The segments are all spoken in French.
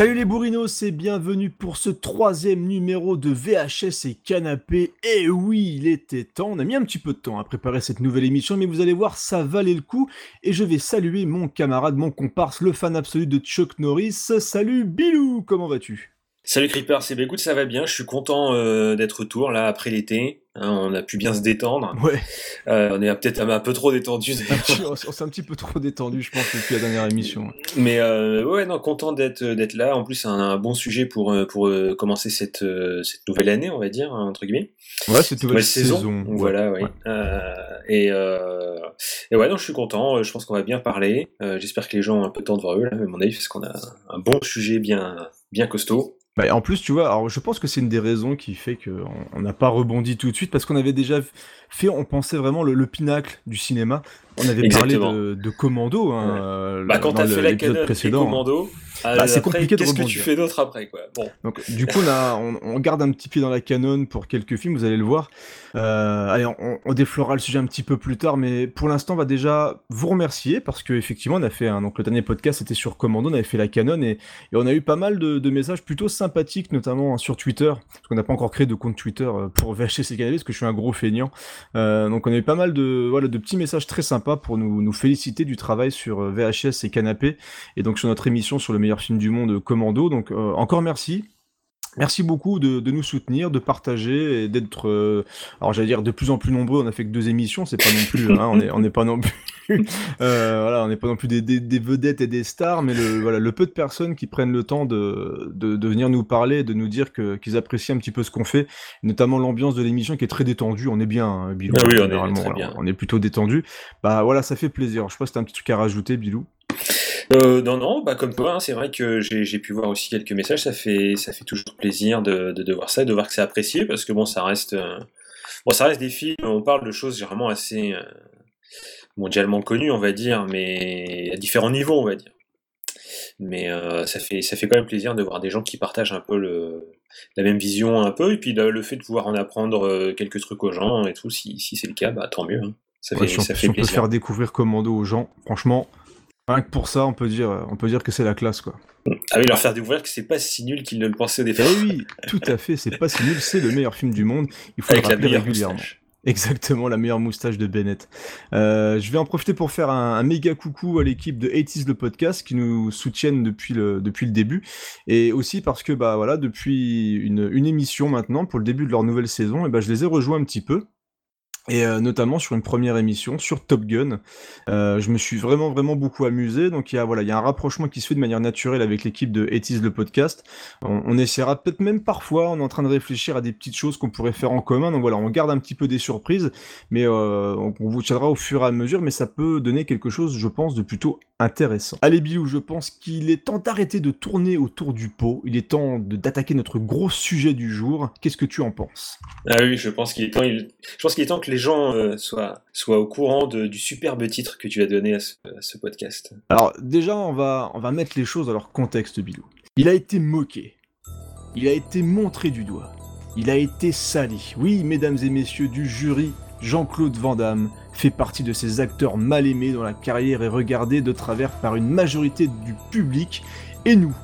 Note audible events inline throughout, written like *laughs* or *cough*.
Salut les bourrinos et bienvenue pour ce troisième numéro de VHS et Canapé. Et oui, il était temps, on a mis un petit peu de temps à préparer cette nouvelle émission, mais vous allez voir, ça valait le coup. Et je vais saluer mon camarade, mon comparse, le fan absolu de Chuck Norris. Salut Bilou, comment vas-tu? Salut Creeper, c'est écoute, ça va bien, je suis content euh, d'être retour là après l'été. Hein, on a pu bien se détendre. Ouais. Euh, on est peut-être un peu trop détendu. *laughs* on s'est un petit peu trop détendu, je pense, depuis la dernière émission. Mais euh, ouais, non, content d'être d'être là. En plus, c'est un, bon sujet pour pour commencer cette cette nouvelle année, on va dire hein, entre guillemets. Ouais, cette nouvelle, saison. Voilà, oui. et et ouais, non, je suis content. Je pense qu'on va bien parler. J'espère que les gens ont un peu de temps devant eux là, à mon avis, parce qu'on a un bon sujet bien bien costaud. Bah, en plus, tu vois, alors je pense que c'est une des raisons qui fait qu'on n'a pas rebondi tout de suite parce qu'on avait déjà fait, on pensait vraiment le, pinacle du cinéma. On avait parlé de, Commando. Hein, bah, quand t'as fait la canon précédent, Commando, bah, euh, c'est compliqué de Qu'est-ce que tu fais d'autre après quoi? Bon. Donc, du coup, on, garde un petit pied dans la canon pour quelques films, vous allez le voir. Euh, allez, on, on, déflorera le sujet un petit peu plus tard, mais pour l'instant, on va déjà vous remercier parce qu'effectivement, on a fait un, donc le dernier podcast, c'était sur Commando, on avait fait la canon et, et on a eu pas mal de, de messages plutôt sympathiques, notamment sur Twitter, parce qu'on n'a pas encore créé de compte Twitter euh, pour *laughs* VHC Cannabis, parce que je suis un gros feignant. Euh, donc, on a eu pas mal de, voilà, de petits messages très sympas pour nous, nous féliciter du travail sur VHS et Canapé et donc sur notre émission sur le meilleur film du monde, Commando. Donc, euh, encore merci. Merci beaucoup de, nous soutenir, de partager et d'être, euh, alors j'allais dire de plus en plus nombreux. On a fait que deux émissions, c'est pas non plus, hein, on est, on n'est pas non plus, *laughs* euh, voilà, on n'est pas non plus des, des, vedettes et des stars, mais le, voilà, le peu de personnes qui prennent le temps de, de, venir nous parler, de nous dire que qu'ils apprécient un petit peu ce qu'on fait, notamment l'ambiance de l'émission qui est très détendue. On est bien, hein, Bilou. Ah oui, on est, bien. on est plutôt détendu. Bah voilà, ça fait plaisir. Je sais pas si t'as un petit truc à rajouter, Bilou. Euh, non, non, bah comme toi, hein, c'est vrai que j'ai pu voir aussi quelques messages. Ça fait, ça fait toujours plaisir de, de, voir ça, de voir que c'est apprécié, parce que bon, ça reste, euh, bon, ça reste des films. On parle de choses vraiment assez euh, mondialement connues, on va dire, mais à différents niveaux, on va dire. Mais ça fait, ça fait quand même plaisir de voir des gens qui partagent un peu le, la même vision, un peu, et puis le, fait de pouvoir en apprendre quelques trucs aux gens et tout. Si, si c'est le cas, bah tant mieux. Hein. Ça fait, ça fait on peut faire découvrir Commando aux gens, franchement, Rien que pour ça, on peut dire, on peut dire que c'est la classe, quoi. Ah oui, leur faire découvrir que c'est pas si nul qu'ils ne le pensaient au départ. Eh oui, tout à fait, c'est pas si nul, c'est le meilleur film du monde. Il faut le rappeler régulièrement. Exactement, la meilleure moustache de Bennett. Euh, je vais en profiter pour faire un, méga coucou à l'équipe de 80 le podcast qui nous soutiennent depuis le, depuis le début. Et aussi parce que, bah voilà, depuis une, une émission maintenant, pour le début de leur nouvelle saison, et bah, je les ai rejoints un petit peu et euh, notamment sur une première émission sur Top Gun. Euh, je me suis vraiment vraiment beaucoup amusé. Donc il y a voilà, il y a un rapprochement qui se fait de manière naturelle avec l'équipe de Etis le podcast. On, essaiera peut-être même parfois, on est en train de réfléchir à des petites choses qu'on pourrait faire en commun. Donc voilà, on garde un petit peu des surprises, mais euh, on, vous tiendra au fur et à mesure. Mais ça peut donner quelque chose, je pense, de plutôt intéressant. Allez Bilou, je pense qu'il est temps d'arrêter de tourner autour du pot. Il est temps d'attaquer notre gros sujet du jour. Qu'est-ce que tu en penses? Ah oui, je pense qu'il est temps. Je pense qu'il est temps que les gens euh, soient, soient au courant du superbe titre que tu as donné à ce, podcast. Alors déjà, on va, on va mettre les choses dans leur contexte, Bilou. Il a été moqué. Il a été montré du doigt. Il a été sali. Oui, mesdames et messieurs du jury, Jean-Claude Van Damme fait partie de ces acteurs mal aimés dont la carrière est regardée de travers par une majorité du public. Et nous,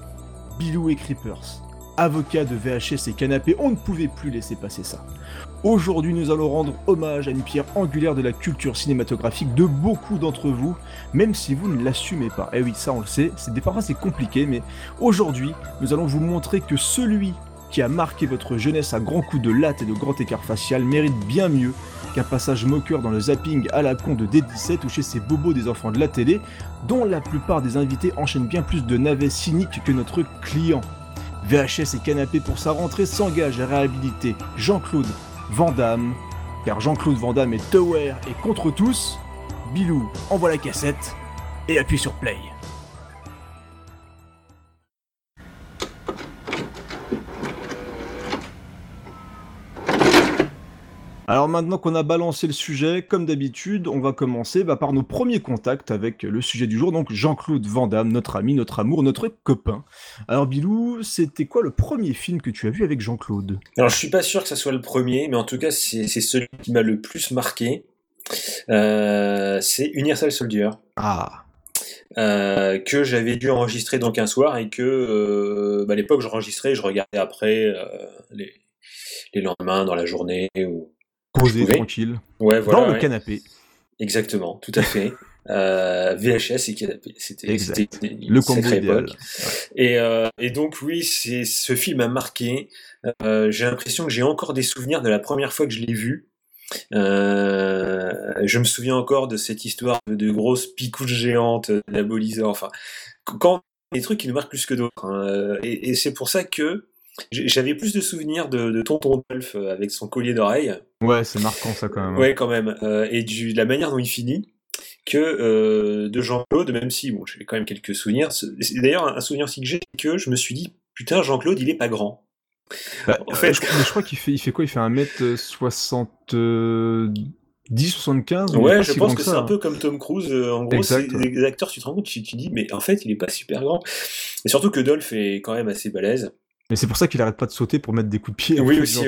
Bilou et Creepers, avocats de VHS et canapé, on ne pouvait plus laisser passer ça. Aujourd'hui, nous allons rendre hommage à une pierre angulaire de la culture cinématographique de beaucoup d'entre vous, même si vous ne l'assumez pas. Eh oui, ça on le sait, c'est des parfois c'est compliqué, mais aujourd'hui, nous allons vous montrer que celui qui a marqué votre jeunesse à grands coups de latte et de grand écart facial mérite bien mieux qu'un passage moqueur dans le zapping à la con de D17 ou chez ces bobos des enfants de la télé, dont la plupart des invités enchaînent bien plus de navets cyniques que notre client. VHS et Canapé pour sa rentrée s'engage à réhabiliter Jean-Claude Vandamme, car Jean-Claude Vandamme est aware et contre tous. Bilou envoie la cassette et appuie sur play. Alors maintenant qu'on a balancé le sujet, comme d'habitude, on va commencer bah, par nos premiers contacts avec le sujet du jour, donc Jean-Claude Van Damme, notre ami, notre amour, notre copain. Alors Bilou, c'était quoi le premier film que tu as vu avec Jean-Claude? Alors je suis pas sûr que ça soit le premier, mais en tout cas c'est celui qui m'a le plus marqué. Euh, c'est Universal Soldier. Ah que j'avais dû enregistrer donc un soir et que bah, à l'époque j'enregistrais, je regardais après les, les lendemains dans la journée ou posé tranquille. Ouais, voilà, dans le canapé. Exactement, tout à fait. Euh, VHS et canapé. C'était le combo idéal. Et, euh, et, donc oui, c'est ce film a marqué. Euh, j'ai l'impression que j'ai encore des souvenirs de la première fois que je l'ai vu. Euh, je me souviens encore de cette histoire de, de grosses picouches géantes diaboliseurs. Enfin, quand des trucs qui nous marquent plus que d'autres. Hein. Et, et c'est pour ça que j'avais plus de souvenirs de, de Tonton Dolph avec son collier d'oreille. Ouais, c'est marquant ça quand même. Ouais, quand même. Euh, et du, de la manière dont il finit que euh, de Jean-Claude, même si bon, j'ai quand même quelques souvenirs. D'ailleurs, un souvenir aussi que j'ai, que je me suis dit, putain, Jean-Claude, il est pas grand. Bah, en fait, je, je, crois qu'il fait, il fait quoi? Il fait 1m70, 75 Ouais, je pense que, c'est un peu comme Tom Cruise. Euh, en gros, les acteurs, tu te rends compte, tu, tu dis, mais en fait, il est pas super grand. Et surtout que Dolph est quand même assez balèze. Mais c'est pour ça qu'il arrête pas de sauter pour mettre des coups de pied. Oui, aussi.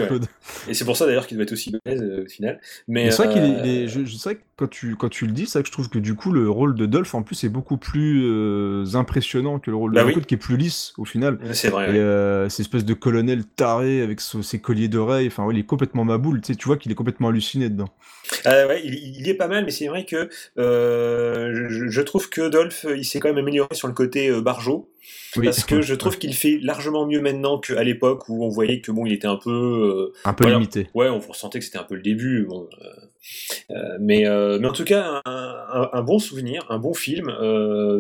Et c'est pour ça d'ailleurs qu'il doit être aussi balèze euh, au final. Mais, c'est vrai qu'il est, euh, je, que quand tu, quand tu le dis, c'est vrai que je trouve que du coup, le rôle de Dolph en plus est beaucoup plus euh, impressionnant que le rôle de bah qui est plus lisse au final. C'est vrai. Et cette espèce de colonel taré avec ses colliers d'oreilles, enfin, ouais, il est complètement maboule. Tu sais, tu vois qu'il est complètement halluciné dedans. Ah ouais, il, il, est pas mal, mais c'est vrai que je, je, trouve que Dolph, il s'est quand même amélioré sur le côté barjo parce que *laughs* je trouve qu'il fait largement mieux maintenant qu'à l'époque où on voyait que bon, il était un peu euh, un peu limité. Ouais, on ressentait que c'était un peu le début. Bon, euh, euh mais euh, mais en tout cas, un, un, bon souvenir, un bon film,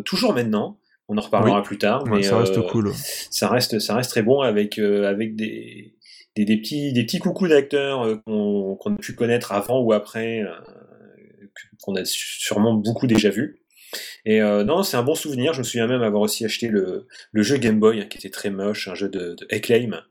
toujours maintenant. On en reparlera plus tard, mais ça reste cool. Ça reste ça reste très bon avec avec des des, des petits des petits coucous d'acteurs qu'on a pu connaître avant ou après qu'on a sûrement beaucoup déjà vu. Et euh, non, c'est un bon souvenir. Je me souviens même avoir aussi acheté le, le jeu Game Boy, hein, qui était très moche, un jeu de, de Acclaim,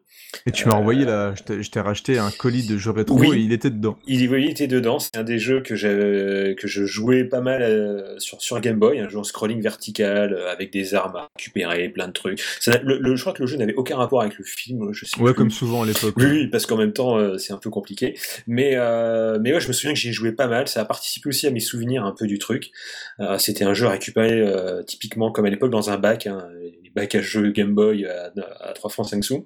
et tu m'as euh, envoyé là, je t'ai racheté un colis de jeux rétro et il était dedans. Il, il était dedans, c'est un des jeux que, que je jouais pas mal euh, sur, sur Game Boy, un jeu en scrolling vertical euh, avec des armes à récupérer, plein de trucs. le, je crois que le jeu n'avait aucun rapport avec le film, je sais Ouais, comme souvent à l'époque. Oui, parce qu'en même temps c'est un peu compliqué. Mais, mais ouais, je me souviens que j'y joué pas mal, ça a participé aussi à mes souvenirs un peu du truc. C'était un jeu à récupérer typiquement comme à l'époque dans un bac, hein, les bacs à jeux Game Boy à, à 3 francs 5 sous.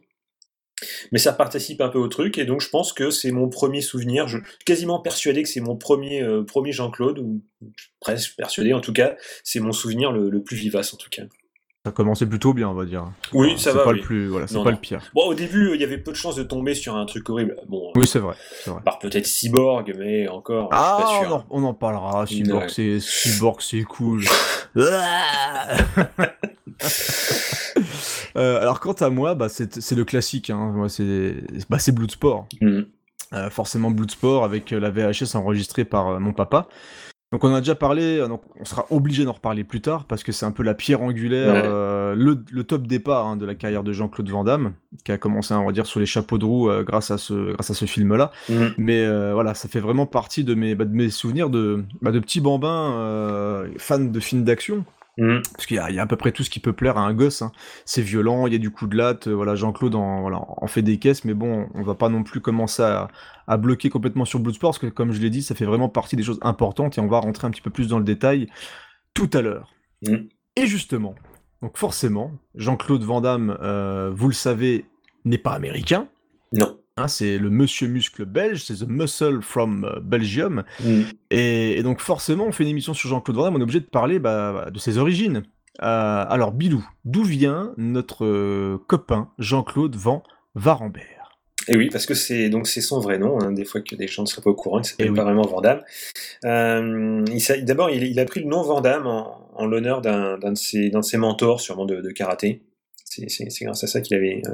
Mais ça participe un peu au truc, et donc je pense que c'est mon premier souvenir. Je suis quasiment persuadé que c'est mon premier, euh, premier Jean-Claude, ou presque persuadé en tout cas. C'est mon souvenir le, plus vivace en tout cas. Ça a commencé plutôt bien, on va dire. Oui, ça va. Pas le plus, voilà, c'est pas le pire. Bon, au début, il y avait peu de chances de tomber sur un truc horrible. Bon. Oui, c'est vrai, vrai. Par peut-être Cyborg, mais encore. Ah, je suis pas sûr. On, en, parlera. Cyborg, c'est Cyborg, c'est cool. *laughs* *laughs* *laughs* *laughs* Euh, alors quant à moi, bah, c'est le classique. Hein. Moi, c'est bah, Bloodsport. Mm. Euh, forcément Bloodsport avec euh, la VHS enregistrée par mon papa. Donc on a déjà parlé, donc on sera obligé d'en reparler plus tard parce que c'est un peu la pierre angulaire, le, top départ hein, de la carrière de Jean-Claude Van Damme, qui a commencé à redire sur les chapeaux de roue grâce à ce grâce à ce film-là. Mm. Mais voilà, ça fait vraiment partie de mes, bah, de mes souvenirs de, bah, de petits bambins fans de films d'action. Mmh. Parce qu'il y, a à peu près tout ce qui peut plaire à un gosse. Hein. C'est violent, il y a du coup de latte. Euh, voilà, Jean-Claude en, voilà, en fait des caisses, mais bon, on va pas non plus commencer à, à bloquer complètement sur Bloodsport, parce que comme je l'ai dit, ça fait vraiment partie des choses importantes et on va rentrer un petit peu plus dans le détail tout à l'heure. Mmh. Et justement, donc forcément, Jean-Claude Van Damme, euh, vous le savez, n'est pas américain. Non. Hein, c'est le monsieur muscle belge, c'est The Muscle from euh, Belgium. Mm. Et, donc forcément, on fait une émission sur Jean-Claude Van Damme, on est obligé de parler bah, de ses origines. Euh, alors Bilou, d'où vient notre euh, copain Jean-Claude Van Varambert et oui, parce que c'est donc c'est son vrai nom. Hein, des fois que des gens ne seraient pas au courant, il s'appelle eh pas vraiment Vandame. Euh, D'abord, il, il, a pris le nom Vandame en, en l'honneur d'un de ses, de ses mentors, sûrement de, de karaté. C'est grâce à ça qu'il avait euh,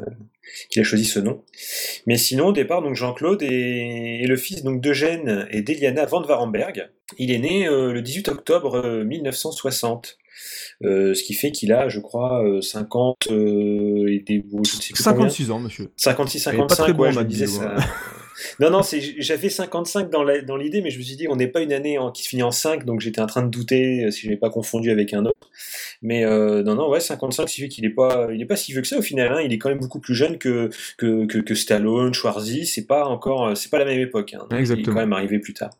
qu'il a choisi ce nom. Mais sinon, au départ, donc Jean-Claude est, le fils donc d'Eugène et d'Eliana Van Varenberg. Il est né euh, le 18 octobre 1960. Euh, ce qui fait qu'il a, je crois, 50 et des 56 ans, monsieur. 56, 55, ouais, je me disais ça. *laughs* Hein. Non, non, j'avais 55 dans l'idée, mais je me suis dit, on n'est pas une année qui se finit en 5, donc j'étais en train de douter euh, si je n'ai pas confondu avec un autre. Mais euh, non, non, ouais, 55, c'est qu'il n'est pas, il est pas si vieux que ça au final. Hein. Il est quand même beaucoup plus jeune que que, que, Stallone, Schwarzy. C'est pas encore, c'est pas la même époque. Hein. Exactement. Il est quand même arrivé plus tard.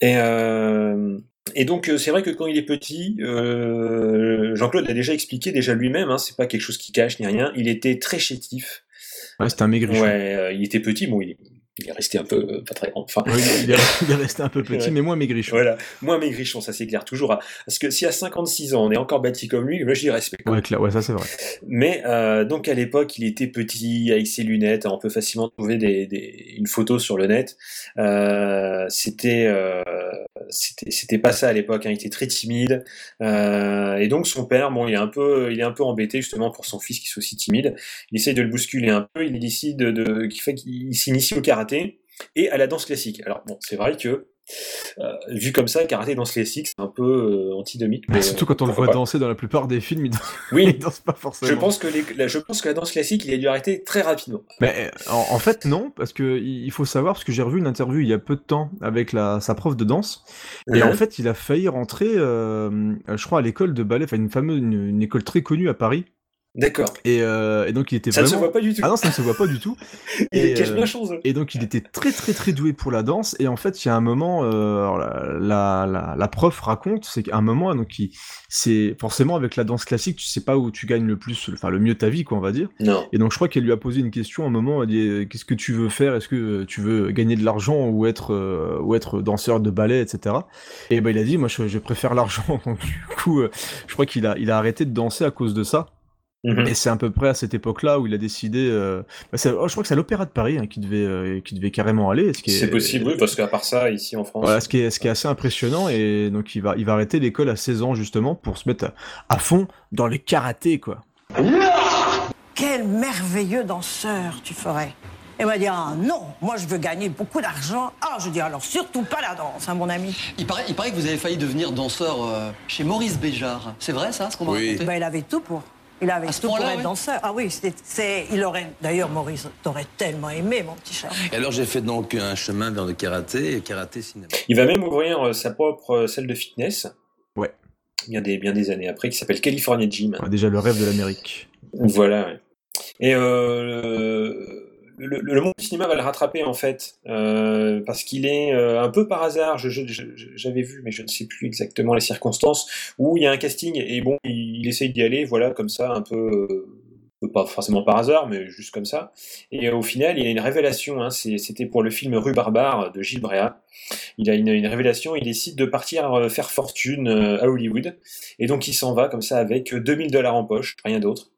Et, euh, et donc c'est vrai que quand il est petit, Jean-Claude l'a déjà expliqué déjà lui-même, hein, c'est pas quelque chose qui cache ni rien, il était très chétif. Ouais, c'était un maigrichon. Ouais, il était petit, bon, il, il est resté un peu euh, pas très grand. Enfin, oui, *laughs* il, est, resté un peu petit, mais moins maigrichon. Voilà, moins maigrichon, ça c'est clair. Toujours, parce que si à 56 ans on est encore bâti comme lui, moi je dis respect. Ouais, ça c'est vrai. Mais euh, donc à l'époque, il était petit avec ses lunettes. On peut facilement trouver des, des une photo sur le net. Euh, c'était, euh, c'était, c'était pas ça à l'époque. Hein. Il était très timide. Euh, et donc son père, bon, il est un peu, il est un peu embêté justement pour son fils qui soit aussi timide. Il essaye de le bousculer un peu. Il décide de, de qu'il fait qu'il s'initie au karaté et à la danse classique. Alors bon, c'est vrai que euh, vu comme ça, karaté et danse classique, c'est un peu euh, antidomique. Mais surtout quand on le voit danser dans la plupart des films, il, *laughs* oui. danse pas forcément. Je pense que la, je pense que la danse classique, il a dû arrêter très rapidement. Mais en, fait non, parce que il faut savoir, parce que j'ai revu une interview il y a peu de temps avec la, sa prof de danse, et en fait il a failli rentrer, euh, je crois à l'école de ballet, enfin une fameuse, une école très connue à Paris. D'accord. Et, euh, et, donc il était ça vraiment... ne se voit pas du tout. Ah non, ça ne se voit pas du tout. *laughs* et, cache bien chose. Et donc il était très très très doué pour la danse. Et en fait, il y a un moment, euh, la, la, la, prof raconte, c'est qu'à un moment, donc c'est forcément avec la danse classique, tu sais pas où tu gagnes le plus, enfin le mieux ta vie, quoi, on va dire. Non. Et donc je crois qu'elle lui a posé une question à un moment. Elle dit qu'est-ce que tu veux faire? Est-ce que tu veux gagner de l'argent ou être euh, ou être danseur de ballet, etc. Et ben il a dit moi je, je préfère l'argent. *laughs* Donc du coup, euh, je crois qu'il a il a arrêté de danser à cause de ça. Mhm. Et c'est à peu près à cette époque-là où il a décidé. Euh... Bah oh, je crois que c'est à l'Opéra de Paris hein, qui devait, euh, qui devait carrément aller. C'est possible, oui, parce qu'à part ça, ici en France. Voilà, ce qui est, ce qui est assez impressionnant et donc il va, il va arrêter l'école à 16 ans justement pour se mettre à, fond dans le karaté, quoi. Quel merveilleux danseur tu ferais. Et m'a dit ah non, moi je veux gagner beaucoup d'argent. Ah je dis alors surtout pas la danse, hein, mon ami. Il paraît, il paraît que vous avez failli devenir danseur euh, chez Maurice Béjart. C'est vrai ça, ce qu'on m'a oui. raconté? Bah, Il avait tout pour. Il avait tout pour être danseur. Ah oui, c'est, il aurait. D'ailleurs, Maurice t'aurait tellement aimé, mon petit chat. Et alors, j'ai fait donc un chemin vers le karaté et karaté cinéma. Il va même ouvrir euh, sa propre euh, salle de fitness. Ouais. Bien des, bien des années après, qui s'appelle California Gym. déjà le rêve de l'Amérique. Voilà. Et euh, le, monde du cinéma va le rattraper en fait, euh, parce qu'il est euh, un peu par hasard, j'avais vu, mais je ne sais plus exactement les circonstances, où il y a un casting et bon, il, essaye d'y aller, voilà, comme ça, un peu, euh, pas forcément par hasard, mais juste comme ça. Et au final, il y a une révélation, hein, c'était pour le film Rue Barbare de Gilles Bréa. Il a une, une révélation, il décide de partir faire fortune à Hollywood, et donc il s'en va comme ça avec 2000 dollars en poche, rien d'autre.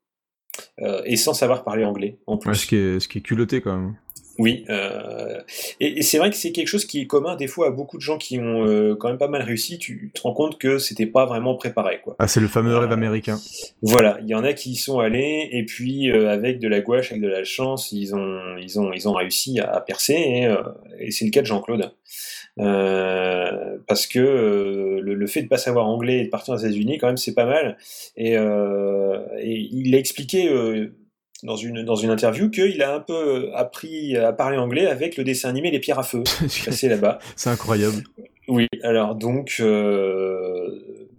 Euh, et sans savoir parler anglais en plus. ce, qui est, ce qui est culotté quand même. Oui, euh, et, c'est vrai que c'est quelque chose qui est commun des fois à beaucoup de gens qui ont euh, quand même pas mal réussi. Tu te rends compte que c'était pas vraiment préparé, quoi. Ah, c'est le fameux rêve américain. Voilà, il y en a qui y sont allés et puis avec de la gouache, avec de la chance, ils ont ils ont ils ont réussi à, percer et, et c'est le cas de Jean-Claude. Euh, parce que euh, le, fait de pas savoir anglais et de partir aux États-Unis, quand même, c'est pas mal. Et, euh, et il a expliqué dans une, dans une interview qu'il a un peu appris à parler anglais avec le dessin animé Les Pierres à Feu, *laughs* passé là-bas. C'est incroyable. Oui, alors donc, euh,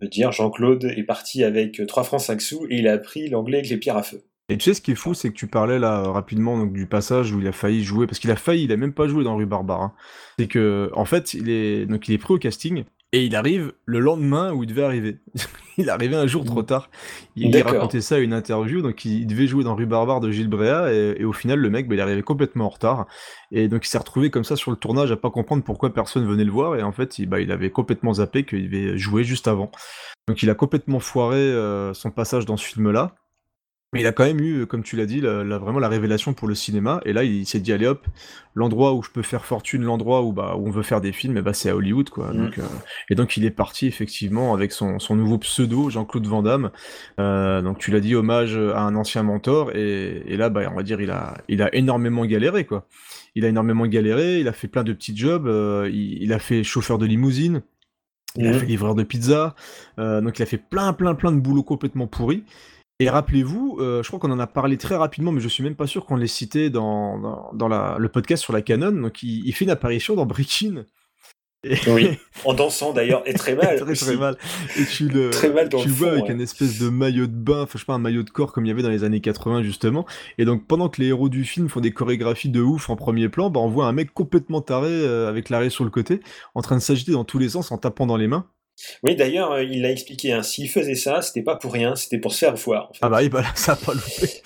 dire Jean-Claude est parti avec 3 francs 5 sous et il a appris l'anglais avec les pierres à feu. Et tu sais ce qui est fou, c'est que tu parlais là rapidement donc, du passage où il a failli jouer, parce qu'il a failli, il a même pas joué dans Rue Barbare. Hein. C'est que en fait, il est donc il est pris au casting et il arrive le lendemain où il devait arriver. *laughs* il arrivé un jour trop tard. Il a raconté ça à une interview, donc il devait jouer dans Rue Barbare de Gilles Bréa et, au final le mec, bah, il est arrivé complètement en retard et donc il s'est retrouvé comme ça sur le tournage à pas comprendre pourquoi personne venait le voir et en fait il, bah, il avait complètement zappé qu'il devait jouer juste avant. Donc il a complètement foiré euh, son passage dans ce film-là. Mais il a quand même eu, comme tu l'as dit, la, vraiment la révélation pour le cinéma. Et là, il, s'est dit, allez hop, l'endroit où je peux faire fortune, l'endroit où, bah, où on veut faire des films, eh bah, c'est à Hollywood. quoi. Mm. Donc, euh, et donc il est parti effectivement avec son, son nouveau pseudo, Jean-Claude Van Damme. Euh, donc tu l'as dit, hommage à un ancien mentor. Et, et, là, bah, on va dire, il a, il a énormément galéré. quoi. Il a énormément galéré, il a fait plein de petits jobs, euh, il, il, a fait chauffeur de limousine. Il a mm. fait livreur de pizza, donc il a fait plein, plein, plein de boulots complètement pourris. Et rappelez-vous, euh, je crois qu'on en a parlé très rapidement, mais je suis même pas sûr qu'on l'ait cité dans, dans, la, le podcast sur la Canon. Donc, il, fait une apparition dans Breaking. Oui, *laughs* en dansant d'ailleurs, et très mal. très très mal. Et tu le, *laughs* très mal tu le vois avec un espèce de maillot de bain, enfin je sais pas, un maillot de corps comme il y avait dans les années 80 justement. Et donc pendant que les héros du film font des chorégraphies de ouf en premier plan, bah, on voit un mec complètement taré euh, avec l'arrêt sur le côté, en train de s'agiter dans tous les sens en tapant dans les mains. Oui, d'ailleurs, euh, il l'a expliqué. Hein, S'il faisait ça, c'était pas pour rien, c'était pour se faire voir. en fait. Ah bah oui, bah *laughs* ça a pas loupé.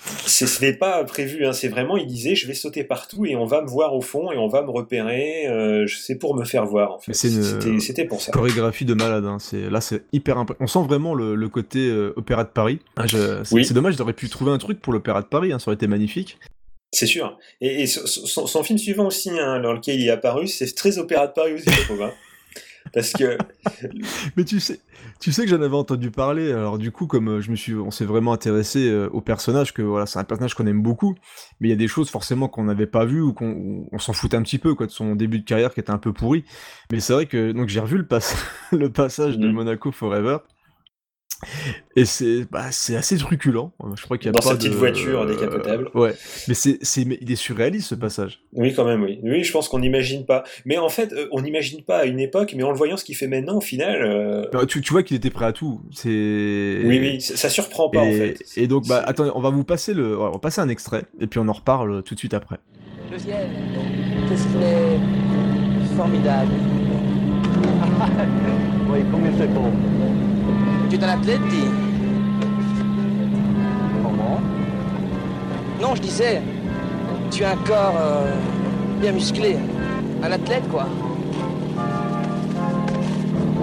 N'est pas prévu. Hein, c'est vraiment, il disait, je vais sauter partout et on va me voir au fond et on va me repérer. euh, c'est pour me faire voir. En fait. C'était c'était pour ça. Chorégraphie de malade, hein. c'est là c'est hyper imp- On sent vraiment le, le côté euh, opéra de Paris. Ah, je- C'est Oui. c'est dommage, j'aurais pu trouver un truc pour l'opéra de Paris, hein, ça aurait été magnifique. C'est sûr. Et, et son, son- son film suivant aussi, dans lequel il est apparu, c'est très opéra de Paris aussi, je trouve. Parce que *laughs* Mais tu sais, tu sais que j'en avais entendu parler. Alors du coup, comme euh, je me suis, on s'est vraiment intéressé euh, au personnage, que voilà, c'est un personnage qu'on aime beaucoup. Mais il y a des choses forcément qu'on n'avait pas vues ou qu'on on s'en foutait un petit peu quoi de son début de carrière qui était un peu pourri. Mais c'est vrai que donc j'ai revu le *laughs* passage de Mhm. Monaco Forever. Et c'est bah, c'est assez truculent. Euh, Je crois qu'il y a Dans pas sa petite de- voiture décapotable. euh, ouais, mais c'est il est surréaliste ce passage. Oui, quand même, oui. Oui, je pense qu'on n'imagine pas. Mais en fait, euh, on n'imagine pas à une époque, mais en le voyant ce qu'il fait maintenant, au final, euh, Bah, Tu, tu vois qu'il était prêt à tout. C'est oui, oui, ça, surprend pas, et, en fait. et donc, bah, attendez, on va vous passer le, on va passer un extrait, et puis on en reparle tout de suite après. Le ciel, qu'est-ce qu'il est formidable. *laughs* Oui, combien c'est beau Tu es un athlète, dis Comment Non, je disais, tu as un corps euh, bien musclé. Un athlète, quoi.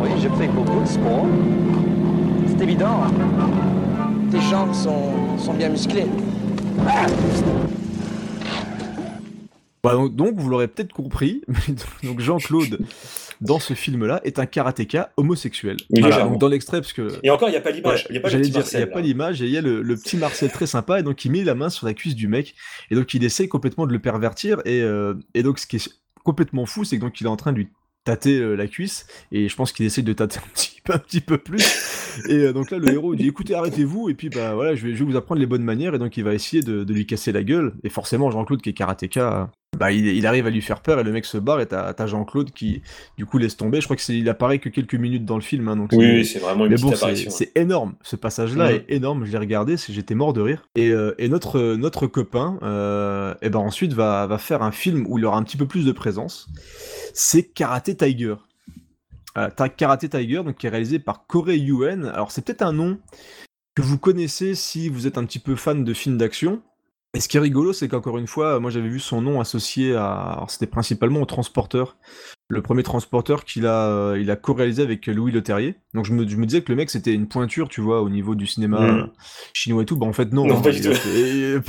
Oui, je fais beaucoup de sport. C'est évident. hein. Tes jambes sont, sont bien musclées. Bah, donc, donc, vous l'aurez peut-être compris, *laughs* mais donc Jean-Claude, dans ce film-là, est un karatéka homosexuel. Légèrement. donc dans l'extrait, parce que Et encore, il n'y a pas l'image. Il n'y a pas le J'allais dire, il n'y a pas l'image, et il y a le, le petit Marcel très sympa, et donc il met la main sur la cuisse du mec, et donc il essaye complètement de le pervertir, et, euh, et donc ce qui est complètement fou, c'est que donc il est en train de lui tâter euh, la cuisse, et je pense qu'il essaye de tâter *laughs* un petit, peu- un petit peu plus, et euh, donc là le héros dit écoutez arrêtez-vous, et puis bah voilà, je vais, je vais vous apprendre les bonnes manières, et donc il va essayer de, de lui casser la gueule, et forcément Jean-Claude qui est karatéka, bah il, il arrive à lui faire peur, et le mec se barre, et t'as Jean-Claude qui du coup laisse tomber, je crois que c'est il apparaît que quelques minutes dans le film, hein, donc Oui, c'est- vraiment une mais petite bon, c'est apparition. c'est énorme. Ce passage-là Mhm. est énorme. Je l'ai regardé, j'étais mort de rire. Et, euh, et notre, notre copain, euh, et ben ensuite va, va faire un film où il aura un petit peu plus de présence. C'est Karate Tiger. Euh, Karate Tiger, donc qui est réalisé par Corey Yuen. Alors c'est peut-être un nom que vous connaissez si vous êtes un petit peu fan de films d'action. Et ce qui est rigolo, c'est qu'encore une fois, moi j'avais vu son nom associé à. Alors c'était principalement au transporteur. Le premier transporteur qu'il a, euh, il a co-réalisé avec Louis Leterrier. Donc je me, je me disais que le mec c'était une pointure, tu vois, au niveau du cinéma Mm. euh, chinois et tout. Bah en fait non. Non, hein, pas du il tout. a fait-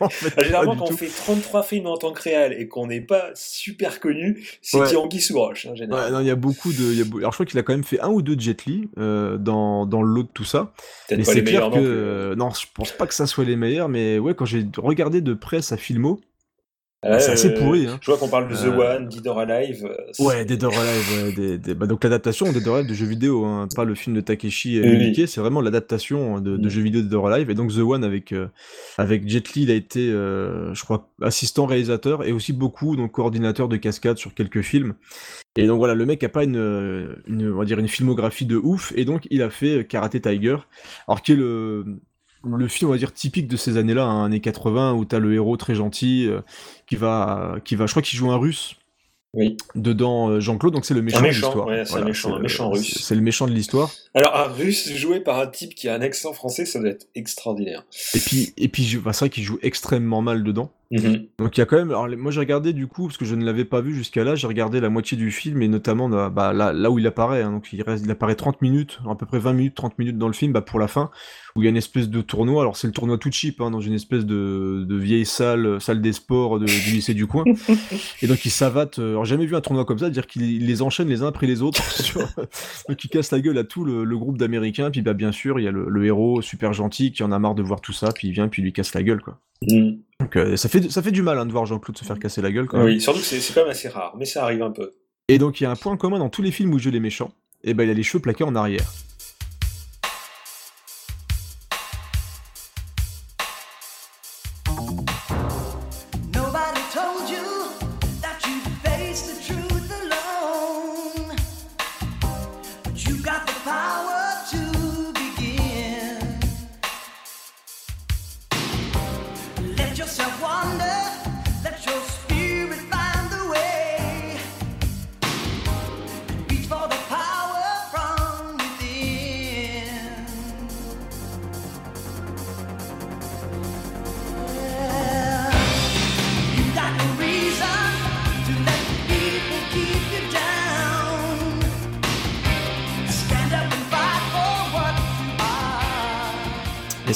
en fait, Ah, Généralement, quand on tout. fait 33 films en tant que réel et qu'on n'est pas super connu, c'est Ouais. qui Anguille sous roche, hein, Ouais, non, il y a beaucoup de. y a Alors je crois qu'il a quand même fait un ou deux Jet Li euh, dans, dans le lot de tout ça. Peut-être Mais pas c'est les clair que. non euh, non, je pense pas que ça soit les meilleurs, mais ouais, quand j'ai regardé de près sa filmo, Ouais, c'est assez euh, pourri, hein. Je vois qu'on parle de The Euh, One, Dead or Alive. euh, Ouais, Dead or Alive, ouais, des- des- bah, donc l'adaptation Dead or Alive de jeux vidéo, hein, pas le film de Takeshi euh, Oui. Miike, c'est vraiment l'adaptation de, de Mm. jeux vidéo de Dead or Alive. Et donc The One avec, avec Jet Li, il a été, je crois, assistant réalisateur et aussi beaucoup donc coordinateur de cascade sur quelques films. Et donc voilà, le mec a pas une, une, on va dire une filmographie de ouf, et donc il a fait Karate Tiger, alors qui est le, le film, on va dire, typique de ces années-là, hein, années 80, où t'as le héros très gentil, euh, qui va, qui va, je crois qu'il joue un russe, Oui. dedans euh, Jean-Claude, donc c'est le méchant, méchant, de l'histoire. ouais, c'est un méchant, russe. C'est le méchant de l'histoire. Alors, un russe joué par un type qui a un accent français, ça doit être extraordinaire. Et puis, et puis bah, c'est vrai qu'il joue extrêmement mal dedans. Mhm. Donc il y a quand même. Alors moi j'ai regardé du coup parce que je ne l'avais pas vu jusqu'à là. J'ai regardé la moitié du film et notamment bah, bah, là, là où il apparaît. hein. donc il reste, il apparaît 30 minutes, à peu près 20 minutes, 30 minutes dans le film, bah, pour la fin où il y a une espèce de tournoi. Alors c'est le tournoi tout cheap hein, dans une espèce de, de vieille salle, salle des sports de- du lycée du coin. *laughs* et donc il savate. euh, Alors j'ai jamais vu un tournoi comme ça, dire qu'il il les enchaîne les uns après les autres. *laughs* sur- *laughs* donc il casse la gueule à tout le, le groupe d'Américains. Puis bah bien sûr il y a le, le héros super gentil qui en a marre de voir tout ça, puis il vient puis il lui casse la gueule quoi. Mhm. Donc euh, ça fait ça fait du mal hein, de voir Jean-Claude se faire casser la gueule quand même. Oui, surtout que c'est quand même assez rare, mais ça arrive un peu. Et donc il y a un point commun dans tous les films où il joue les méchants. Et ben il a les cheveux plaqués en arrière.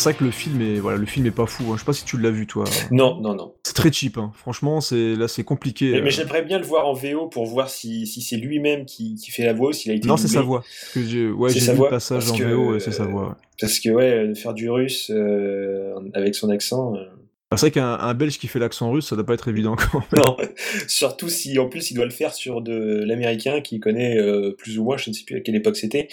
C'est vrai que le film est, voilà, le film est pas fou. hein. Je sais pas si tu l'as vu toi. Non, non, non. C'est très cheap. Hein. Franchement, c'est là c'est compliqué. Mais, euh. mais j'aimerais bien le voir en VO pour voir si, si c'est lui-même qui, qui fait la voix ou s'il a été Non, c'est sa voix. J'ai, ouais, j'ai vu le passage en que, VO c'est sa voix. ouais. Parce que ouais, faire du russe euh, avec son accent. euh, C'est vrai qu'un un Belge qui fait l'accent russe, ça doit pas être évident quand même. Non, *laughs* surtout si en plus il doit le faire sur de l'américain qui connaît euh, plus ou moins, je ne sais plus à quelle époque c'était,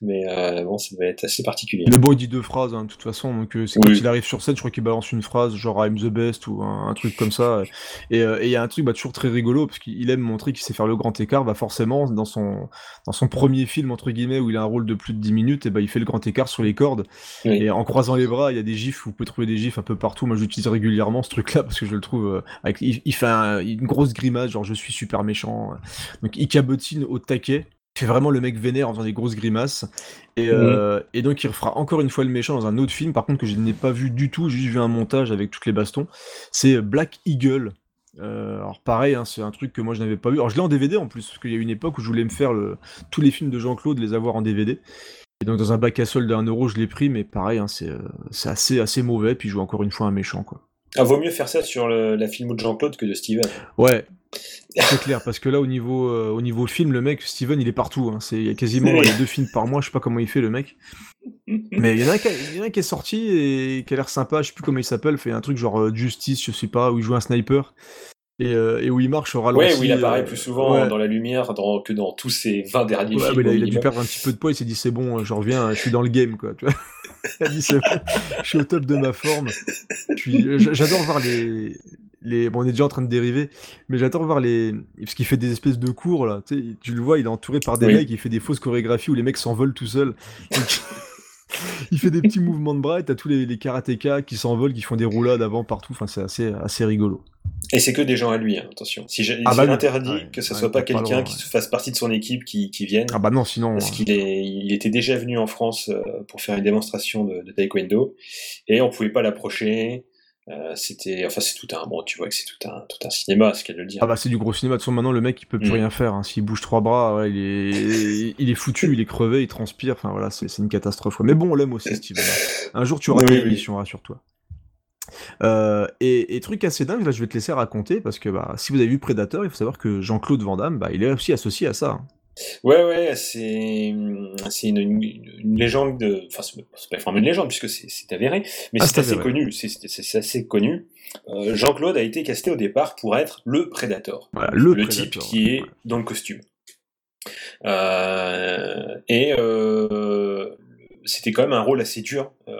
mais euh, bon, ça va être assez particulier. Mais bon, il dit deux phrases, hein, de toute façon. Donc, euh, c'est Oui. quand il arrive sur scène, je crois qu'il balance une phrase genre I'm the best ou un, un truc comme ça. Et et il y a un truc bah, toujours très rigolo parce qu'il aime montrer qu'il sait faire le grand écart. Bah, forcément, dans son, dans son premier film, entre guillemets, où il a un rôle de plus de 10 minutes, et bah, il fait le grand écart sur les cordes. Oui. Et en croisant les bras, il y a des gifs, vous pouvez trouver des gifs un peu partout. Moi, j'utilise régulièrement ce truc-là parce que je le trouve. euh, avec, il, il fait un- une grosse grimace, genre je suis super méchant. Donc, il cabotine au taquet. Il fait vraiment le mec vénère en faisant des grosses grimaces. Et, euh, et donc il refera encore une fois le méchant dans un autre film, par contre que je n'ai pas vu du tout, j'ai juste vu un montage avec toutes les bastons. C'est Black Eagle. Euh, alors pareil, hein, c'est un truc que moi je n'avais pas vu. Alors je l'ai en DVD en plus, parce qu'il y a une époque où je voulais me faire le... tous les films de Jean-Claude, les avoir en DVD. Et donc dans un bac à solde d'un euro, je l'ai pris, mais pareil, hein, c'est euh, c'est assez, assez mauvais, puis je joue encore une fois un méchant. quoi. Ah, vaut mieux faire ça sur le- la filmo de Jean-Claude que de Steven. Ouais, c'est clair, parce que là, au niveau, euh, au niveau film, le mec, Steven, il est partout. Hein. C'est il y a quasiment a deux films par mois, je sais pas comment il fait, le mec. *laughs* Mais il y, en a un qui a- il y en a qui est sorti et qui a l'air sympa, je sais plus comment il s'appelle, fait un truc genre euh, Justice, je sais pas, où il joue un sniper. Et, euh, et où il marche au ralenti. Ouais, où il apparaît euh, plus souvent ouais. dans la lumière dans- que dans tous ces 20 derniers Ouais, films. mais il, a, au il a dû perdre un petit peu de poids, il s'est dit c'est bon, je reviens, je suis dans le game, quoi. Tu vois *laughs* il a dit c'est bon, je suis au top de ma forme. Puis euh, j'adore voir les, les. Bon, on est déjà en train de dériver, mais j'adore voir les. Parce qu'il fait des espèces de cours, là. Tu, sais, tu le vois, il est entouré par des Oui. mecs, il fait des fausses chorégraphies où les mecs s'envolent tout seuls. Donc, il fait des petits mouvements de bras et t'as tous les, les karatékas qui s'envolent, qui font des roulades avant partout. Enfin, c'est assez, assez rigolo. Et c'est que des gens à lui, hein, attention. Si j'ai Ah bah interdit Ouais, que ce ouais, soit pas quelqu'un qui fasse partie de son équipe qui, qui vienne. Ah bah non, sinon. Parce euh, qu'il est, il était déjà venu en France euh, pour faire une démonstration de, de taekwondo et on pouvait pas l'approcher. Euh, c'était, enfin c'est tout un, bon tu vois que c'est tout un, tout un cinéma, ce qu'elle le dire. Ah bah c'est du gros cinéma, de toute façon maintenant le mec il peut plus Mm. rien faire, hein. s'il bouge trois bras, ouais, il, est... *laughs* il est foutu, il est crevé, il transpire, enfin voilà, c'est une catastrophe. Mais bon, on l'aime aussi Steven. Un jour tu auras Oui, une oui. émission, rassure-toi. Euh, et, et truc assez dingue, là je vais te laisser raconter, parce que bah, si vous avez vu Predator, il faut savoir que Jean-Claude Van Damme, bah, il est aussi associé à ça. hein. Ouais, ouais, c'est, c'est une, une, une légende, de- enfin, c'est pas vraiment une légende puisque c'est avéré, mais Ah, c'est assez connu, c'est assez connu. Jean-Claude a été casté au départ pour être le Predator. Voilà, le, le Predator, type qui est dans le costume. Euh, et euh, c'était quand même un rôle assez dur. Euh,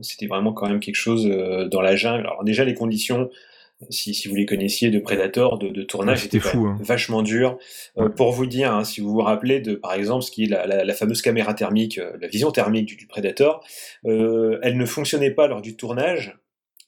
c'était vraiment quand même quelque chose dans la jungle. Alors déjà les conditions, si, si vous les connaissiez de Predator, de, de tournage, Ouais, c'était fou, hein. vachement dur. Euh, pour vous dire, hein, si vous vous rappelez de, par exemple, ce qui est la, la- la fameuse caméra thermique, euh, la vision thermique du, du Predator, euh, elle ne fonctionnait pas lors du tournage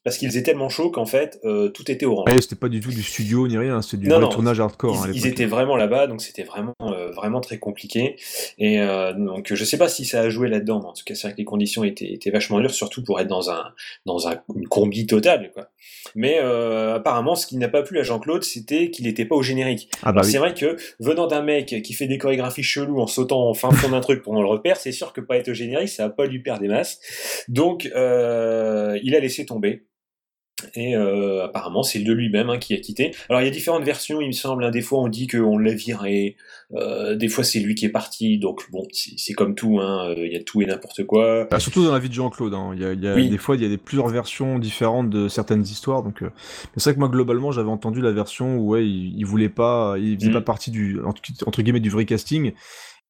parce qu'il faisait tellement chaud qu'en fait euh, tout était orange. Ouais, c'était pas du tout du studio ni rien, c'était du Non, vrai non, tournage hardcore. Ils, hein, ils étaient vraiment là-bas, donc c'était vraiment, euh, vraiment très compliqué. Et euh, donc je sais pas si ça a joué là-dedans, mais en tout cas c'est vrai que les conditions étaient, étaient vachement dures, surtout pour être dans un, dans un, une combi totale, quoi. Mais euh, apparemment, ce qui n'a pas plu à Jean-Claude, c'était qu'il n'était pas au générique. Ah bah oui. C'est vrai que venant d'un mec qui fait des chorégraphies cheloues en sautant en fin fond d'un truc pour on le repère, c'est sûr que pas être au générique, ça va pas lui perdre des masses. Donc euh, il a laissé tomber. Et euh, apparemment, c'est de lui-même hein, qui a quitté. Alors, il y a différentes versions, il me semble. hein. Des fois, on dit qu'on l'a viré. Euh, des fois, c'est lui qui est parti. Donc, bon, c'est comme tout. hein. Il y a tout et n'importe quoi. Bah, surtout dans la vie de Jean-Claude, hein. il y a, il y a Oui. des fois il y a des, plusieurs versions différentes de certaines histoires, donc euh, c'est vrai que moi globalement j'avais entendu la version où ouais, il, il voulait pas, il faisait Mm. pas partie du entre, entre guillemets du vrai casting,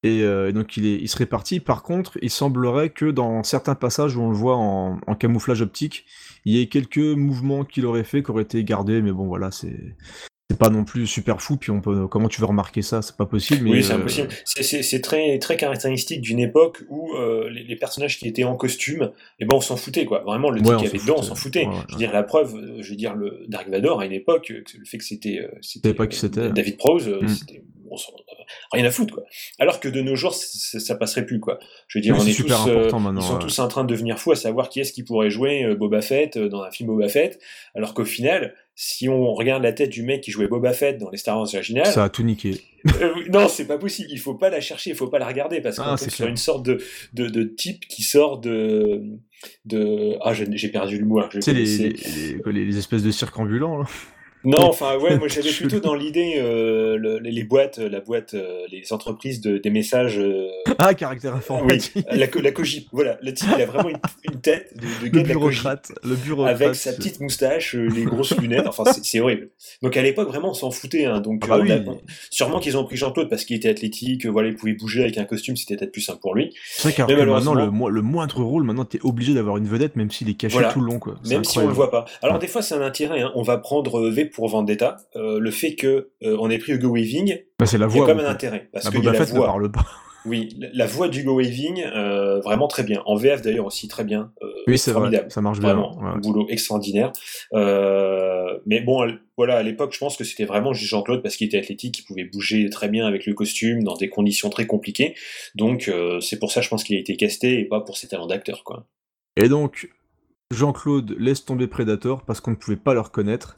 et, euh, et donc il, est, il serait parti. Par contre, il semblerait que dans certains passages où on le voit en, en camouflage optique, il y ait quelques mouvements qu'il aurait fait qui auraient été gardés, mais bon voilà, c'est c'est pas non plus super fou. Puis on peut, comment tu veux remarquer ça? C'est pas possible. Mais, oui, c'est euh, impossible. C'est- C'est c'est très, très caractéristique d'une époque où euh, les, les personnages qui étaient en costume, eh ben, on s'en foutait, quoi. Vraiment, le Ouais, type on qui s'en avait dedans, on s'en foutait. Ouais, ouais, Je veux dire, la preuve, euh, je veux dire, le Dark Vador, à une époque, le fait que c'était c'était, pas qui c'était. David Prowse, euh, Mm. c'était on rien à foutre, quoi. Alors que de nos jours, ça passerait plus, quoi. Je veux dire, Oui, on est super tous, euh, important maintenant, ils sont ouais. tous en train de devenir fous à savoir qui est-ce qui pourrait jouer euh, Boba Fett euh, dans un film Boba Fett, alors qu'au final, si on regarde la tête du mec qui jouait Boba Fett dans les Star Wars originales, Ça a tout niqué. euh, non, c'est pas possible. Il faut pas la chercher, il faut pas la regarder parce qu'on Ah, c'est sur une sorte de, de, de type qui sort de de ah j'ai perdu le mot. hein, Tu sais, les- les espèces de cirques ambulants, là. Non, enfin ouais, moi j'avais *laughs* plutôt dans l'idée euh, le- les, boîtes, la boîte, euh, les entreprises de, des messages. euh, Ah, caractère oui, informatique. la, co- la Cogip. Voilà, le type il a vraiment une, une tête de, de Le gars de la bureaucrate. Le bureaucrate. avec sa petite moustache, euh, les grosses *laughs* lunettes, enfin c'est horrible. Donc à l'époque vraiment on s'en foutait, hein. donc Ah bah oui. a- sûrement qu'ils ont pris Jean-Claude parce qu'il était athlétique, voilà il pouvait bouger avec un costume, c'était peut-être plus simple pour lui. C'est vrai Mais malheureusement- maintenant, le, le moindre rôle, maintenant, t'es obligé d'avoir une vedette, même s'il est caché Voilà. tout le long, quoi. Même si on le voit pas. Alors des fois c'est un intérêt, hein. on va prendre V pour Vendetta, euh, le fait que euh, on ait pris Hugo Weaving, Bah, c'est la il y a voix. quand même un intérêt parce Boba la Fett ne voix. parle pas. *laughs* Oui, la, la voix d'Hugo Weaving, euh, vraiment très bien. En VF d'ailleurs aussi très bien. Oui, c'est vrai. formidable. Ça marche bien. Vraiment, ouais. un boulot extraordinaire. Mais bon, voilà, à l'époque, je pense que c'était vraiment juste Jean-Claude parce qu'il était athlétique, il pouvait bouger très bien avec le costume dans des conditions très compliquées. Donc, c'est pour ça, je pense qu'il a été casté et pas pour ses talents d'acteur, quoi. Et donc, Jean-Claude laisse tomber Predator parce qu'on ne pouvait pas le reconnaître.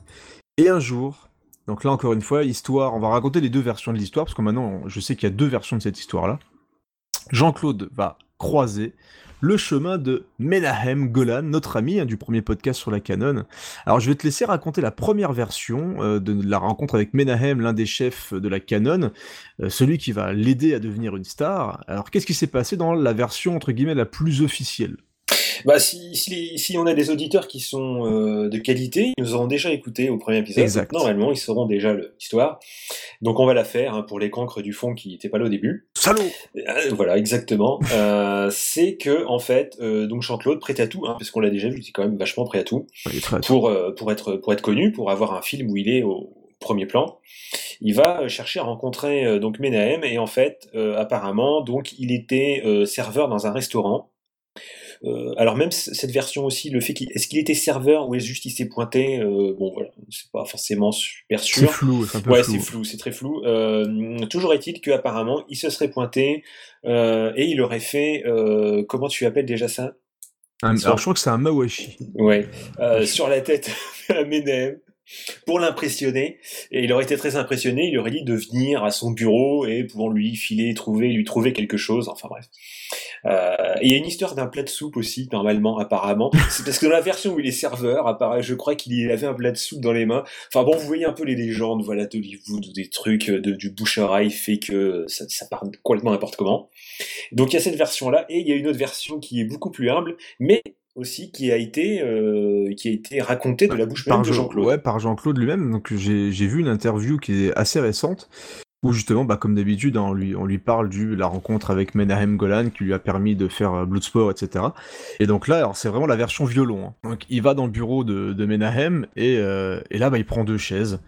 Et un jour, donc là encore une fois, histoire, on va raconter les deux versions de l'histoire, parce que maintenant, je sais qu'il y a deux versions de cette histoire-là. Jean-Claude va croiser le chemin de Menahem Golan, notre ami hein, du premier podcast sur la canon. Alors je vais te laisser raconter la première version euh, de la rencontre avec Menahem, l'un des chefs de la canon, euh, celui qui va l'aider à devenir une star. Alors qu'est-ce qui s'est passé dans la version entre guillemets la plus officielle? Bah, si, si, on a des auditeurs qui sont euh, de qualité, ils nous auront déjà écouté au premier épisode. Exact. Normalement, ils sauront déjà l'histoire. Donc, on va la faire hein, pour les cancres du fond qui n'étaient pas là au début. Salaud Euh, voilà, exactement. Euh, c'est que en fait, donc Jean-Claude prêt à tout, hein, parce qu'on l'a déjà vu, c'est quand même vachement prêt à tout pour pour être pour être connu, pour avoir un film où il est au premier plan. Il va chercher à rencontrer euh, donc Menahem et en fait, euh, apparemment, donc il était euh, serveur dans un restaurant. Euh, alors même cette version aussi, le fait qu'il est-ce qu'il était serveur ou est-ce juste il s'est pointé, euh, bon voilà, c'est pas forcément super C'est sûr. flou, c'est un peu Ouais, flou. c'est flou, c'est très flou. Euh, toujours est-il qu'apparemment, il se serait pointé euh, et il aurait fait, euh, comment tu appelles déjà ça? Un- alors je crois que c'est un Mawashi. Ouais, euh, sur la tête *laughs* à Menem pour l'impressionner. Et il aurait été très impressionné, il aurait dit de venir à son bureau et pour lui filer, trouver, lui trouver quelque chose. Enfin bref. Euh, et il y a une histoire d'un plat de soupe aussi, normalement, apparemment. *laughs* C'est parce que dans la version où il est serveur, apparaît, je crois qu'il avait un plat de soupe dans les mains. Enfin bon, vous voyez un peu les légendes, voilà, d'Hollywood des trucs de, du bouche-oreille fait que ça, ça part complètement n'importe comment. Donc il y a cette version-là et il y a une autre version qui est beaucoup plus humble, mais aussi qui a été euh, qui a été racontée de la bouche même Par de Jean- Jean-Claude. Ouais, par Jean-Claude lui-même. Donc j'ai j'ai vu une interview qui est assez récente où justement, bah, comme d'habitude, hein, on, lui, on lui parle de la rencontre avec Menahem Golan qui lui a permis de faire euh, Bloodsport, etc. Et donc là, c'est vraiment la version violon. hein. Donc il va dans le bureau de, de Menahem et, euh, et là, bah, il prend deux chaises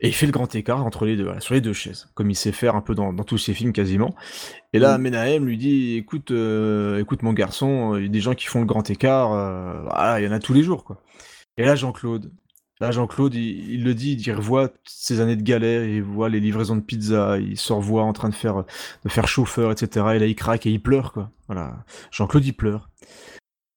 et il fait le grand écart entre les deux, voilà, sur les deux chaises, comme il sait faire un peu dans, dans tous ses films quasiment. Et là, Mm. Menahem lui dit, écoute, euh, écoute mon garçon, il y a des gens qui font le grand écart, voilà, il y en a tous les jours, quoi. Et là, Jean-Claude, Là, Jean-Claude, il, il le dit, il revoit ses années de galère, il voit les livraisons de pizza, il se revoit en train de faire, de faire chauffeur, etc. Et là, il craque et il pleure, quoi. Voilà. Jean-Claude, il pleure.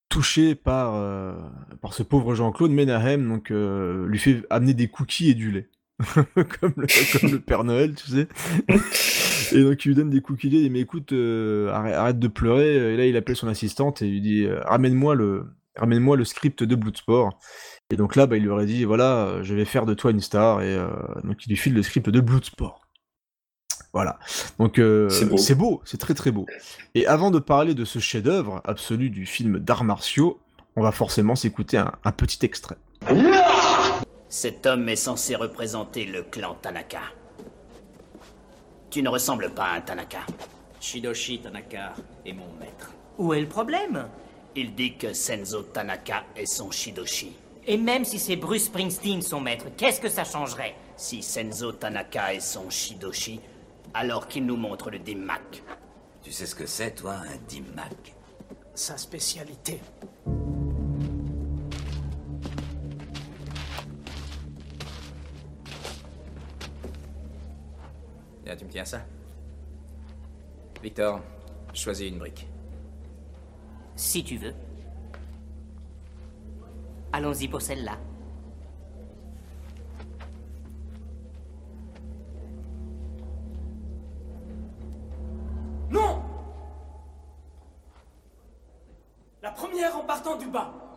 Touché par, euh, par ce pauvre Jean-Claude, Menahem, donc, euh, lui fait amener des cookies et du lait. *laughs* comme, le, comme le Père Noël, tu sais. *laughs* et donc, il lui donne des cookies et il dit, mais écoute, euh, arrête, arrête de pleurer. Et là, il appelle son assistante et lui dit, ramène-moi le, ramène-moi le script de Bloodsport. Et donc là, bah, il lui aurait dit, voilà, euh, je vais faire de toi une star, et euh, donc il lui file le script de Bloodsport. Voilà. Donc euh, C'est beau. c'est beau, c'est très très beau. Et avant de parler de ce chef-d'œuvre absolu du film d'arts martiaux, on va forcément s'écouter un, un petit extrait. Cet homme est censé représenter le clan Tanaka. Tu ne ressembles pas à un Tanaka. Shidoshi Tanaka est mon maître. Où est le problème? Il dit que Senzo Tanaka est son Shidoshi. Et même si c'est Bruce Springsteen son maître, qu'est-ce que ça changerait Si Senzo Tanaka est son Shidoshi, alors qu'il nous montre le Dimac. Tu sais ce que c'est, toi, un Dimac Sa spécialité. Tiens, tu me tiens ça? Victor, choisis une brique. Si tu veux. Allons-y pour celle-là. Non La première en partant du bas.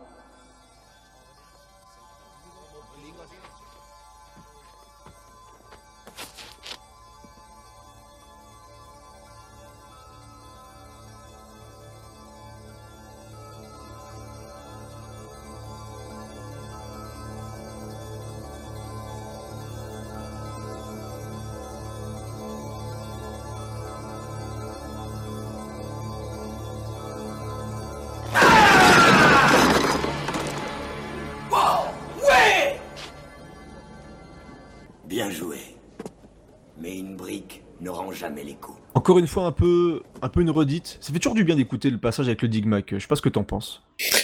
Jamais les coups. Encore une fois, un peu, un peu une redite. Ça fait toujours du bien d'écouter le passage avec le Digmac. Je sais pas ce que t'en penses.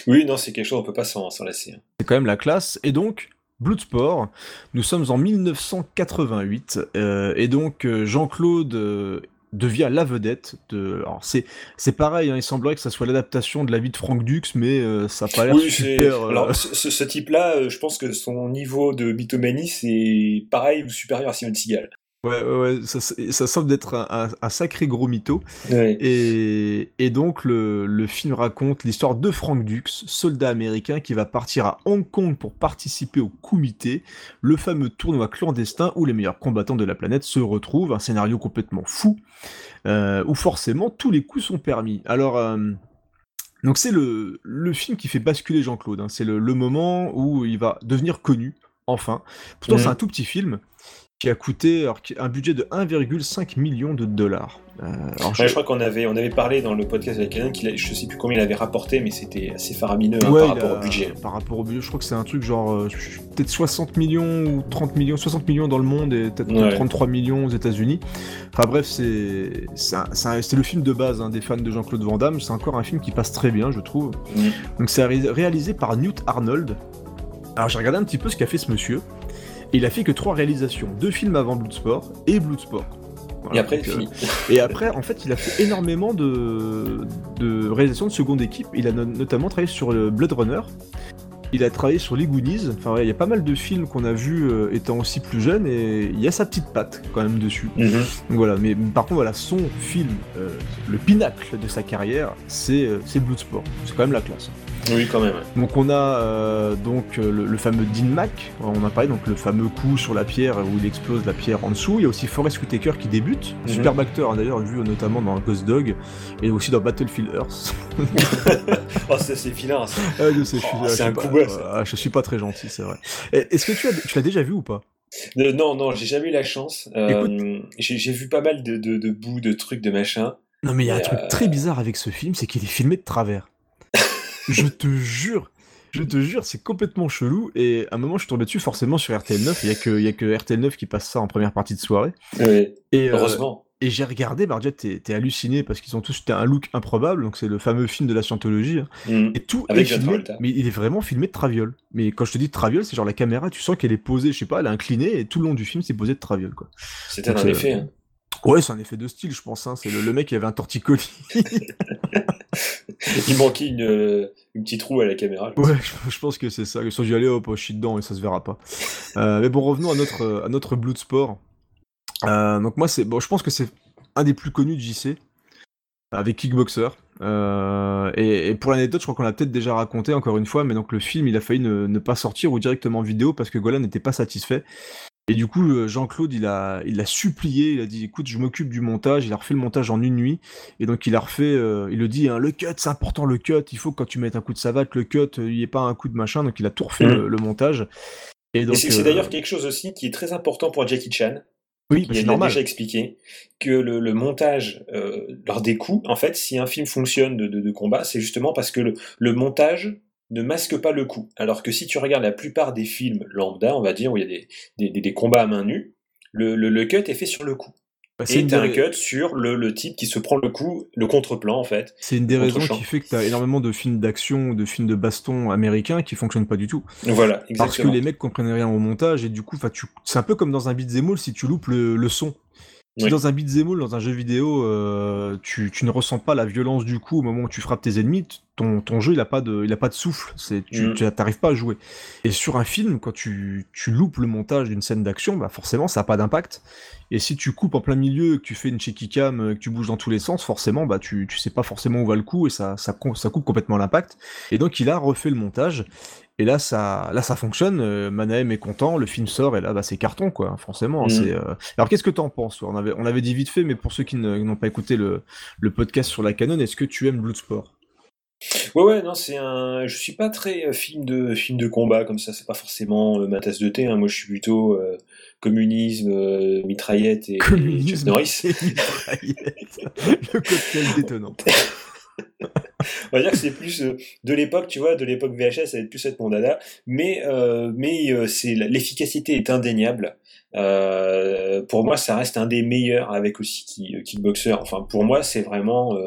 Oui, non, c'est quelque chose, on peut pas s'en s'en lasser. hein. C'est quand même la classe. Et donc, Bloodsport, nous sommes en 1988. euh, et donc, euh, Jean-Claude euh, devient la vedette de. Alors, c'est, c'est pareil, hein, il semblerait que ça soit l'adaptation de la vie de Frank Dux, mais euh, ça a pas l'air Oui, c'est- super. euh, Alors, ce, ce- ce type-là, euh, je pense que son niveau de mythomanie, c'est pareil ou supérieur à Simon Seagal. Ouais, ouais, ça, ça semble d'être un, un- un sacré gros mytho. Ouais. Et, et donc, le, le film raconte l'histoire de Frank Dux, soldat américain qui va partir à Hong Kong pour participer au Kumite, le fameux tournoi clandestin où les meilleurs combattants de la planète se retrouvent. Un scénario complètement fou, euh, où forcément tous les coups sont permis. Alors. euh, donc c'est le, le film qui fait basculer Jean-Claude, hein. c'est le, le moment où il va devenir connu, enfin. Pourtant c'est un tout petit film qui a coûté qui- un budget de 1,5 million de dollars. Euh, alors, je- Ouais, je crois qu'on avait, on avait parlé dans le podcast avec Alain qu'il a- je sais plus combien il avait rapporté, mais c'était assez faramineux hein, Ouais, par rapport a- au budget. Par rapport au budget, je crois que c'est un truc genre euh, peut-être 60 millions ou 30 millions, 60 millions dans le monde et peut-être Ouais. 33 millions aux États-Unis. Enfin bref, c'est c'est le film de base hein, des fans de Jean-Claude Van Damme. C'est encore un film qui passe très bien, je trouve. Mm. Donc c'est ré- réalisé par Newt Arnold. Alors j'ai regardé un petit peu ce qu'a fait ce monsieur. Et il a fait que trois réalisations, deux films avant Bloodsport et Bloodsport. Voilà, Et après, donc, euh, et après, en fait, il a fait énormément de, de réalisations de seconde équipe. Il a no- notamment travaillé sur le Blade Runner. Il a travaillé sur les Goonies. Enfin, ouais, il y a pas mal de films qu'on a vus euh, étant aussi plus jeune et il y a sa petite patte quand même dessus. Mhm. Donc voilà. Mais par contre, voilà, son film, euh, le pinacle de sa carrière, c'est c'est Bloodsport. C'est quand même la classe. Oui, quand même. Donc on a euh, donc euh, le, le fameux Dean Mac, on a parlé donc le fameux coup sur la pierre où il explose la pierre en dessous. Il y a aussi Forrest Whitaker qui débute, Mhm. superbe acteur hein, d'ailleurs vu notamment dans Ghost Dog et aussi dans Battlefield Earth. *laughs* Oh, c'est c'est vilain, ça. Ah, je sais, je Oh, je un pas- coup bas, ça. ah, je suis pas très gentil, c'est vrai. Est-ce que tu as, tu l'as déjà vu ou pas? Euh, non, non, j'ai jamais eu la chance. Euh, j'ai vu pas mal de, de, de bouts, de trucs, de machins. Non mais il y a un truc très bizarre avec ce film, c'est qu'il est filmé de travers. Je te jure, je te jure, c'est complètement chelou. Et à un moment, je suis tombé dessus forcément sur RTL 9. Il y a que, il y a que RTL 9 qui passe ça en première partie de soirée. Et, euh, Heureusement. et j'ai regardé, déjà t'es t'es halluciné parce qu'ils ont tous un look improbable, donc c'est le fameux film de la scientologie. hein. Mhm. Et tout Avec est filmé, mais il est vraiment filmé de traviole. Mais quand je te dis de traviole, c'est genre la caméra, tu sens qu'elle est posée, je sais pas, elle est inclinée et tout le long du film c'est posé de traviole. C'était un euh, effet. hein. Ouais, c'est un effet de style, je pense. Hein. C'est le, le mec qui avait un torticolis. *laughs* *laughs* Il manquait une, euh, une petite roue à la caméra. Ouais, je, pense que c'est ça. Sont dit, allez hop, je suis dedans et ça se verra pas. Euh, mais bon, revenons à notre, euh, à notre Bloodsport. Donc moi, c'est bon, je pense que c'est un des plus connus de JC, avec Kickboxer. Et, et pour l'anecdote, je crois qu'on l'a peut-être déjà raconté encore une fois, mais donc le film, il a failli ne, ne pas sortir ou directement en vidéo parce que Golan n'était pas satisfait. Et du coup, euh, Jean-Claude, il a, il a supplié, il a dit, écoute, je m'occupe du montage. Il a refait le montage en une nuit. Et donc, il a refait, euh, il le dit, hein, le cut, c'est important, le cut. Il faut que quand tu mettes un coup de savate, le cut, euh, il n'y ait pas un coup de machin. Donc, il a tout refait Mhm. le, le montage. Et donc, Et c'est euh, d'ailleurs quelque chose aussi qui est très important pour Jackie Chan. oui, bah, Il a déjà expliqué que le, le montage euh, lors des coups, en fait, si un film fonctionne de, de- de combat, c'est justement parce que le, le montage ne masque pas le coup. Alors que si tu regardes la plupart des films lambda, on va dire, où il y a des, des, des- des combats à main nue, le, le, le cut est fait sur le coup. Bah, c'est Et t'as un cut sur le, le type qui se prend le coup, le contre-plan en fait. C'est une des raisons qui fait que tu as énormément de films d'action de films de baston américains qui fonctionnent pas du tout. Voilà, exactement. Parce que les mecs comprennent rien au montage et du coup, tu... c'est un peu comme dans un beat'em all si tu loupes le, le son. Si Oui. dans un beat'em dans un jeu vidéo, euh, tu, tu ne ressens pas la violence du coup au moment où tu frappes tes ennemis, ton, ton jeu il a pas de, il a pas de souffle. C'est, tu, Mm. n'arrives pas à jouer. Et sur un film, quand tu, tu loupes le montage d'une scène d'action, bah forcément ça a pas d'impact. Et si tu coupes en plein milieu, que tu fais une shaky cam, euh, que tu bouges dans tous les sens, forcément bah tu, tu sais pas forcément où va le coup et ça, ça coupe complètement l'impact. Et donc il a refait le montage. Et là, ça, là, ça fonctionne. euh, Manahem est content, le film sort et là, bah, c'est carton, quoi. Forcément. Mm. C'est. euh, Alors, qu'est-ce que t'en penses On avait, on dit vite fait, mais pour ceux qui n'ont pas écouté le, le podcast sur la canon, est-ce que tu aimes Bloodsport Ouais, ouais, non, c'est un. Je suis pas très euh, film de film de combat comme ça. C'est pas forcément euh, ma tasse de thé. hein. Moi, je suis plutôt euh, communisme, euh, mitraillette et, Communisme Norris. et mitraillette. *laughs* le cocktail détonnant. On va dire que c'est plus euh, de l'époque, tu vois, de l'époque VHS, ça va être plus être mon dada. Mais, euh, euh, l'efficacité est indéniable. Pour moi, ça reste un des meilleurs avec aussi Kickboxer. Enfin, pour moi, c'est vraiment,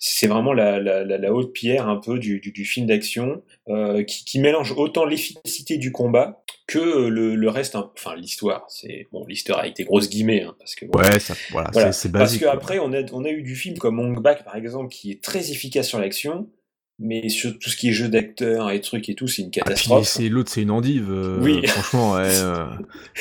c'est vraiment la, la, la, haute pierre un peu du, du, du film d'action euh, qui, qui mélange autant l'efficacité du combat que le, le reste. hein. Enfin, l'histoire, c'est bon, l'histoire avec des grosses guillemets, hein, parce que bon, Ouais, ça, voilà, voilà. c'est Parce basique. quoi. qu'après, on a, on a eu du film comme Hong Bak, par exemple, qui est très efficace sur l'action, mais sur tout ce qui est jeu d'acteur et trucs et tout, c'est une Ah, catastrophe. c'est l'autre, c'est une endive. euh, Oui. *laughs* Franchement, ouais, euh,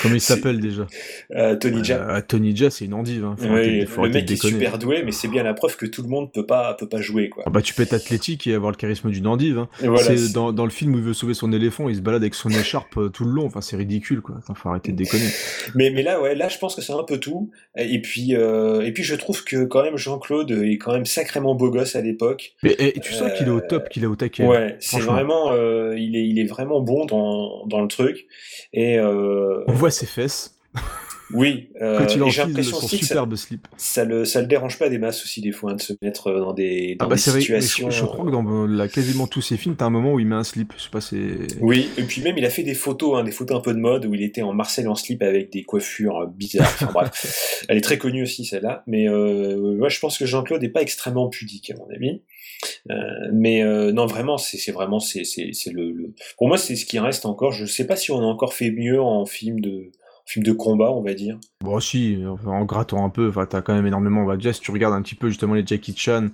comment il s'appelle déjà? Euh, Tony Jaa. Euh, Tony Jaa, c'est une endive. Hein. Faut Oui, arrêter de- faut le mec est super doué, mais c'est bien la preuve que tout le monde peut pas, peut pas jouer, quoi. Ah bah, tu peux être athlétique et avoir le charisme d'une endive. Hein. Voilà, C'est dans, dans le film où il veut sauver son éléphant, il se balade avec son écharpe tout le long. Enfin, c'est ridicule, quoi. Attends, faut arrêter de déconner. Mais, mais là, ouais, là, je pense que c'est un peu tout. Et puis, et puis, je trouve que quand même Jean-Claude est quand même sacrément beau gosse à l'époque. Mais et, tu sens qu'il est top, qu'il est au taquet. Ouais, c'est franchement. vraiment, euh, il est, il est vraiment bon dans, dans le truc. Et euh, On voit ses fesses. oui, *laughs* euh, j'ai l'impression aussi que ça, superbe slip. ça le, ça le dérange pas des masses aussi des fois hein, de se mettre dans des, dans Ah bah des c'est vrai, mais situations. je, je crois que dans euh, la, quasiment tous ses films, t'as un moment où il met un slip. Je sais pas, c'est. Oui, et puis même il a fait des photos, hein, des photos un peu de mode où il était en Marcel en slip avec des coiffures euh, bizarres. Enfin bref, *laughs* elle est très connue aussi celle-là. Mais euh, moi je pense que Jean-Claude n'est pas extrêmement pudique à mon avis. Euh, mais euh, non vraiment c'est vraiment c'est le, le- pour moi c'est ce qui reste encore. Je sais pas si on a encore fait mieux en film de film de combat on va dire. Bon, si, en grattant un peu, enfin, t'as quand même énormément. On va dire, si tu regardes un petit peu justement les Jackie Chan,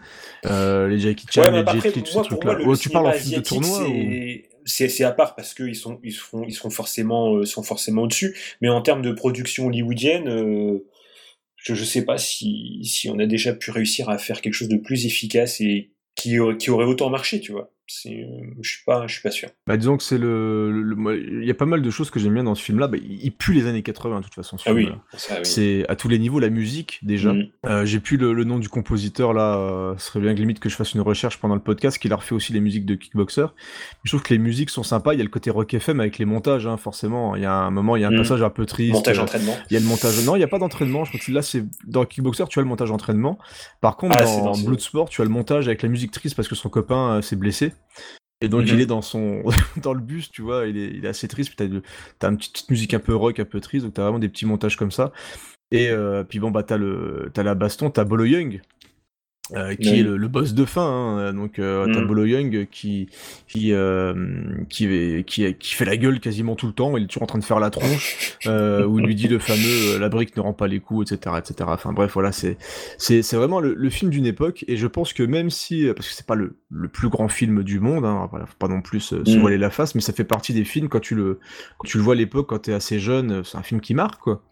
euh, les Jackie Chan, Ouais, les après, Jet Li, tous ces trucs-là. Ouais, tu parles en film de tournoi ou... c'est- à part parce qu'ils sont ils seront ils seront forcément euh, sont forcément au-dessus mais en termes de production hollywoodienne euh, je je sais pas si si on a déjà pu réussir à faire quelque chose de plus efficace et qui qui aurait autant marché tu vois c'est euh, je suis pas je suis pas sûr Bah, disons que c'est le. Il y a pas mal de choses que j'aime bien dans ce film-là. Bah, il pue les années 80, de toute façon. ce ah oui oui C'est à tous les niveaux, la musique, déjà. Mhm. Euh, J'ai plus le, le nom du compositeur, là. euh, ce serait bien que limite que je fasse une recherche pendant le podcast, qu'il a refait aussi les musiques de Kickboxer. Je trouve que les musiques sont sympas. Il y a le côté rock FM avec les montages, hein, forcément. Il y a un moment, il y a un Mhm. passage un peu triste. montage Euh, entraînement Il y a le montage. Non, il n'y a pas d'entraînement. Je crois que là, c'est dans Kickboxer, tu as le montage entraînement. Par contre, Ah, dans Bloodsport, tu as le montage avec la musique triste parce que son copain euh, s'est blessé. Et donc, Mhm. il est dans son *laughs* dans le bus, tu vois. Il est, il est assez triste. Puis t'as une petite, petite musique un peu rock, un peu triste. Donc, t'as vraiment des petits montages comme ça. Et euh, puis bon, bah, t'as le, t'as la baston, t'as Bolo Young. Euh, qui Oui. est le, le boss de fin, hein. donc euh, t'as Mhm. Bolo Young qui qui, euh, qui qui qui fait la gueule quasiment tout le temps, il est toujours en train de faire la tronche, *laughs* euh, où il lui dit le fameux euh, la brique ne rend pas les coups, etc., etc. Enfin bref, voilà, c'est c'est c'est vraiment le, le film d'une époque, et je pense que même si parce que c'est pas le, le plus grand film du monde, hein, voilà, faut pas non plus se, se Mhm. voiler la face, mais ça fait partie des films quand tu le quand tu le vois à l'époque, quand t'es assez jeune, c'est un film qui marque quoi.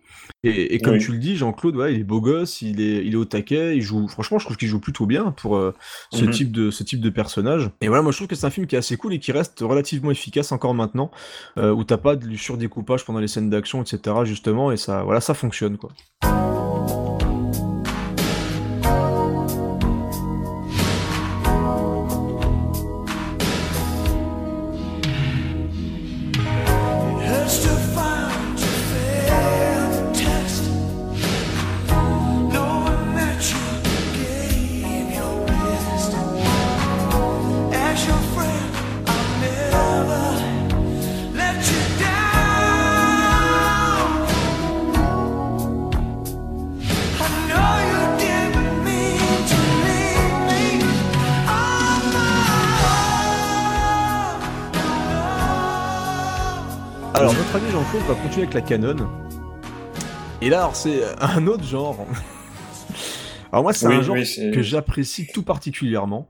Et, et comme Oui. tu le dis, Jean-Claude, ouais, il est beau gosse, il est, il est au taquet, il joue. Franchement, je trouve qu'il joue plutôt bien pour euh, ce Mhm. type de ce type de personnage. Et voilà, moi je trouve que c'est un film qui est assez cool et qui reste relativement efficace encore maintenant, euh, où t'as pas du surdécoupage pendant les scènes d'action, etc. Justement, et ça, voilà, ça fonctionne quoi. Avec la canon. Et là, alors, c'est un autre genre. alors moi, c'est Oui, un genre oui, que j'apprécie tout particulièrement.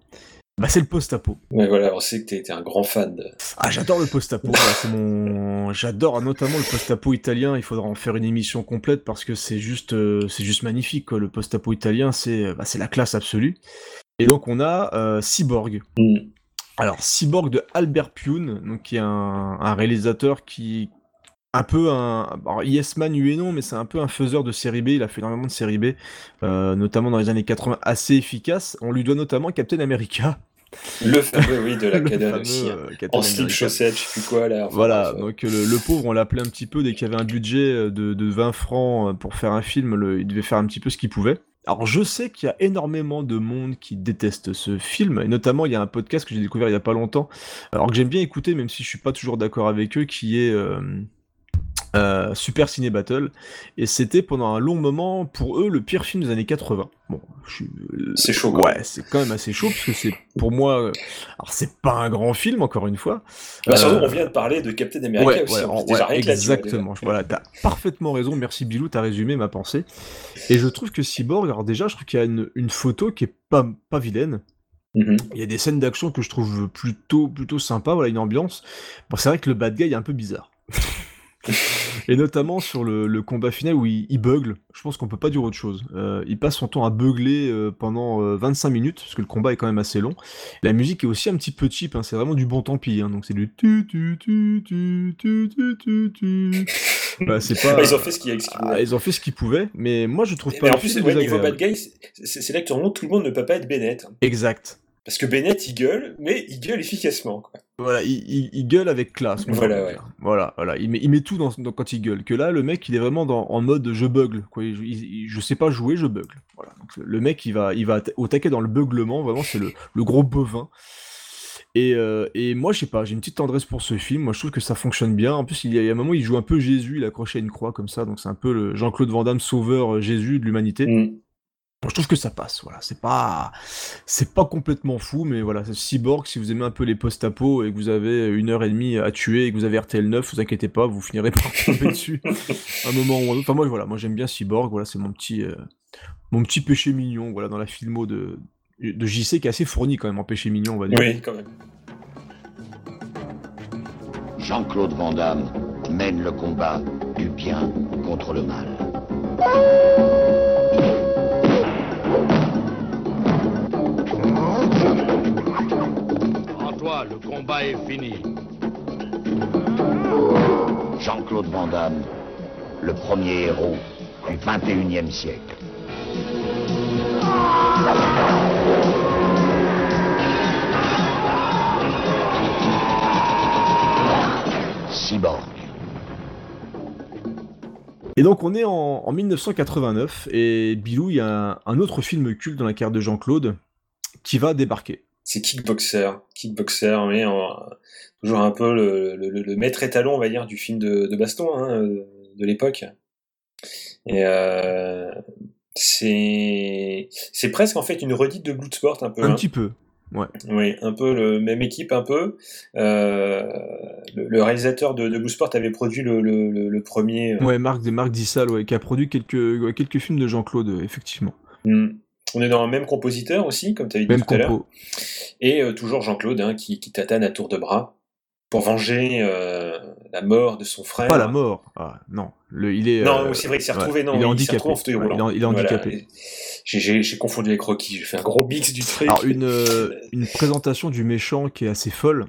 Bah, c'est le post-apo. Ouais, voilà, on sait que t'es un grand fan de. Ah, j'adore le post-apo. voilà, c'est mon, j'adore notamment le post-apo italien. Il faudra en faire une émission complète parce que c'est juste, euh, c'est juste magnifique. Quoi. Le post-apo italien, c'est, bah, c'est la classe absolue. Et donc on a euh, Cyborg. Mm. Alors Cyborg de Albert Pune, donc qui est un, un réalisateur qui un peu un alors, Yes Man et non mais c'est un peu un faiseur de série B il a fait énormément de série B euh, notamment dans les années 80 assez efficace on lui doit notamment Captain America Le fameux, oui, de *laughs* la aussi. hein. euh, En slip chaussette, je sais plus quoi, là. enfin, Voilà, donc euh, le, le pauvre, on l'appelait un petit peu dès qu'il y avait un budget de, de 20 francs pour faire un film, le- il devait faire un petit peu ce qu'il pouvait. Alors je sais qu'il y a énormément de monde qui déteste ce film, et notamment il y a un podcast que j'ai découvert il y a pas longtemps, alors que j'aime bien écouter même si je suis pas toujours d'accord avec eux, qui est euh, euh, Super Ciné Battle, et c'était pendant un long moment pour eux le pire film des années 80. Bon, suis... C'est chaud, Ouais, c'est quand même assez chaud parce que c'est pour moi, euh, alors c'est pas un grand film encore une fois. Bah, surtout, Euh, on vient de parler de Captain America Ouais, aussi. ouais, déjà, rien que exactement. déjà. Voilà, t'as parfaitement raison. Merci Bilou, t'as résumé ma pensée. Et je trouve que Cyborg, alors déjà, je trouve qu'il y a une, une photo qui est pas, pas vilaine. Mhm. Il y a des scènes d'action que je trouve plutôt, plutôt sympa. Voilà, une ambiance. Bon, c'est vrai que le bad guy est un peu bizarre. *laughs* et notamment sur le, combat final où il, bugle. Je pense qu'on peut pas dire autre chose. Euh, il passe son temps à bugler euh, pendant euh, 25 minutes, parce que le combat est quand même assez long. La musique est aussi un petit peu cheap, hein. c'est vraiment du bon tant pis. Hein. Donc c'est du tu tu tu tu tu tu tu. Bah, ils ont fait ce qu'ils pouvaient, mais moi je trouve pas. Mais en plus, ouais, niveau bad guy, c'est là que tout le monde ne peut pas être Bennett. Exact. Parce que Bennett, il gueule, mais il gueule efficacement. Quoi. Voilà, il, il- il gueule avec classe. Voilà, ouais. Voilà, voilà. Il met, il met tout dans, dans- quand il gueule. Que là, le mec, il est vraiment dans, en mode je bugle. Quoi. Je sais pas jouer, je bugle. Voilà. Donc, le mec, il va, il va au taquet dans le beuglement. Vraiment, c'est le, le gros bovin. Et, euh, et moi, je sais pas, j'ai une petite tendresse pour ce film. Moi, je trouve que ça fonctionne bien. En plus, il y a, un moment, il joue un peu Jésus. Il accroché à une croix comme ça. Donc, c'est un peu le Jean-Claude Van Damme, sauveur euh, Jésus de l'humanité. Mm. Je trouve que ça passe, voilà. C'est pas, c'est pas complètement fou, mais voilà. c'est Cyborg, si vous aimez un peu les post-apo et que vous avez une heure et demie à tuer et que vous avez RTL 9, vous inquiétez pas, vous finirez *laughs* par tomber dessus un moment ou un autre. Enfin, moi, voilà, moi j'aime bien Cyborg, voilà, c'est mon petit, euh, mon petit péché mignon, voilà, dans la filmo de, de JC qui est assez fourni quand même en péché mignon, on va dire. Oui, quand même. Jean-Claude Van Damme mène le combat du bien contre le mal. Le combat est fini. Jean-Claude Van Damme, le premier héros du 21e siècle. Cyborg. Et donc on est en, en 1989 et Bilou, il y a un, un autre film culte dans la carrière de Jean-Claude qui va débarquer. C'est Kickboxer. Kickboxer, mais en- toujours un peu le, le- le- le maître étalon, on va dire, du film de, de baston hein, de l'époque. Et euh, c'est c'est presque en fait une redite de Bloodsport un peu. Un hein. petit peu, ouais. Oui, un peu le même équipe, un peu. Euh, le, le réalisateur de, de Bloodsport avait produit le, le, le- le premier. euh, Ouais, Marc, Marc Dissal, ouais, qui a produit quelques, quelques films de Jean-Claude, effectivement. Hmm. On est dans le même compositeur aussi, comme tu avais dit Même tout à l'heure. Et euh, toujours Jean-Claude hein, qui, qui tatane à tour de bras pour venger euh, la mort de son frère. Pas la mort. Ah, non. Le, il est, Non, euh, c'est vrai qu'il s'est ouais, retrouvé, non, il est il handicapé. retrouvé en fauteuil Ouais, roulant. il est- il handicapé. J'ai- confondu avec Rocky, j'ai fait un gros mix du truc. Alors, une, une *laughs* présentation du méchant qui est assez folle.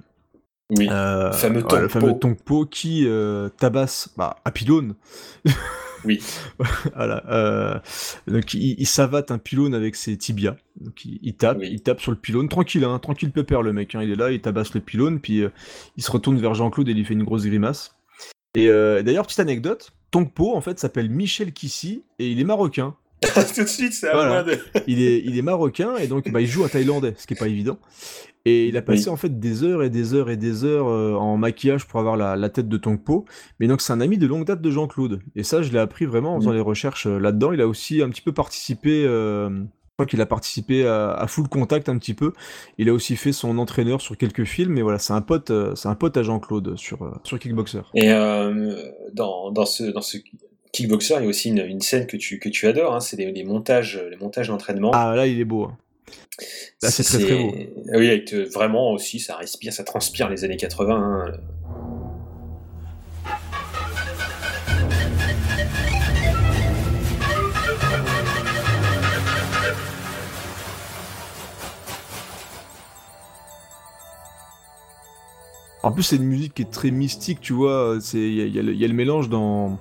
Oui, le fameux le Tongpo. fameux Tongpo qui tabasse bah, pylône. *laughs* Oui. *laughs* voilà. euh, donc il, il savate un pylône avec ses tibias. Donc il, il tape, il tape sur le pylône, tranquille, hein, tranquille pépère le mec. hein, il est là, il tabasse le pylône, puis euh, il se retourne vers Jean-Claude et il lui fait une grosse grimace. Et euh, d'ailleurs, petite anecdote, Tongpo en fait s'appelle Michel Kissy et il est marocain. *laughs* Tout de suite, c'est à Voilà. moi de. il, est, il est marocain et donc bah, il joue un thaïlandais, ce qui est pas évident. Et il a passé Oui. en fait des heures et des heures et des heures euh, en maquillage pour avoir la, la tête de Tongpo. Mais donc c'est un ami de longue date de Jean-Claude. Et ça, je l'ai appris vraiment en faisant les recherches euh, là-dedans. Il a aussi un petit peu participé. euh, je crois qu'il a participé à, à Full Contact un petit peu. Il a aussi fait son entraîneur sur quelques films. Mais voilà, c'est un pote, c'est un pote à Jean-Claude sur sur Kickboxer. Et euh, dans, dans ce, dans ce Kickboxer, il y a aussi une, une scène que tu, que tu adores, hein, c'est les, les montages, les montages d'entraînement. Ah là, il est beau. hein. Là, c'est très très beau. Ah Oui, avec, euh, vraiment aussi, ça respire, ça transpire les années 80. hein. En plus, c'est une musique qui est très mystique, tu vois. y, y il y a le mélange dans.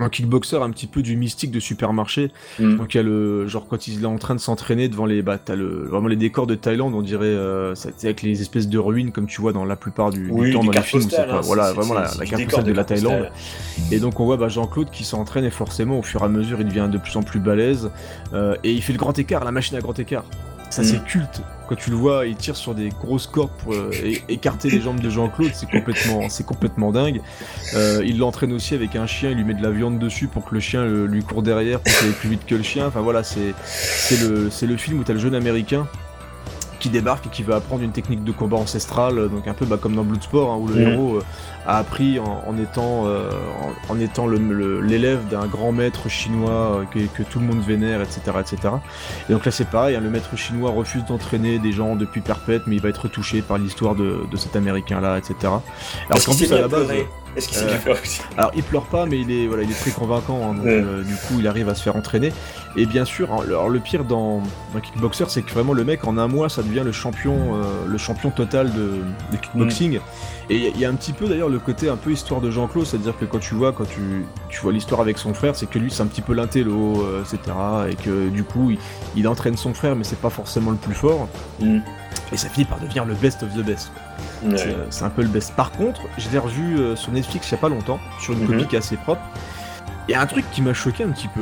Un kickboxer un petit peu du mystique de supermarché. Mm. Donc il y a le genre quand il est en train de s'entraîner devant les bah t'as le vraiment les décors de Thaïlande on dirait euh, ça- avec les espèces de ruines comme tu vois dans la plupart du, temps dans les films postales, pas- hein, voilà vraiment la, carte postale de de la Thaïlande et donc on voit bah, Jean-Claude qui s'entraîne et forcément au fur et à mesure il devient de plus en plus balèze euh, et il fait le grand écart la machine à grand écart ça Mm. c'est culte quand tu le vois il tire sur des grosses cordes pour euh, écarter les jambes de Jean-Claude c'est complètement *laughs* c'est complètement dingue euh, il l'entraîne aussi avec un chien, il lui met de la viande dessus pour que le chien lui court derrière pour qu'il aille plus vite que le chien. Enfin voilà, c'est c'est le, c'est le film où t'as le jeune américain qui débarque et qui va apprendre une technique de combat ancestrale, donc un peu bah, comme dans Bloodsport, hein, où le Mhm. héros euh, a appris en, en étant, euh, en, en étant le- l'élève d'un grand maître chinois euh, que, que tout le monde vénère, etc. etc. Et donc là c'est pareil, hein, le maître chinois refuse d'entraîner des gens depuis perpète, mais il va être touché par l'histoire de, de cet américain-là, etc. Alors qu'en plus à la base... Est-ce qu'il euh, alors il pleure pas, mais il est voilà, il est très convaincant. hein, donc Ouais. euh, du coup, il arrive à se faire entraîner. Et bien sûr, hein, alors le pire dans, dans Kickboxer, c'est que vraiment le mec en un mois, ça devient le champion, euh, le champion total de, de kickboxing. Et il y a- il y, a un petit peu d'ailleurs le côté un peu histoire de Jean-Claude, c'est-à-dire que quand tu vois, quand tu, tu vois l'histoire avec son frère, c'est que lui c'est un petit peu l'intello, euh, etc. Et que du coup, il, il entraîne son frère, mais c'est pas forcément le plus fort. Mm. Et ça finit par devenir le best of the best. C'est, euh, C'est un peu le best. Par contre, je l'ai revu euh, sur Netflix il y a pas longtemps, sur une Mhm. copie qui est assez propre. Il y a un truc qui m'a choqué un petit peu.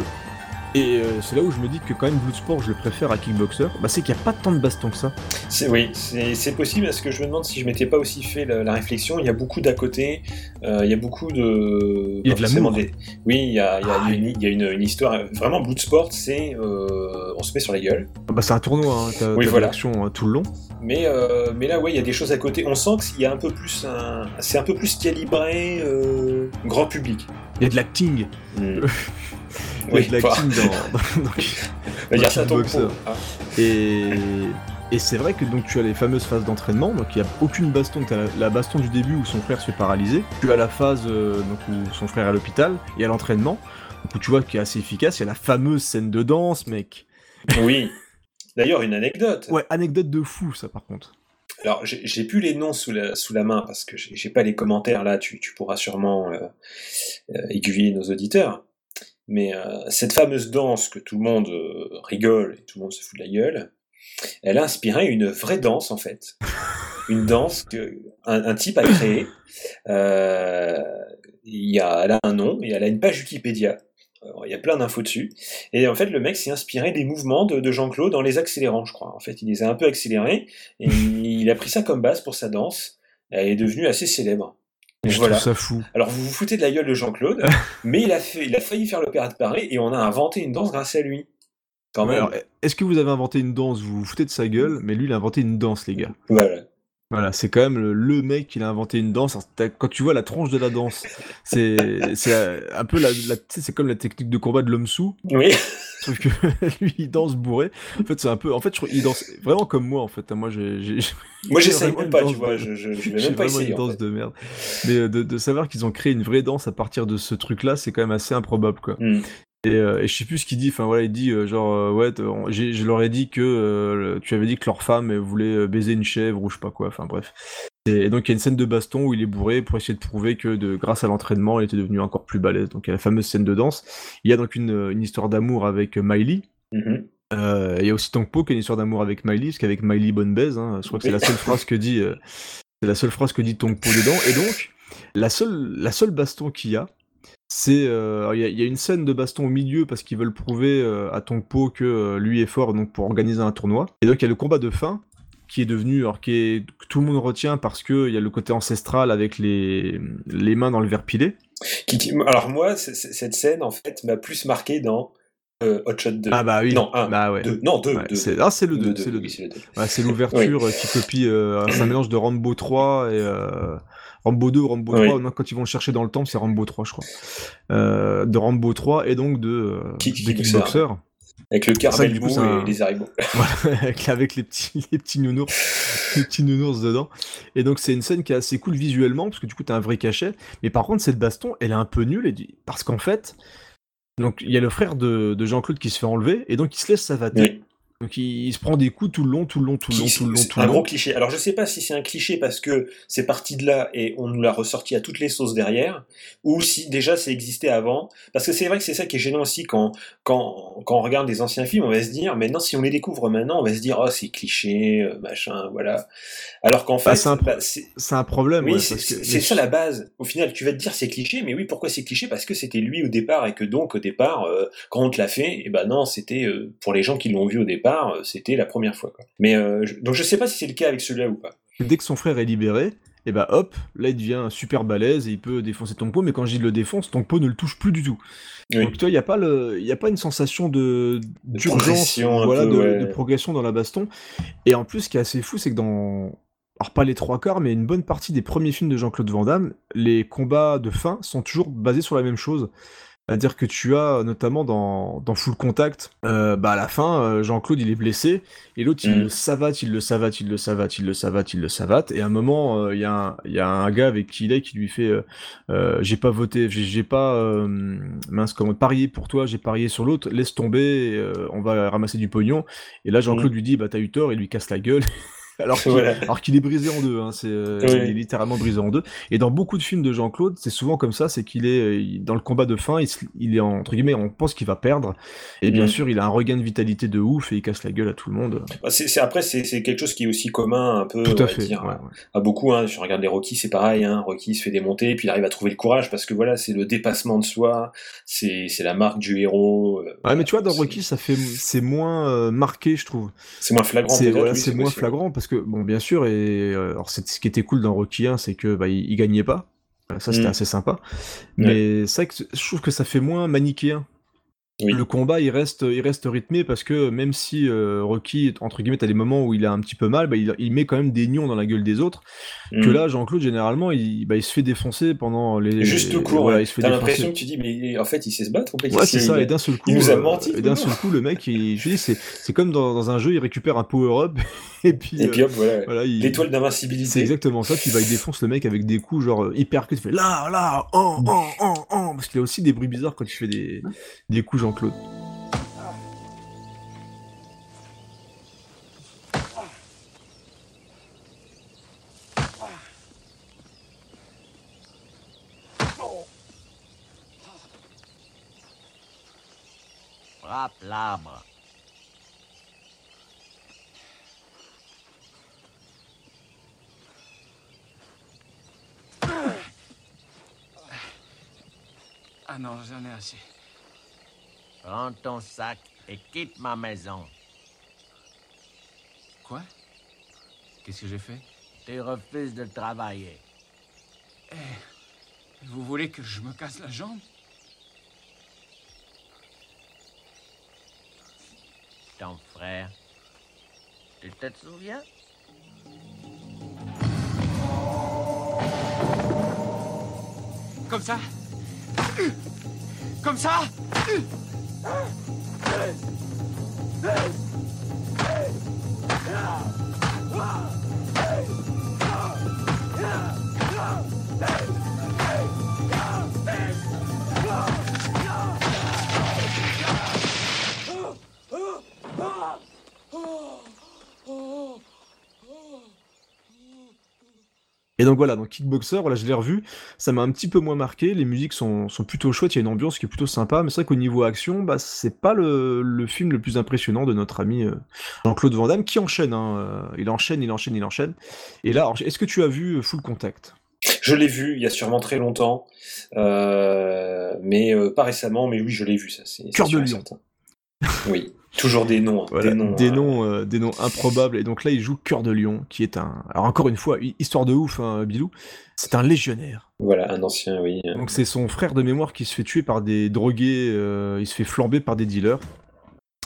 Et euh, c'est là où je me dis que quand même Bloodsport je le préfère à Kickboxer, bah c'est qu'il n'y a pas tant de baston que ça. C'est oui, c'est possible parce que je me demande si je m'étais pas aussi fait la, la réflexion. Il y a beaucoup d'à côté, euh, il y a beaucoup de. Il y a de l'amour. des- Oui, il y a, il y a Ah, une, il y a une, une histoire. Vraiment, Bloodsport, c'est euh, on se met sur la gueule. Ah Bah c'est un tournoi, hein, t'as Oui, voilà. l'action euh, tout le long. Mais, mais là, ouais, il y a des choses à côté. On sent qu'il y a un peu plus, un... c'est un peu plus calibré grand public. Il y a de l'acting. Mm. *laughs* Oui, de bah. dans, ça. Ah. *laughs* Et, et c'est vrai que donc tu as les fameuses phases d'entraînement, donc il n'y a aucune baston, tu as la, la baston du début où son frère se fait paralyser, tu as la phase euh, donc, où son frère est à l'hôpital, et à l'entraînement, donc, où tu vois qui est assez efficace, il y a la fameuse scène de danse, mec. Oui. D'ailleurs, une anecdote. Ouais, anecdote de fou ça par contre. Alors, j'ai plus les noms sous la, sous la main parce que j'ai j'ai pas les commentaires là. Tu, tu pourras sûrement euh, euh, aiguiller nos auditeurs. Mais euh, cette fameuse danse que tout le monde euh, rigole et tout le monde se fout de la gueule, elle a inspiré une vraie danse en fait. *laughs* Une danse que un, un type a créée. Euh, il y a, elle a un nom et elle a une page Wikipédia. Alors, il y a plein d'infos dessus. Et en fait, le mec s'est inspiré des mouvements de, de Jean-Claude en les accélérant, je crois. En fait, il les a un peu accélérés et il a pris ça comme base pour sa danse. Elle est devenue assez célèbre. Et Je voilà. trouve ça fou. Alors vous vous foutez de la gueule de Jean-Claude, *laughs* mais il a, fait, il a failli faire l'opéra de Paris et on a inventé une danse grâce à lui. Quand même. alors, est-ce que vous avez inventé une danse? Vous vous foutez de sa gueule, mais lui il a inventé une danse, les gars. Voilà. Voilà, c'est quand même le, le mec qui a inventé une danse. Alors, Quand tu vois la tranche de la danse, c'est euh, un peu la, c'est comme la technique de combat de l'homme sous. Oui. Sauf que *laughs* lui il danse bourré. En fait, c'est un peu. En fait, je, trouve- il danse vraiment comme moi. En fait, moi, j'ai. Moi j'essaye même pas, tu vois, de- je, je, je vais même pas vraiment essayer. une en danse fait. de merde. Mais euh, de, de savoir qu'ils ont créé une vraie danse à partir de ce truc-là, c'est quand même assez improbable, quoi. Hmm. Et, euh, et je sais plus ce qu'il dit. Enfin voilà, il dit euh, genre euh, ouais, je leur ai dit que euh, tu avais dit que leur femme voulait baiser une chèvre ou je sais pas quoi. Enfin bref. Et, et donc il y a une scène de baston où il est bourré pour essayer de prouver que de, grâce à l'entraînement, il était devenu encore plus balèze. Donc il y a la fameuse scène de danse. Il y a donc une, une histoire d'amour avec Miley. Mhm. Euh, il y a aussi Tongpo qui a une histoire d'amour avec Miley, parce qu'avec Miley bonne baise, hein, je crois que c'est la seule phrase que dit, c'est la seule phrase que dit Tongpo dedans. Et donc la seule, la seule baston qu'il y a, c'est euh, il y, a- il y a une scène de baston au milieu parce qu'ils veulent prouver euh, à Tongpo que euh, lui est fort donc pour organiser un tournoi. Et donc il y a le combat de fin qui est devenu alors qui est que tout le monde retient parce que il y a le côté ancestral avec les les mains dans le verre pilé. Alors moi, cette scène en fait m'a plus marqué dans euh, Hot Shot 2. Ah bah oui. Non, un, bah ouais. deux. Non, deux. Ouais, deux. c'est- ah, c'est le Deux, 2, deux, c'est le oui, 2. *laughs* l'ouverture qui copie, c'est un mélange de Rambo 3 et Rambo 2 ou Rambo Oui. 3, non, quand ils vont le chercher dans le temple, c'est Rambo 3, je crois. Euh, de Rambo 3 et donc de, euh, de Kickboxer. Avec le du coup, mou c'est un- et les haribots. *laughs* Voilà, avec, avec les petits, les petits nounours, les petits nounours dedans. Et donc c'est une scène qui est assez cool visuellement parce que du coup t'as un vrai cachet. Mais par contre cette baston, elle est un peu nulle et parce qu'en fait, donc il y a le frère de, de Jean-Claude qui se fait enlever et donc il se laisse savater. Oui. Donc il, il se prend des coups tout le long, tout le long, tout le long, tout le long, c'est tout le un gros cliché. Alors je sais pas si c'est un cliché parce que c'est parti de là et on nous l'a ressorti à toutes les sauces derrière, ou si déjà ça existait avant. Parce que c'est vrai que c'est ça qui est gênant aussi quand, quand, quand on regarde des anciens films, on va se dire, maintenant si on les découvre maintenant, on va se dire, oh c'est cliché, euh, machin, voilà. Alors qu'en fait, Bah, c'est un, bah, c'est un problème. oui, ouais, c'est ça la base. Au final, tu vas te dire c'est cliché, mais oui, pourquoi c'est cliché? Parce que c'était lui au départ et que donc au départ, euh, quand on te l'a fait, et ben non, c'était euh, pour les gens qui l'ont vu au départ, euh, c'était la première fois. Quoi. Mais euh, je- donc je sais pas si c'est le cas avec celui-là ou pas. Dès que son frère est libéré, et bah hop, là il devient super balèze et il peut défoncer ton pot, mais quand je dis le défonce, ton pot ne le touche plus du tout. Oui. Donc toi, il n'y a, pas le- y a pas une sensation de d'urgence, voilà, peu, de, ouais. de progression dans la baston. Et en plus, ce qui est assez fou, c'est que dans... Alors pas les trois quarts, mais une bonne partie des premiers films de Jean-Claude Van Damme, les combats de fin sont toujours basés sur la même chose. C'est-à-dire que tu as, notamment dans, dans Full Contact, euh, bah à la fin, euh, Jean-Claude il est blessé, et l'autre il Mm. le savate, il le savate, il le savate, il le savate, il le savate, et à un moment, euh, il y, a un- il y a un gars avec qui il est qui lui fait euh, euh, J'ai pas voté, j'ai pas, euh, mince, comment, parié pour toi, j'ai parié sur l'autre, laisse tomber, euh, on va ramasser du pognon. Et là, Jean-Claude lui dit Bah t'as eu tort, et lui casse la gueule. *laughs* *laughs* Alors qu'il Voilà. est brisé en deux, hein, c'est, euh, Oui. il est littéralement brisé en deux. Et dans beaucoup de films de Jean-Claude, c'est souvent comme ça, c'est qu'il est euh, dans le combat de fin, il, est entre guillemets, on pense qu'il va perdre, et bien Mhm. sûr, il a un regain de vitalité de ouf et il casse la gueule à tout le monde. Bah, c'est après c'est quelque chose qui est aussi commun un peu Tout à va fait. dire, ouais, à- ouais. à beaucoup. Hein. Si on regarde les Rocky, c'est pareil. Hein. Rocky se fait démonter, puis il arrive à trouver le courage parce que voilà, c'est le dépassement de soi, c'est la marque du héros. euh, Ouais, mais tu vois, dans Rocky, ça fait, c'est moins euh, marqué, je trouve. C'est moins flagrant. C'est voilà, moins possible. flagrant parce que bon, bien sûr, et euh, alors c'est- ce qui était cool dans Rocky 1, c'est que bah, il, il gagnait pas. Euh, Ça, c'était Mm. assez sympa. Mais c'est vrai que je trouve que ça fait moins manichéen. Oui. Le combat, il reste, il reste rythmé parce que même si euh, Rocky, entre guillemets, t'as des moments où il a un petit peu mal, bah, il, il met quand même des nions dans la gueule des autres. Que Mm. là, Jean-Claude, généralement, il, bah, il se fait défoncer pendant les. Juste tout court, voilà, ouais. il se fait t'as défoncer. l'impression que tu dis, mais en fait, il sait se battre. ou pas Ouais, c'est ça, et d'un seul coup, il nous a euh, menti. et d'un seul coup, le mec, il, je dis, c'est, c'est comme dans, dans un jeu, il récupère un power-up, *laughs* et puis, Et puis euh, hop, voilà. voilà, il- L'étoile c'est d'invincibilité. exactement ça, puis bah, il défonce le mec avec des coups genre euh, hyper que tu fais là, là, en, en, en, en, parce qu'il a aussi des bruits bizarres quand tu fais des, des coups Jean-Claude. Frappe l'arbre. Ah non, j'en ai assez. Prends ton sac et quitte ma maison. Quoi? Qu'est-ce que j'ai fait? Tu refuses de travailler. Eh, vous voulez que je me casse la jambe? Ton frère. Tu te souviens? Comme ça Comme ça Oh! Et donc voilà, donc Kickboxer, voilà, je l'ai revu, ça m'a un petit peu moins marqué, les musiques sont, sont plutôt chouettes, il y a une ambiance qui est plutôt sympa, mais c'est vrai qu'au niveau action, bah, c'est pas le, le film le plus impressionnant de notre ami euh, Jean-Claude Van Damme, qui enchaîne, hein, euh, il enchaîne, il enchaîne, il enchaîne. Et là, est-ce que tu as vu euh, Full Contact? Je l'ai vu il y a sûrement très longtemps, euh, mais euh, pas récemment, mais oui, je l'ai vu, ça. c'est Cœur de lion. certain. Oui, toujours des noms. hein, Voilà, des noms. des, noms, euh, des noms improbables. Et donc là, il joue Cœur de Lion, qui est un. Alors encore une fois, hi- histoire de ouf, hein, Bilou. C'est un légionnaire. Voilà, un ancien, oui. Donc c'est son frère de mémoire qui se fait tuer par des drogués, euh, il se fait flamber par des dealers.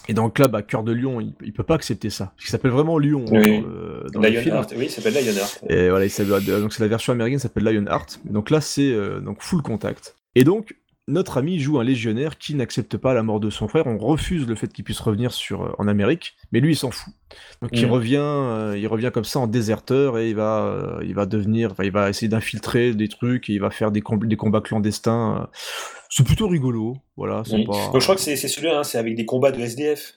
Et donc là, bah, Cœur de Lion, il, il peut pas accepter ça. Parce qu'il s'appelle vraiment Lion hein, Oui. dans le, dans le film. Lionheart, oui, il s'appelle Lionheart. Et voilà, il donc c'est la version américaine, s'appelle Lionheart. Donc là, c'est euh, donc full contact. Et donc, notre ami joue un légionnaire qui n'accepte pas la mort de son frère. On refuse le fait qu'il puisse revenir sur, euh, en Amérique, mais lui il s'en fout. Donc il Mm. revient, euh, il revient comme ça en déserteur et il va, euh, il va devenir, il va essayer d'infiltrer des trucs et il va faire des, com- des combats clandestins. C'est plutôt rigolo, voilà. c'est Oui. pas- Donc je crois que c'est c'est celui-là, hein, c'est avec des combats de SDF.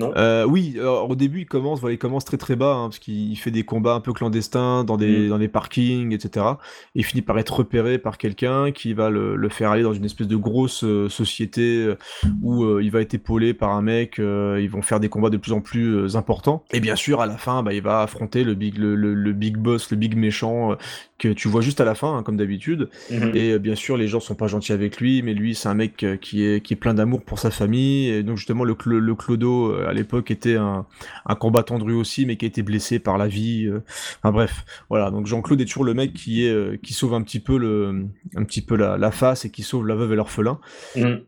Non Euh, oui, alors, au début il commence, voilà, il commence très très bas hein, parce qu'il fait des combats un peu clandestins dans des, Mm. dans des parkings, etc. Et il finit par être repéré par quelqu'un qui va le, le faire aller dans une espèce de grosse euh, société euh, où euh, il va être épaulé par un mec. ils vont faire des combats de plus en plus importants. Et bien sûr, à la fin, bah, il va affronter le big, le, le- le big boss, le big méchant que tu vois juste à la fin, hein, comme d'habitude. Mhm. Et bien sûr, les gens sont pas gentils avec lui, mais lui, c'est un mec qui est, qui est plein d'amour pour sa famille. Et donc, justement, le, le Clodo, à l'époque, était un, un combattant de rue aussi, mais qui a été blessé par la vie. euh. Enfin, bref, voilà. Donc, Jean-Claude est toujours le mec qui, est, euh, qui sauve un petit peu, le, un petit peu la, la face et qui sauve la veuve et l'orphelin. Mhm.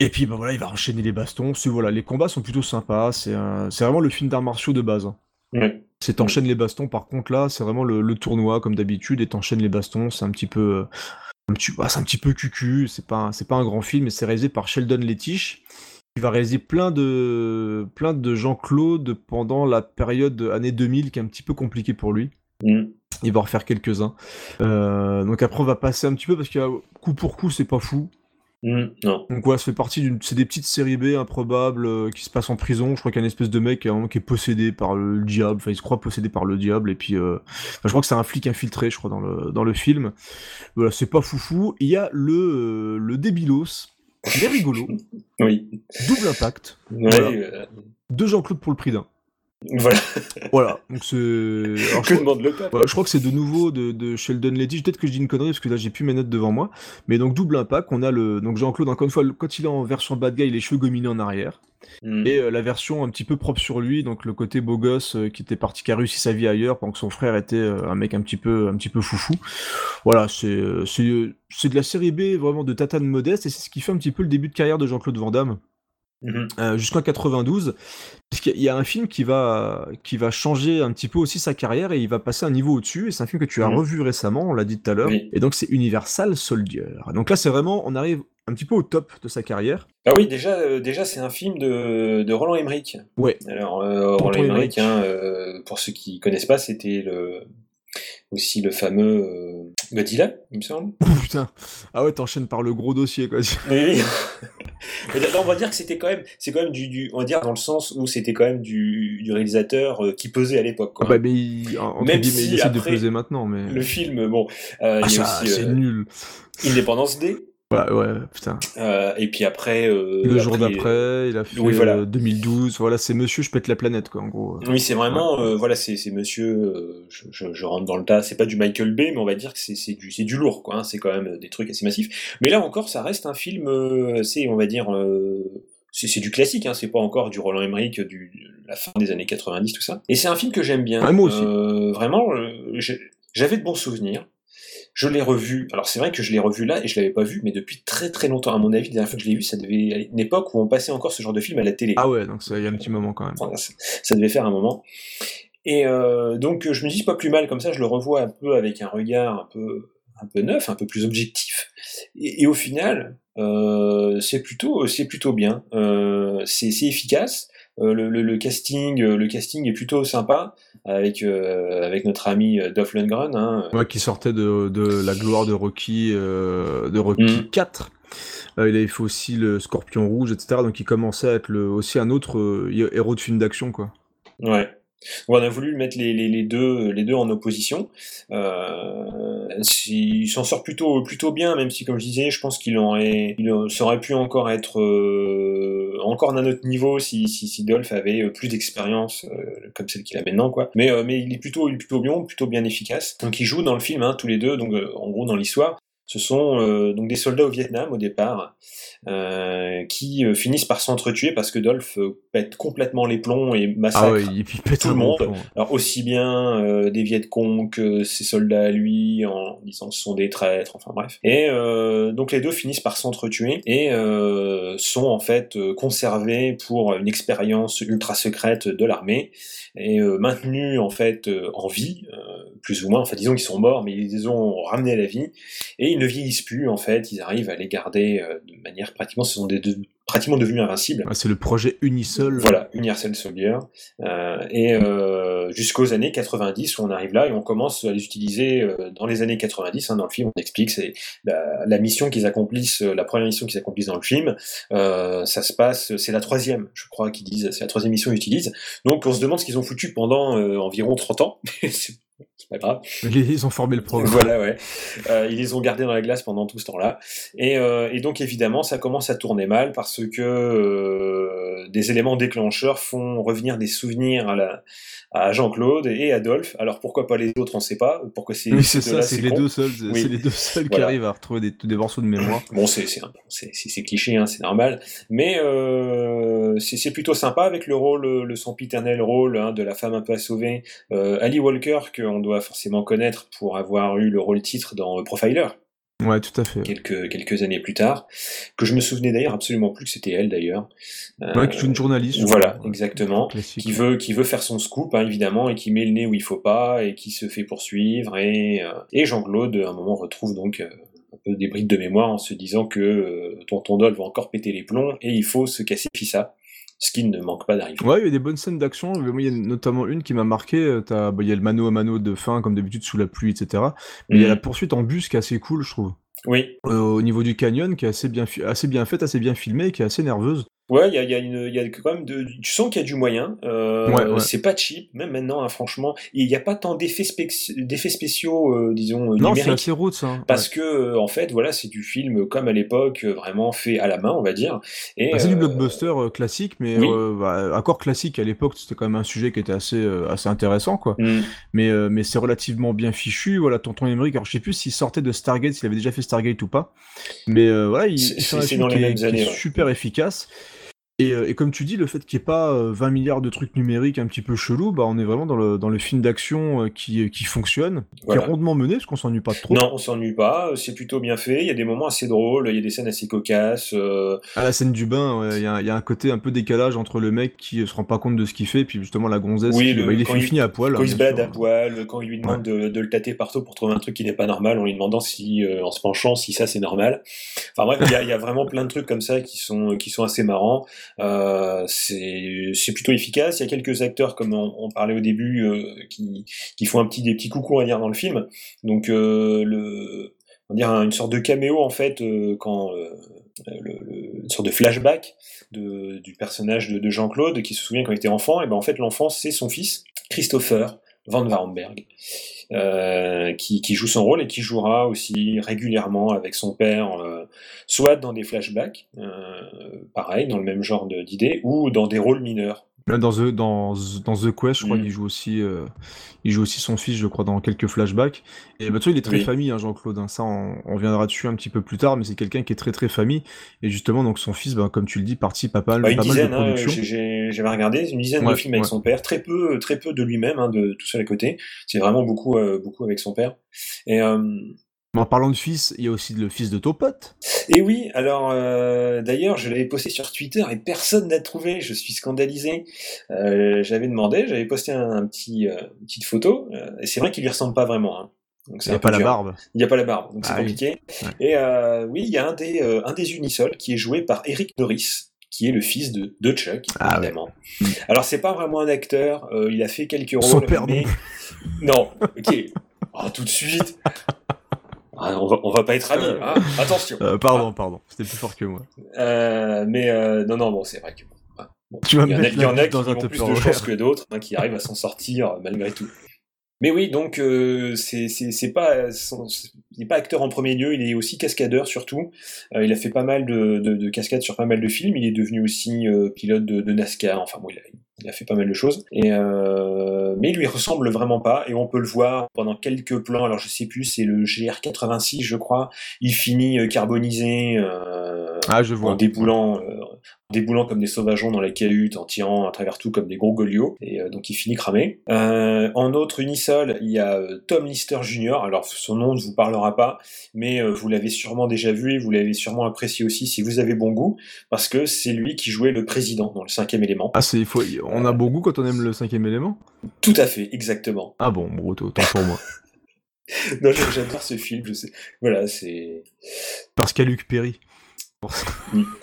Et puis, bah voilà, il va enchaîner les bastons. Voilà, les combats sont plutôt sympas. C'est, vraiment le film d'arts martiaux de base. hein. Ouais. C'est t'enchaînes les bastons, par contre là, c'est vraiment le, le tournoi comme d'habitude, et t'enchaînes les bastons, c'est un petit peu, euh, un petit, bah, c'est un petit peu cucu, c'est pas, c'est pas un grand film, mais c'est réalisé par Sheldon Lettich, qui va réaliser plein de, plein de Jean-Claude pendant la période année 2000 qui est un petit peu compliquée pour lui. Mhm. Il va en refaire quelques-uns. Euh, donc après on va passer un petit peu parce que coup pour coup c'est pas fou. Non. Donc ouais, ça fait partie d'une, c'est des petites séries B improbables euh, qui se passent en prison. Je crois qu'il y a une espèce de mec moment qui est possédé par le diable. Enfin, il se croit possédé par le diable et puis, euh, enfin, je crois que c'est un flic infiltré, je crois dans le dans le film. Voilà, c'est pas foufou. Il y a le le débilos, il est rigolo. Oui. Double impact. Ouais, Voilà. euh, Deux Jean-Claude pour le prix d'un. Voilà. *laughs* Voilà, donc c'est. alors, Que je- demande le peuple Ouais, je crois que c'est de nouveau de, de Sheldon Lettich. Peut-être que je dis une connerie parce que là j'ai plus mes notes devant moi. Mais donc double impact, on a le donc Jean-Claude encore une fois quand il est en version bad guy, les cheveux gominés en arrière. Mhm. Et euh, la version un petit peu propre sur lui, donc le côté beau gosse euh, qui était parti, qui a réussi sa vie ailleurs, pendant que son frère était euh, un mec un petit peu, un petit peu foufou. Voilà, c'est euh, c'est euh, c'est de la série B vraiment de tatane modeste, et c'est ce qui fait un petit peu le début de carrière de Jean-Claude Van Damme. Mhm. Euh, jusqu'en 92, puisqu'il y a un film qui va, qui va changer un petit peu aussi sa carrière et il va passer un niveau au-dessus. Et c'est un film que tu as Mhm. revu récemment, on l'a dit tout à l'heure. Oui. Et donc c'est Universal Soldier. Donc là, c'est vraiment, on arrive un petit peu au top de sa carrière. Ah oui, déjà, euh, déjà c'est un film de, de Roland Emmerich. Ouais. Alors, euh, Roland Emmerich. Hein, pour ceux qui connaissent pas, c'était le, aussi le fameux Godzilla, il me semble. Oh, putain. Ah ouais, t'enchaînes par le gros dossier, quoi. *laughs* Mais là, on va dire que c'était quand même, c'est quand même du, du, on va dire dans le sens où c'était quand même du, du réalisateur euh, qui pesait à l'époque. quoi. bah, mais il, entre Même guillemets, il si essaie de peser maintenant, mais. Le film, bon, euh, Ah, c'est euh, nul. Indépendance D. Ouais, ouais, putain. Euh, et puis après, euh, Le jour après, d'après, il a fait oui, voilà. euh, 2012. Voilà, c'est Monsieur, je pète la planète, quoi, en gros. Oui, c'est vraiment, euh, voilà, c'est monsieur, euh, je, je, je rentre dans le tas, c'est pas du Michael Bay, mais on va dire que c'est du, du lourd, quoi, hein, c'est quand même des trucs assez massifs. Mais là encore, ça reste un film, euh, c'est, on va dire, euh, c'est du classique, hein, c'est pas encore du Roland Emmerich, du, de la fin des années 90, tout ça. Et c'est un film que j'aime bien. Ouais, moi aussi. Euh, vraiment, euh, j'avais de bons souvenirs. Je l'ai revu. Alors c'est vrai que je l'ai revu là et je l'avais pas vu, mais depuis très très longtemps. À mon avis, la dernière fois que je l'ai vu, ça devait être une époque où on passait encore ce genre de film à la télé. Ah ouais, donc ça, il y a un petit moment quand même. Enfin, ça, ça devait faire un moment. Et euh, donc je me dis pas plus mal comme ça, je le revois un peu avec un regard un peu un peu neuf, un peu plus objectif. Et, et au final, euh, c'est plutôt c'est plutôt bien. Euh, c'est efficace. Euh, le, le, le casting euh, le casting est plutôt sympa avec euh, avec notre ami Dolph Lundgren. Hein. Ouais, qui sortait de, de la gloire de Rocky, de Rocky Mm. 4. Euh, il avait fait aussi le Scorpion Rouge, etc. Donc il commençait à être le, aussi un autre euh, héros de film d'action, quoi. Ouais. On a voulu mettre les, deux les deux en opposition. Euh, il s'en sort plutôt plutôt bien, même si comme je disais, je pense qu'il aurait il aurait- pu encore être euh, encore d'un autre niveau si si, si Dolph avait plus d'expérience euh, comme celle qu'il a maintenant quoi. Mais euh, mais il est plutôt il plutôt bien plutôt bien efficace. Donc ils jouent dans le film hein, tous les deux donc euh, en gros dans l'histoire. Ce sont euh, donc des soldats au Vietnam au départ euh, qui euh, finissent par s'entretuer parce que Dolph pète complètement les plombs et massacre Ah ouais, il, il pète tout le monde. plomb. Alors aussi bien des Viet Cong que ses soldats à lui, en disant que ce sont des traîtres, enfin bref. Et donc les deux finissent par s'entretuer et sont en fait conservés pour une expérience ultra secrète de l'armée et maintenus en fait en vie, plus ou moins. Enfin disons qu'ils sont morts, mais ils les ont ramenés à la vie et ils ne vieillissent plus en fait, ils arrivent à les garder euh, de manière pratiquement, ce sont des, de- pratiquement devenus invincibles. Ah, c'est le projet Unisol. Voilà, Universal Soldier. Euh, et euh, jusqu'aux années 90, où on arrive là et on commence à les utiliser euh, dans les années 90. hein, dans le film, on explique c'est la, la mission qu'ils accomplissent, euh, la première mission qu'ils accomplissent dans le film. euh, ça se passe, c'est la troisième, je crois qu'ils disent, c'est la troisième mission qu'ils utilisent. Donc on se demande ce qu'ils ont foutu pendant environ 30 ans. *laughs* c'est c'est pas grave. *laughs* Ils ont formé le programme. Voilà, ouais. Euh, ils les ont gardés dans la glace pendant tout ce temps-là. Et, euh, et donc, évidemment, ça commence à tourner mal parce que euh, des éléments déclencheurs font revenir des souvenirs à, la, à Jean-Claude et Adolphe. Alors, pourquoi pas les autres, on sait pas. Pourquoi c'est Oui, c'est ça, c'est les deux seuls, Oui. c'est les deux seuls qui arrivent à retrouver des, des morceaux de mémoire. Bon, c'est c'est un- c'est- c'est- c'est cliché, hein, c'est normal, mais euh, c'est c'est plutôt sympa avec le rôle, le sempiternel rôle hein, de la femme un peu assauvée, euh, Ali Walker qu'on doit forcément connaître pour avoir eu le rôle titre dans euh, Profiler. Ouais, tout à fait. quelques, quelques années plus tard, que je me souvenais d'ailleurs absolument plus que c'était elle d'ailleurs. Euh, Ouais, qui joue une journaliste. Voilà, crois. exactement. Qui veut, qui veut faire son scoop, hein, évidemment, et qui met le nez où il faut pas, et qui se fait poursuivre. Et, euh, et Jean-Claude, à un moment, retrouve donc euh, un peu des brides de mémoire en se disant que euh, tonton Dol va encore péter les plombs, et il faut se casser Fissa, ce qui ne manque pas d'arriver. Ouais, il y a des bonnes scènes d'action. il y a notamment une qui m'a marqué. euh, bah, Il y a le mano à mano de fin, comme d'habitude, sous la pluie, etc. Mais il y a Mhm. la poursuite en bus qui est assez cool, je trouve. Oui. Euh, au niveau du canyon, qui est assez bien, assez bien faite, assez bien filmée, qui est assez nerveuse. Ouais, il y a, y, a y a quand même de, tu sens qu'il y a du moyen. Euh, Ouais, ouais. C'est pas cheap, même maintenant, hein, franchement. Il n'y a pas tant d'effets spéciaux, euh, disons, euh, Non, c'est numériques. assez roots. Hein. Parce que, euh, en fait, voilà, c'est du film comme à l'époque, euh, vraiment fait à la main, on va dire. Et, Bah, c'est du euh, blockbuster euh, classique, mais oui. euh, bah, encore classique à l'époque, c'était quand même un sujet qui était assez, euh, assez intéressant, quoi. Mm. Mais, euh, mais c'est relativement bien fichu. Voilà, Tonton Emmerich, alors je sais plus s'il sortait de Stargate, s'il avait déjà fait Stargate ou pas. Mais euh, voilà, il, C'est- c'est dans les est, mêmes qui est années, ouais. super efficace. Et, euh, et comme tu dis, le fait qu'il n'y ait pas euh, 20 milliards de trucs numériques un petit peu chelous, bah on est vraiment dans le, dans le film d'action euh, qui, qui fonctionne, Voilà. qui est rondement mené, parce qu'on s'ennuie pas trop. Non, on s'ennuie pas, c'est plutôt bien fait, il y a des moments assez drôles, il y a des scènes assez cocasses. euh, À la scène du bain, ouais, il y, a- il y a un côté un peu décalage entre le mec qui euh, se rend pas compte de ce qu'il fait, et puis justement la gonzesse, Oui, qui, le- bah, il est fini à poil. Quand hein, il se balade à poil, quand il lui demande de, de le tâter partout pour trouver un truc qui n'est pas normal, on lui demandant si, euh, en se penchant, si ça c'est normal. Enfin bref, il y y a vraiment plein de trucs comme ça qui sont, qui sont assez marrants. Euh, c'est plutôt efficace. Il y a quelques acteurs, comme on, parlait au début, euh, qui, qui font un petit, des petits coucous à dire dans le film. Donc euh, le, on dire une sorte de caméo en fait euh, quand euh, le, le- une sorte de flashback de, du personnage de, de Jean-Claude qui se souvient quand il était enfant. Et ben en fait l'enfant c'est son fils Christopher Van Warenberg. Euh, qui, joue son rôle et qui jouera aussi régulièrement avec son père, euh, soit dans des flashbacks, euh, pareil, dans le même genre de- d'idée, ou dans des rôles mineurs. Là, dans The, dans, dans The Quest, je crois Mm. qu'il joue aussi, euh, il joue aussi son fils, je crois, dans quelques flashbacks. Et bah, tu vois, il est très Oui. famille, hein, Jean-Claude. hein. Ça, on, on reviendra dessus un petit peu plus tard, mais c'est quelqu'un qui est très très famille. Et justement, donc son fils, bah, comme tu le dis, participe à pas, Bah, une pas mal de dizaine, hein, productions. j'ai- j'avais regardé, une dizaine de films avec ouais. son père, très peu, très peu de lui-même, hein, de tout seul à côté. C'est vraiment beaucoup, euh, beaucoup avec son père. Et euh, Mais en parlant de fils, il y a aussi le fils de Topote. Et oui, alors euh, d'ailleurs, je l'avais posté sur Twitter et personne n'a trouvé. Je suis scandalisé. Euh, j'avais demandé, j'avais posté un, un petit, euh, une petite photo, et c'est vrai qu'il lui ressemble pas vraiment. hein. Donc Il n'y a pas la barbe. Il n'y a pas la barbe, donc c'est Ah oui. compliqué. Ouais. Et oui, il y a un des, un des unisols qui est joué par Eric Norris, qui est le fils de, de Chuck, Ah évidemment. Alors c'est pas vraiment un acteur, il a fait quelques rôles, Son père mais non. Ok. Ah, tout de suite. Ah, on, va, on va pas être amis. hein. *laughs* Attention. Euh, pardon, pardon, c'était plus fort que moi. Euh, mais euh, non, non, bon, c'est vrai que bon, Tu vas il y y en a qui ont plus de chance que d'autres, hein, qui arrivent à s'en sortir euh, malgré tout. Mais oui, donc euh, c'est c'est c'est pas il n'est pas acteur en premier lieu, il est aussi cascadeur surtout. Euh, il a fait pas mal de, de, de cascades sur pas mal de films. Il est devenu aussi euh, pilote de, de NASCAR. Enfin bon, il a, il a fait pas mal de choses. Euh, mais il lui ressemble vraiment pas. Et on peut le voir pendant quelques plans. Alors je sais plus, c'est le GR86, je crois. Il finit euh, carbonisé. euh, Ah, je vois. en déboulant, euh, déboulant comme des sauvageons dans la cahute, en tirant à travers tout comme des gros goliots, et euh, donc il finit cramé. Euh, en autre unisol, il y a Tom Lister Jr. Alors son nom ne vous parlera pas, mais euh, vous l'avez sûrement déjà vu et vous l'avez sûrement apprécié aussi si vous avez bon goût, parce que c'est lui qui jouait le président dans le cinquième élément. Ah, c'est, faut, on a bon goût quand on aime le cinquième élément? Tout à fait, exactement. Ah bon, autant autant pour moi. *laughs* *laughs* non, j'a- j'adore ce film. Je sais. Voilà, c'est. Parce a Luc Perry.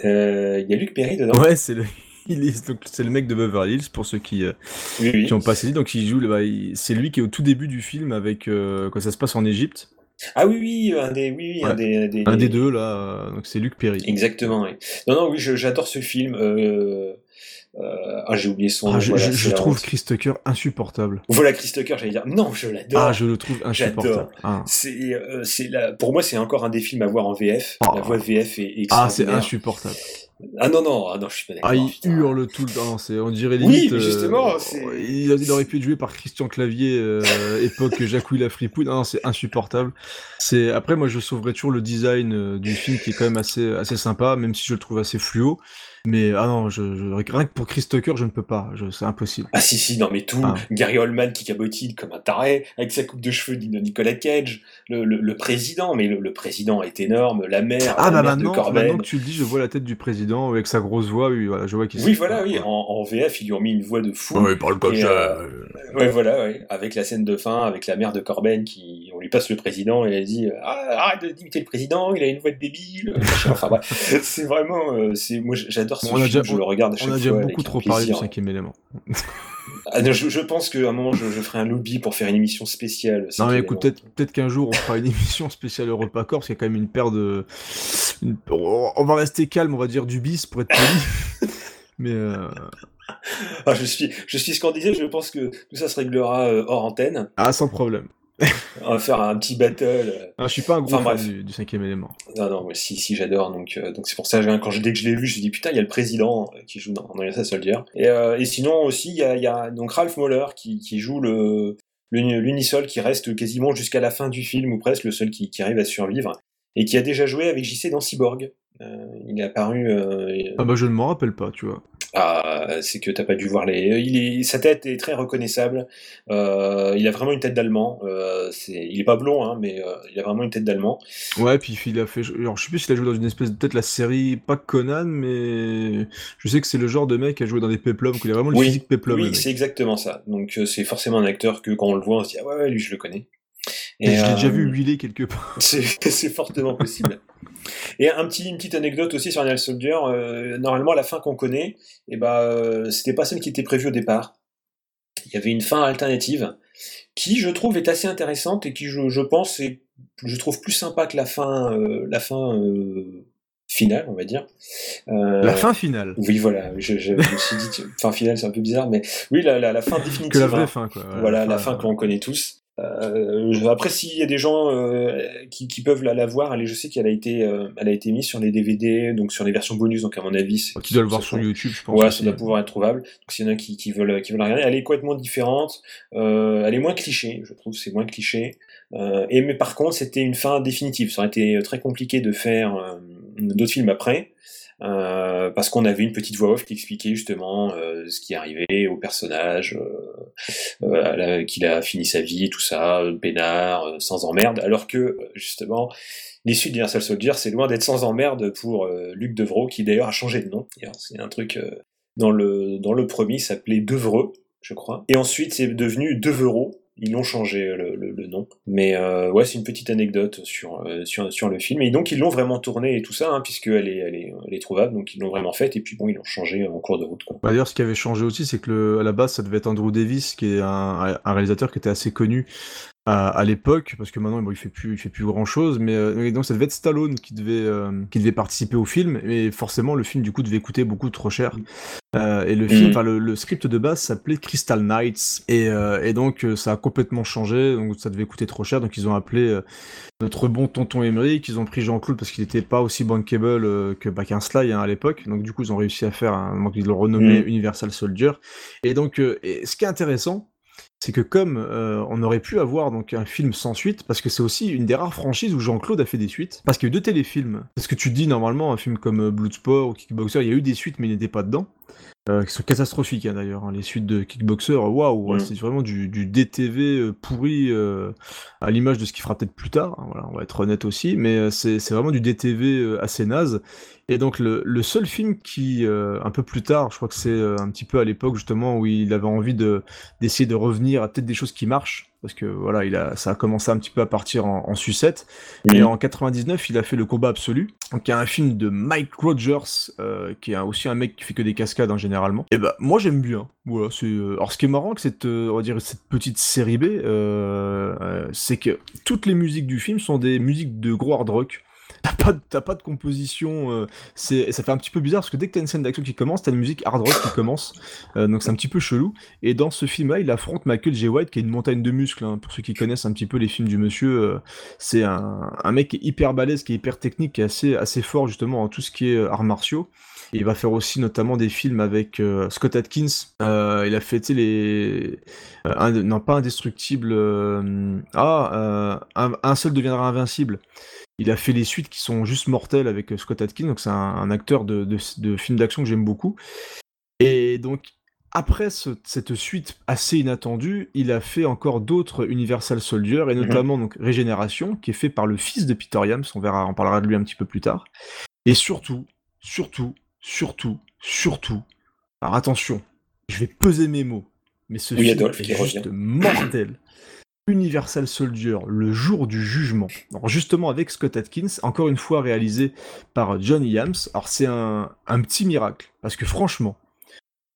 Euh, Il y a Luc Perry dedans. Ouais, c'est le. *laughs* Il est, donc, c'est le mec de Beverly Hills pour ceux qui, euh, Oui, oui. qui ont pas saisi. Donc il joue, bah, il- c'est lui qui est au tout début du film avec euh, quand ça se passe en Égypte. Ah oui, oui, un des, oui, oui, un des, des- Un des deux là, euh, donc c'est Luc Perry. Exactement. Oui. Non, non, oui, je- j'adore ce film. Euh, euh, ah, j'ai oublié son Ah, nom. je voilà, je- je trouve. Chris Tucker insupportable. Voilà, Chris Tucker, j'allais dire. Non, je l'adore. Ah, je le trouve insupportable. Ah. C'est, euh, c'est la... Pour moi, c'est encore un des films à voir en VF. La voix VF est Ah, c'est extraordinaire. insupportable. Ah non, non, ah non, je suis pas d'accord. Ah, il hurle tout le temps. C'est, on dirait Oui, limite. mais euh, justement, c'est- il, il aurait pu être joué par Christian Clavier, euh, époque *laughs* Jacouille la fripouille. Non, non, c'est insupportable. C'est après, moi, je sauverais toujours le design euh, du film qui est quand même assez, assez sympa, même si je le trouve assez fluo. Mais ah non, je, je- rien que pour Chris Tucker, je ne peux pas. Je, c'est impossible. Ah si, si, non mais tout. Ah. Gary Oldman qui cabotine comme un taré, avec sa coupe de cheveux de Nicolas Cage, le, le, le président, mais le, le président est énorme, la mère, Ah la bah mère de maintenant, Corben. maintenant que tu le dis, je vois la tête du président avec sa grosse voix. Oui, voilà, je vois qu'il. Oui, voilà, oui, en, en VF, ils lui ont mis une voix de fou. Ouais, il parle comme ça. euh, ouais, voilà, ouais. Avec la scène de fin, avec la mère de Corben qui, on lui passe le président et elle dit, euh, ah, arrête d'imiter le président, il a une voix de débile. enfin bref, *laughs* c'est vraiment, euh, c'est, moi j'adore ce Bon, on a film, déjà, je le regarde à chaque on a déjà fois beaucoup trop parlé du cinquième élément. *laughs* Ah, non, je, je pense qu'à un moment, je, je ferai un lobby pour faire une émission spéciale. Non mais écoute, peut-être qu'un jour on fera une *laughs* émission spéciale Europa Corps, parce qu'il y a quand même une paire de... une- On va rester calme, on va dire du bis pour être poli. *laughs* mais euh, Ah, je suis, je suis scandalisé. Je pense que tout ça se réglera euh, hors antenne. Ah, sans problème. *laughs* On va faire un petit battle. je suis pas un gros Enfin, fan bref. du, du cinquième élément. Non, non, moi, si, si, j'adore. Donc, euh, donc c'est pour ça, quand je, dès que je l'ai vu, je me suis dit, putain, il y a le président euh, qui joue dans, dans USA Soldier. Et, euh, et sinon, aussi, il y a, y a donc Ralph Moller qui, qui joue le, l'uni- l'unisol qui reste quasiment jusqu'à la fin du film, ou presque le seul qui, qui arrive à survivre, et qui a déjà joué avec JC dans Cyborg. Euh, il est apparu. euh, Ah bah je ne m'en rappelle pas, tu vois. Ah, c'est que t'as pas dû voir les. Il est... Sa tête est très reconnaissable. Euh, il a vraiment une tête d'allemand. Euh, c'est... Il est pas blond, hein, mais euh, il a vraiment une tête d'allemand. Ouais, puis il a fait... Alors je sais plus s'il a joué dans une espèce de... Peut-être la série, pas Conan, mais... Je sais que c'est le genre de mec qui a joué dans des péplums, qu'il a vraiment le Oui, physique péplum. le oui, c'est exactement ça. Donc euh, c'est forcément un acteur que quand on le voit, on se dit ah ouais, ouais lui je le connais. Et je l'ai euh, déjà vu huiler quelque part. *laughs* C'est, fortement possible. Et un petit, une petite anecdote aussi sur Niall Soldier. euh, normalement, la fin qu'on connaît, eh ben, euh, c'était pas celle qui était prévue au départ. Il y avait une fin alternative qui, je trouve, est assez intéressante et qui, je, je pense, est, je trouve plus sympa que la fin, euh, la fin euh, finale, on va dire. Euh, La fin finale. Oui, voilà. Je, je me suis dit, fin finale, c'est un peu bizarre, mais oui, la, la, la fin définitive. Que la vraie hein. fin, quoi. Voilà, la la fin, fin qu'on connaît tous. Euh, après, s'il y a des gens euh, qui, qui peuvent la, la voir, elle, je sais qu'elle a été, euh, elle a été mise sur les DVD, donc sur les versions bonus. Donc à mon avis, c'est- Tu dois le voir sur YouTube, je pense. Ouais, ça doit pouvoir être trouvable. Donc s'il y en a qui, qui veulent, qui veulent la regarder, elle est complètement différente. Euh, elle est moins cliché, je trouve, c'est moins cliché. Euh, et mais par contre, c'était une fin définitive. Ça aurait été très compliqué de faire euh, d'autres films après. Euh, parce qu'on avait une petite voix off qui expliquait justement euh, ce qui arrivait au personnage, euh, euh, qu'il a fini sa vie tout ça, peinard, sans emmerde, alors que justement l'issue d'Universal Soldier c'est loin d'être sans emmerde pour Luc Devreau qui d'ailleurs a changé de nom. C'est un truc dans le dans le premier s'appelait Devreux, je crois, et ensuite c'est devenu Devereaux. Ils l'ont changé euh, le, le- le nom, mais euh, ouais c'est une petite anecdote sur euh, sur sur le film. Et donc ils l'ont vraiment tourné et tout ça hein, puisque elle est elle est elle est trouvable. Donc ils l'ont vraiment faite. Et puis bon ils l'ont changé en cours de route. Bah, D'ailleurs, ce qui avait changé aussi, c'est que le, à la base, ça devait être Andrew Davis, qui est un, un réalisateur qui était assez connu à, à l'époque, parce que maintenant, bon, il fait plus, il fait plus grand chose, mais euh, donc ça devait être Stallone qui devait, euh, qui devait participer au film, et forcément, le film du coup devait coûter beaucoup trop cher. Euh, et le film, Mm. enfin le, le script de base s'appelait Crystal Knights, et, euh, et donc ça a complètement changé, donc ça devait coûter trop cher, donc ils ont appelé euh, notre bon tonton Emery, qu'ils ont pris Jean-Claude parce qu'il n'était pas aussi bankable euh, que bah, qu'un Sly hein, à l'époque. Donc du coup, ils ont réussi à faire un, donc ils l'ont renommé Mm. Universal Soldier. Et donc, euh, et ce qui est intéressant, c'est que comme euh, on aurait pu avoir donc un film sans suite, parce que c'est aussi une des rares franchises où Jean-Claude a fait des suites, parce qu'il y a eu deux téléfilms. Parce que tu dis normalement un film comme euh, Bloodsport ou Kickboxer, il y a eu des suites mais il n'était pas dedans. Euh, qui sont catastrophiques hein, d'ailleurs, hein. les suites de Kickboxer, waouh, Mm. c'est vraiment du, du DTV euh, pourri euh, à l'image de ce qu'il fera peut-être plus tard, hein, voilà, on va être honnête aussi, mais c'est vraiment du DTV assez naze. Et donc le, le seul film qui, euh, un peu plus tard, je crois que c'est un petit peu à l'époque justement où il avait envie de d'essayer de revenir à peut-être des choses qui marchent, parce que voilà, il a, ça a commencé un petit peu à partir en, en sucette. Et en 99, il a fait le combat absolu, donc il y a un film de Mike Rogers, euh, qui est un- aussi un mec qui fait que des cascades hein, généralement. Et bah moi j'aime bien. Voilà, c'est. euh, Alors ce qui est marrant que cette, euh, on va dire cette petite série B, euh, c'est que toutes les musiques du film sont des musiques de gros hard rock. T'as pas, de- t'as pas de composition, euh, c'est, ça fait un petit peu bizarre parce que dès que t'as une scène d'action qui commence, t'as une musique hard rock qui commence, euh, donc c'est un petit peu chelou. Et dans ce film-là, il affronte Michael J. White qui est une montagne de muscles. hein. Pour ceux qui connaissent un petit peu les films du monsieur, euh, c'est un, un mec hyper balèze, qui est hyper technique, qui est assez, assez fort justement en tout ce qui est arts martiaux. Il va faire aussi notamment des films avec Scott Atkins. Il a fait les, non pas indestructible, ah un seul deviendra invincible. Il a fait les suites qui sont juste mortelles avec euh, Scott Atkins, donc c'est un, un acteur de, de, de films d'action que j'aime beaucoup. Et donc après ce- cette suite assez inattendue, il a fait encore d'autres Universal Soldier et Mhm. notamment donc Régénération, qui est fait par le fils de Peter Yams. On verra, on parlera de lui un petit peu plus tard. Et surtout, surtout, surtout, surtout. Alors attention, je vais peser mes mots, mais ce Oui, film Adolphe est juste revient. mortel. Universal Soldier, le jour du jugement. Alors justement avec Scott Atkins, encore une fois réalisé par Johnny Yams. Alors c'est un, un petit miracle, parce que franchement,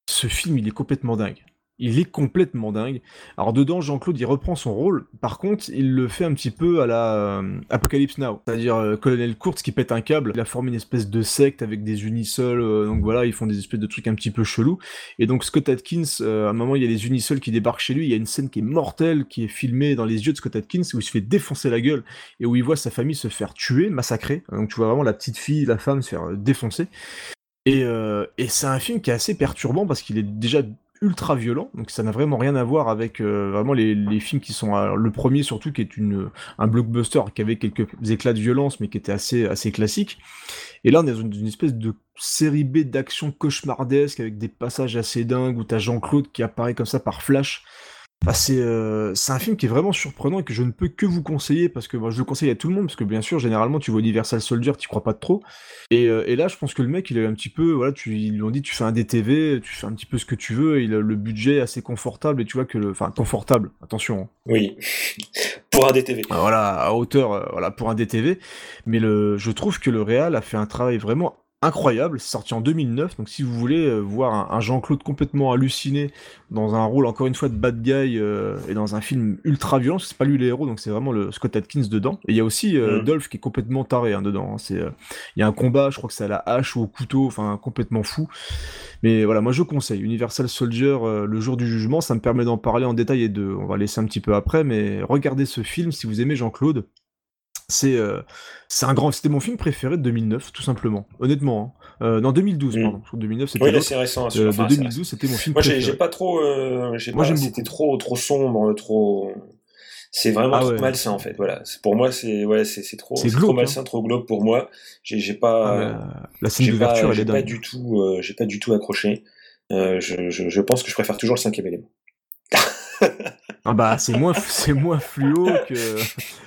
ce film il est complètement dingue. Il est complètement dingue. Alors dedans, Jean-Claude, il reprend son rôle. Par contre, il le fait un petit peu à la euh, Apocalypse Now. C'est-à-dire euh, Colonel Kurtz qui pète un câble. Il a formé une espèce de secte avec des unisols. euh, donc voilà, ils font des espèces de trucs un petit peu chelous. Et donc Scott Atkins, à un moment, il y a les unisols qui débarquent chez lui. Il y a une scène qui est mortelle, qui est filmée dans les yeux de Scott Atkins, où il se fait défoncer la gueule et où il voit sa famille se faire tuer, massacrer. Donc tu vois vraiment la petite fille, la femme se faire défoncer. Et c'est un film qui est assez perturbant parce qu'il est déjà ultra violent, donc ça n'a vraiment rien à voir avec euh, vraiment les, films qui sont le premier surtout qui est un blockbuster qui avait quelques éclats de violence mais qui était assez assez classique. Et là on est dans une, une espèce de série B d'action cauchemardesque avec des passages assez dingues où t'as Jean-Claude qui apparaît comme ça par flash. Enfin, c'est euh, c'est un film qui est vraiment surprenant et que je ne peux que vous conseiller parce que moi, je le conseille à tout le monde parce que bien sûr généralement tu vois Universal Soldier tu crois pas trop et, euh, et là je pense que le mec il a eu un petit peu voilà tu, ils lui ont dit tu fais un DTV tu fais un petit peu ce que tu veux et il a le budget assez confortable et tu vois que le enfin confortable attention hein. Oui. Pour un DTV. Voilà à hauteur euh, voilà pour un DTV mais le je trouve que le Real a fait un travail vraiment incroyable, c'est sorti en 2009, donc si vous voulez euh, voir un, un Jean-Claude complètement halluciné dans un rôle encore une fois de bad guy euh, et dans un film ultra violent, c'est pas lui le héros, donc c'est vraiment le Scott Atkins dedans. Et il y a aussi euh, Mm. Dolph qui est complètement taré hein, dedans. hein. Il y a un combat, je crois que c'est à la hache ou au couteau, enfin complètement fou. Mais voilà, moi je conseille Universal Soldier, le jour du jugement, ça me permet d'en parler en détail et de, on va laisser un petit peu après, mais regardez ce film si vous aimez Jean-Claude. C'est euh, un grand, c'était mon film préféré de 2009, tout simplement. Honnêtement, hein. Euh, non 2012 pardon. Parce que 2009 c'était Mm. Oui, c'est récent. Euh, enfin, de c'est 2012 récent. c'était mon film Moi, j'ai pas trop. euh, Moi, C'était trop, trop sombre, trop. C'est vraiment Ah trop ouais. malsain en fait. Voilà. Pour moi, c'est ouais, c'est trop, C'est trop glauque, malsain, trop glauque pour moi. J'ai pas. Ah, euh, la scène d'ouverture, elle est pas dingue. du tout. euh, j'ai pas du tout accroché. Euh, je, je, je pense que je préfère toujours le cinquième élément. Ah bah c'est moins c'est moins fluo que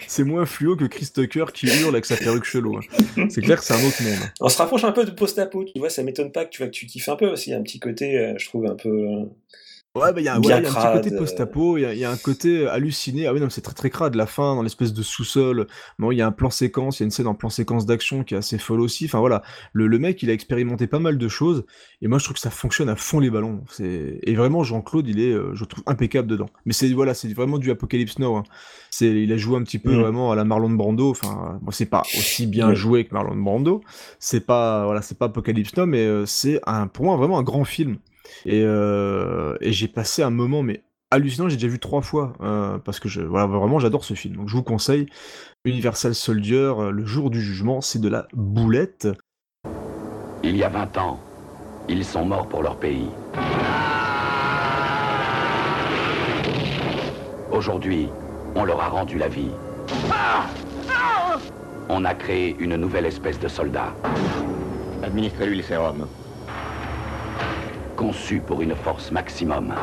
c'est moins fluo que Chris Tucker qui hurle avec sa perruque chelou. hein. C'est clair que c'est un autre monde. On se rapproche un peu de post-apo, tu vois, ça m'étonne pas que tu, que tu kiffes un peu aussi. Un petit côté, euh, je trouve, un peu. Euh, Ouais, bah il y a, un- petit côté euh, post-apo, il y, a- il y a un côté halluciné. Ah oui, non, c'est très très crade. La fin, dans l'espèce de sous-sol. Bon, il y a un plan séquence, il y a une scène en plan séquence d'action qui est assez folle aussi. Enfin voilà, le, le mec, il a expérimenté pas mal de choses. Et moi, je trouve que ça fonctionne à fond les ballons. Et vraiment, Jean-Claude, il est, euh, je trouve, impeccable dedans. Mais c'est voilà, c'est vraiment du Apocalypse Now. hein. C'est, il a joué un petit peu Mhm. vraiment à la Marlon Brando. Enfin, bon, c'est pas aussi bien joué que Marlon Brando. C'est pas, voilà, c'est pas Apocalypse Now, mais euh, c'est un, pour moi vraiment un grand film. Et, euh, et j'ai passé un moment mais hallucinant, j'ai déjà vu trois fois euh, parce que je, voilà, vraiment j'adore ce film. Donc je vous conseille Universal Soldier, euh, le jour du jugement, c'est de la boulette. Il y a 20 ans, ils sont morts pour leur pays. Aujourd'hui, on leur a rendu la vie. On a créé une nouvelle espèce de soldats. Administrez-lui le sérum. Conçu pour une force maximum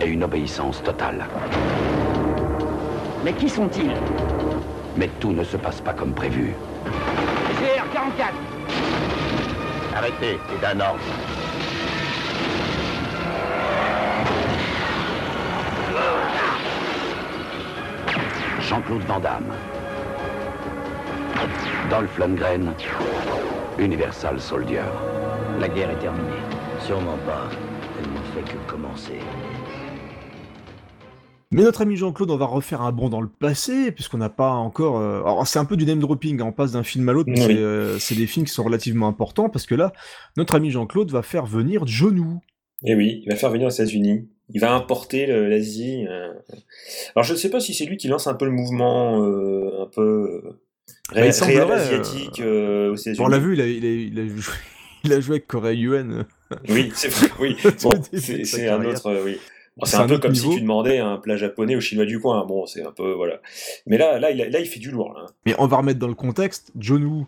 et une obéissance totale. Mais qui sont-ils? Mais tout ne se passe pas comme prévu. GR44 Arrêtez, c'est un ordre. Jean-Claude Van Damme. Dolph Lundgren, Universal Soldier. La guerre est terminée. Sûrement pas. Elle ne fait que commencer. Mais notre ami Jean-Claude, on va refaire un bond dans le passé, puisqu'on n'a pas encore... euh, Alors c'est un peu du name dropping, hein, on passe d'un film à l'autre, mais Oui. c'est, euh, c'est des films qui sont relativement importants, parce que là, notre ami Jean-Claude va faire venir John Woo. Et oui, il va faire venir aux États-Unis. Il va importer le- l'Asie. euh. Alors je ne sais pas si c'est lui qui lance un peu le mouvement euh, un peu réel euh, asiatique euh, aux États-Unis. Bon, on l'a vu, il a, il a- il a joué, *laughs* il a joué avec Corée Yuen. Oui, *laughs* c'est vrai. Oui, Bon, c'est un autre. euh, oui. Bon, C'est un, un peu comme niveau. si tu demandais un plat japonais au chinois du coin. Bon, c'est un peu voilà. Mais là, là, il, a- là, il fait du lourd. Là. Mais on va remettre dans le contexte, John Woo,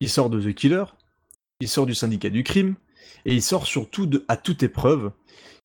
il sort de The Killer, il sort du syndicat du crime, et il sort surtout de À toute épreuve,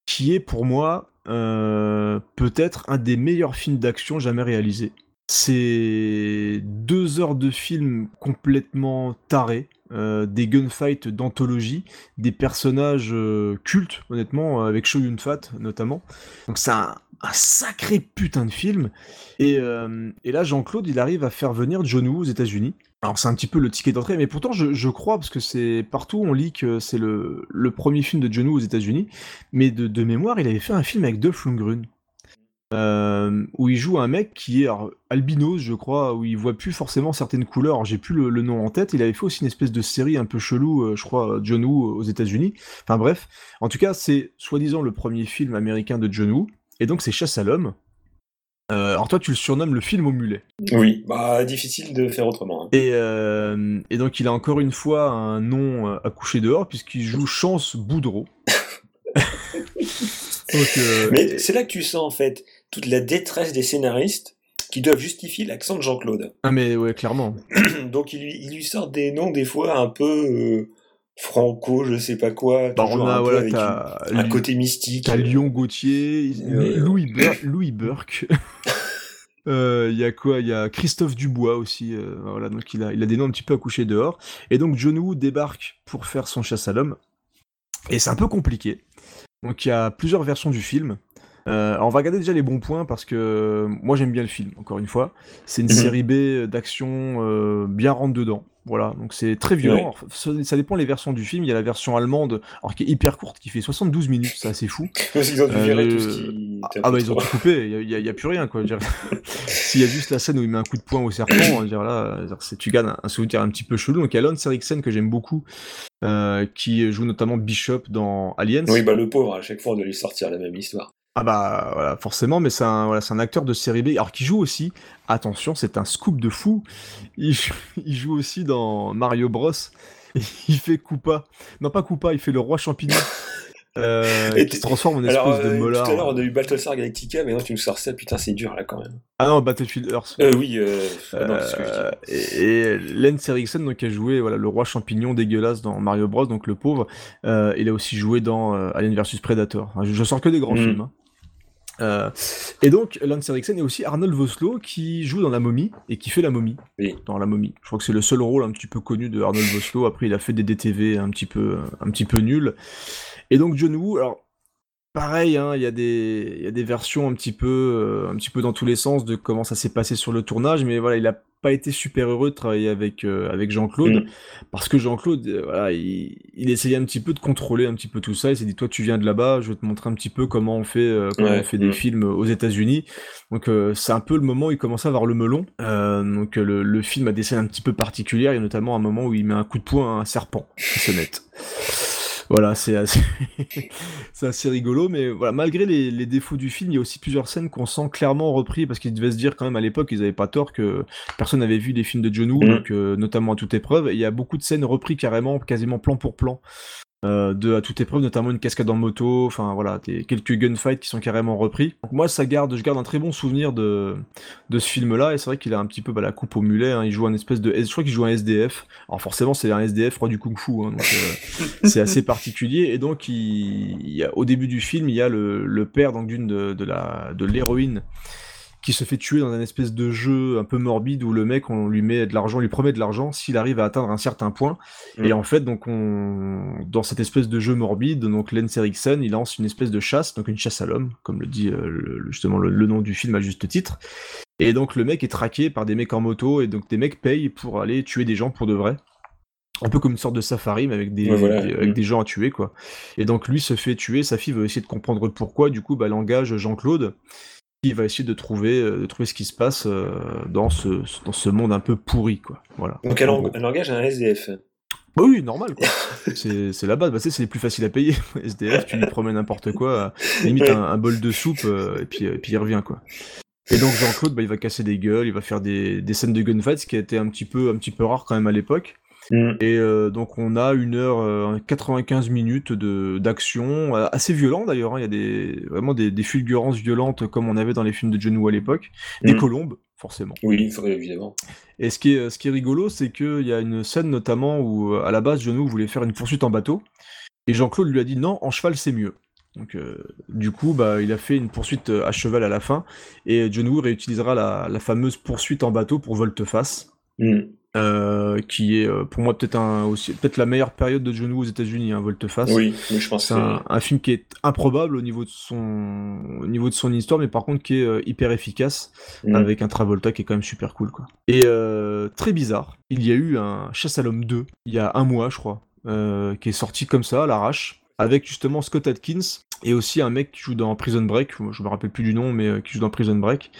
qui est pour moi euh, peut-être un des meilleurs films d'action jamais réalisés. C'est deux heures de film complètement tarés, euh, des gunfights d'anthologie, des personnages euh, cultes, honnêtement, avec Show Yun Fat notamment. Donc c'est un, sacré putain de film. Et, euh, là, Jean-Claude, il arrive à faire venir John Woo aux États-Unis. Alors c'est un petit peu le ticket d'entrée, mais pourtant je, crois, parce que c'est partout on lit que c'est le, premier film de John Woo aux États-Unis, mais de, de mémoire, il avait fait un film avec Dolph Lundgren. Euh, où il joue un mec qui est alors, albinos, je crois, où il voit plus forcément certaines couleurs. J'ai plus le, le nom en tête. Il avait fait aussi une espèce de série un peu chelou, euh, je crois, John Woo aux États-Unis. Enfin bref, en tout cas, c'est soi-disant le premier film américain de John Woo, et donc c'est Chasse à l'homme. Euh, alors toi, tu le surnommes le film au mulet. Oui, bah difficile de faire autrement. hein. Et, euh, et donc il a encore une fois un nom à coucher dehors puisqu'il joue Chance Boudreau. *laughs* *laughs* Donc, euh, Mais c'est là que tu sens en fait toute la détresse des scénaristes qui doivent justifier l'accent de Jean-Claude. Ah mais ouais, clairement. *clears throat* Donc il lui, il lui sort des noms des fois un peu euh, franco, je sais pas quoi, Bah, on a, un voilà, avec une- un côté mystique. T'as Lyon Gauthier, Euh, Louis, Bur- Louis Burke. *laughs* Euh, Il y a quoi Il y a Christophe Dubois aussi. euh, voilà, donc il a, il a des noms un petit peu à coucher dehors. Et donc John Woo débarque pour faire son chasse à l'homme. Et c'est un peu compliqué. Donc il y a plusieurs versions du film. Euh, alors, on va regarder déjà les bons points parce que euh, moi j'aime bien le film, encore une fois. C'est une Mhm. série B d'action euh, bien rentre dedans. Voilà, donc c'est très violent. Ça, ça dépend les versions du film. Il y a la version allemande, alors qui est hyper courte, qui fait 72 minutes, c'est assez fou. *laughs* Parce qu'ils ont dû Euh, virer le- tout ce qui Ah bah ils ont tout coupé, il y a- plus rien quoi. *laughs* S'il y a juste la scène où il met un coup de poing au serpent, dire, là, tu gardes un, souvenir un petit peu chelou. Donc il y a Lance Eriksen que j'aime beaucoup, euh, qui joue notamment Bishop dans Aliens. Oui, bah le pauvre, à chaque fois on doit lui sortir la même histoire. Ah bah voilà, forcément, mais c'est un, voilà, un acteur de série B, alors qui joue aussi, attention, c'est un scoop de fou, il, joue- *laughs* il joue aussi dans Mario Bros, il fait Koopa, non pas Koopa, il fait le roi champignon, euh, Et qui se transforme en espèce Alors, de euh, molar. tout à l'heure on a eu Battlestar Galactica, mais non tu nous sors ça, putain c'est dur là quand même. Ah non, Battlefield Earth. Euh, oui, euh, ah non, c'est ce que je dis. Euh, et, et Lance Eriksen donc, a joué voilà, le roi champignon dégueulasse dans Mario Bros, donc le pauvre. Euh, il a aussi joué dans Alien vs Predator. Je, je sors que des grands Mhm. films. hein. Euh, et donc Lance Eriksen et aussi Arnold Vosloo qui joue dans La Momie et qui fait La Momie Oui. dans La Momie. Je crois que c'est le seul rôle un petit peu connu de Arnold Vosloo. Après il a fait des DTV un petit peu un petit peu nuls. Et donc John Woo, alors pareil, hein, il y a des il y a des versions un petit peu euh, un petit peu dans tous les sens de comment ça s'est passé sur le tournage, mais voilà il a pas été super heureux de travailler avec euh, avec Jean-Claude Mm. parce que Jean-Claude euh, voilà il, il essayait un petit peu de contrôler un petit peu tout ça. Il s'est dit toi tu viens de là-bas, je vais te montrer un petit peu comment on fait comment Ouais, on fait des mm. films aux États-Unis. Donc c'est un peu le moment où il commence à avoir le melon. Donc le, le film a des scènes un petit peu particulières. Il y a notamment un moment où il met un coup de poing à un serpent se net. Voilà, c'est assez... *laughs* c'est assez rigolo, mais voilà, malgré les, les défauts du film, il y a aussi plusieurs scènes qu'on sent clairement repris, parce qu'ils devaient se dire quand même à l'époque, ils avaient pas tort que personne n'avait vu les films de John Woo, donc, euh, notamment à toute épreuve, et il y a beaucoup de scènes repris carrément, quasiment plan pour plan, euh, de à toute épreuve, notamment une cascade en moto, enfin voilà, des, quelques gunfights qui sont carrément repris. Donc moi, ça garde, je garde un très bon souvenir de, de ce film-là, et c'est vrai qu'il a un petit peu bah, la coupe au mulet, hein, il joue un espèce de, je crois qu'il joue un SDF, alors forcément c'est un SDF roi du kung-fu, hein, donc euh, *laughs* c'est assez particulier, et donc il, il y a, au début du film, il y a le, le père donc d'une de, de l'héroïne qui se fait tuer dans un espèce de jeu un peu morbide où le mec, on lui met de l'argent, on lui promet de l'argent s'il arrive à atteindre un certain point. Mm. Et en fait, donc on, dans cette espèce de jeu morbide, donc Lance Erickson, il lance une espèce de chasse, donc une chasse à l'homme, comme le dit euh, le- justement le, le nom du film à juste titre. Et donc le mec est traqué par des mecs en moto et donc des mecs payent pour aller tuer des gens pour de vrai. Un peu comme une sorte de safari, mais avec des, Ouais, voilà. des- avec Mm. des gens à tuer, quoi. Et donc lui se fait tuer, sa fille veut essayer de comprendre pourquoi, du coup, bah, elle engage Jean-Claude, qui va essayer de trouver, euh, de trouver ce qui se passe euh, dans, ce, dans ce monde un peu pourri, quoi. Voilà. Donc elle, En elle engage un SDF. Bah oui, normal, quoi. *laughs* c'est la base, bah, c'est les plus faciles à payer. *laughs* SDF, tu lui promets n'importe quoi, limite un, un bol de soupe, euh, et, puis, et puis il revient, quoi. Et donc Jean-Claude, bah, il va casser des gueules, il va faire des, des scènes de gunfight, ce qui a été un petit peu, un petit peu rare quand même à l'époque. Mm. Et euh, donc on a une heure euh, 95 minutes de d'action, euh, assez violent d'ailleurs. hein. Il y a des vraiment des, des fulgurances violentes comme on avait dans les films de John Woo à l'époque, des Mm. colombes forcément. Oui, évidemment. Et ce qui est, ce qui est rigolo, c'est qu'il y a une scène notamment où, euh, à la base, John Woo voulait faire une poursuite en bateau, et Jean-Claude lui a dit non, en cheval c'est mieux. Donc, euh, du coup, bah, il a fait une poursuite euh, à cheval à la fin, et John Woo réutilisera la, la fameuse poursuite en bateau pour volte-face, Mm. Euh, qui est euh, pour moi peut-être un, aussi peut-être la meilleure période de John Woo aux États-Unis, hein, volte-face. Oui, mais je pense C'est que un, un film qui est improbable au niveau de son, au niveau de son histoire, mais par contre qui est euh, hyper efficace, Mm. avec un Travolta qui est quand même super cool, quoi. Et euh, très bizarre, il y a eu un Chasse à l'homme 2, il y a un mois, je crois, qui est sorti comme ça, à l'arrache, avec justement Scott Atkins, et aussi un mec qui joue dans Prison Break, je me rappelle plus du nom, mais qui joue dans Prison Break.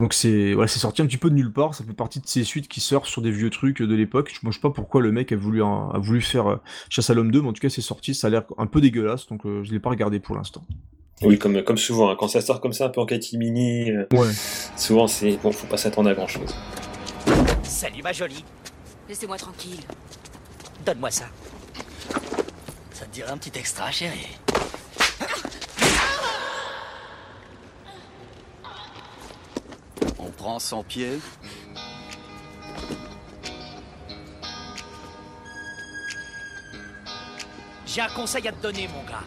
Donc c'est voilà, c'est sorti un petit peu de nulle part, ça fait partie de ces suites qui sortent sur des vieux trucs de l'époque. Je ne sais pas pourquoi le mec a voulu, un- a voulu faire euh, Chasse à l'homme 2, mais en tout cas c'est sorti, ça a l'air un peu dégueulasse, donc euh, je l'ai pas regardé pour l'instant. Oui, comme, comme souvent, hein, quand ça sort comme ça, un peu en catimini, euh, Ouais. souvent c'est bon, faut pas s'attendre à grand chose. Salut ma jolie. Laissez-moi tranquille. Donne-moi ça. Ça te dirait un petit extra, chérie On prend son pied. J'ai un conseil à te donner, mon gars.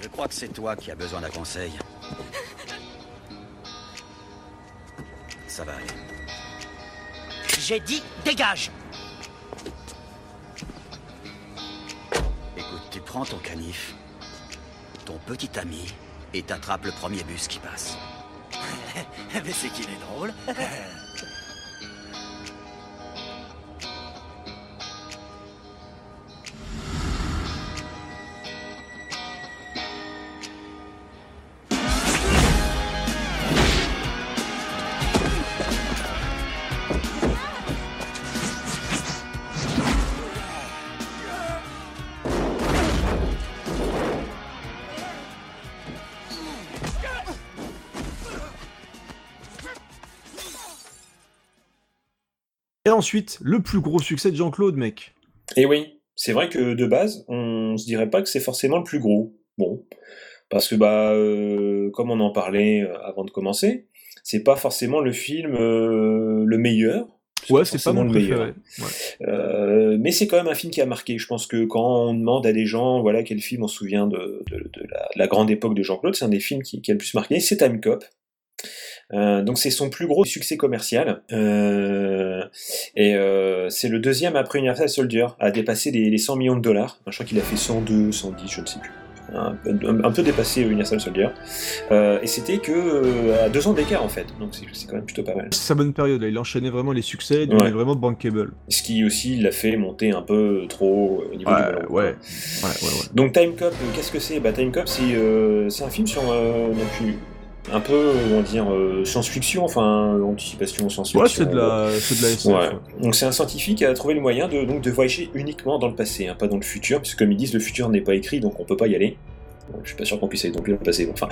Je crois que c'est toi qui as besoin d'un conseil. Ça va aller. J'ai dit dégage. Écoute, tu prends ton canif, ton petit ami, et t'attrapes le premier bus qui passe. *laughs* Mais c'est qu'il est drôle. *laughs* ensuite, le plus gros succès de Jean-Claude, mec. Et oui, c'est vrai que de base, on se dirait pas que c'est forcément le plus gros. Bon, parce que bah, euh, comme on en parlait euh, avant de commencer, c'est pas forcément le film euh, le meilleur. Ouais, c'est pas mon le meilleur. préféré. Ouais. Euh, mais c'est quand même un film qui a marqué. Je pense que quand on demande à des gens, voilà, quel film on se souvient de, de- de la, de la grande époque de Jean-Claude, c'est un des films qui, qui a le plus marqué, c'est Time Cop. Euh, donc c'est son plus gros succès commercial Euh, et euh, c'est le deuxième après Universal Soldier à dépasser les, les 100 millions de dollars. Je crois qu'il a fait 102, 110, je ne sais plus. Un, un- un peu dépassé Universal Soldier. Euh, et c'était que euh, à deux ans d'écart en fait. Donc c'est quand même plutôt pas mal. C'est sa bonne période, là. il enchaînait vraiment les succès, il Ouais. vraiment bankable. Ce qui aussi l'a fait monter un peu trop au niveau Ouais, du ballon. ouais. Ouais. Donc Time Cop, qu'est-ce que c'est? Bah, Time Cop, c'est un film sur donc, un peu, on va dire, euh, science-fiction, enfin, anticipation, science-fiction. Ouais, c'est de la, c'est de la SF. Ouais. ouais. Donc c'est un scientifique qui a trouvé le moyen de, donc, de voyager uniquement dans le passé, hein, pas dans le futur, puisque comme ils disent, le futur n'est pas écrit, donc on peut pas y aller. Je suis pas sûr qu'on puisse aller non plus dans le passé. bon, Enfin,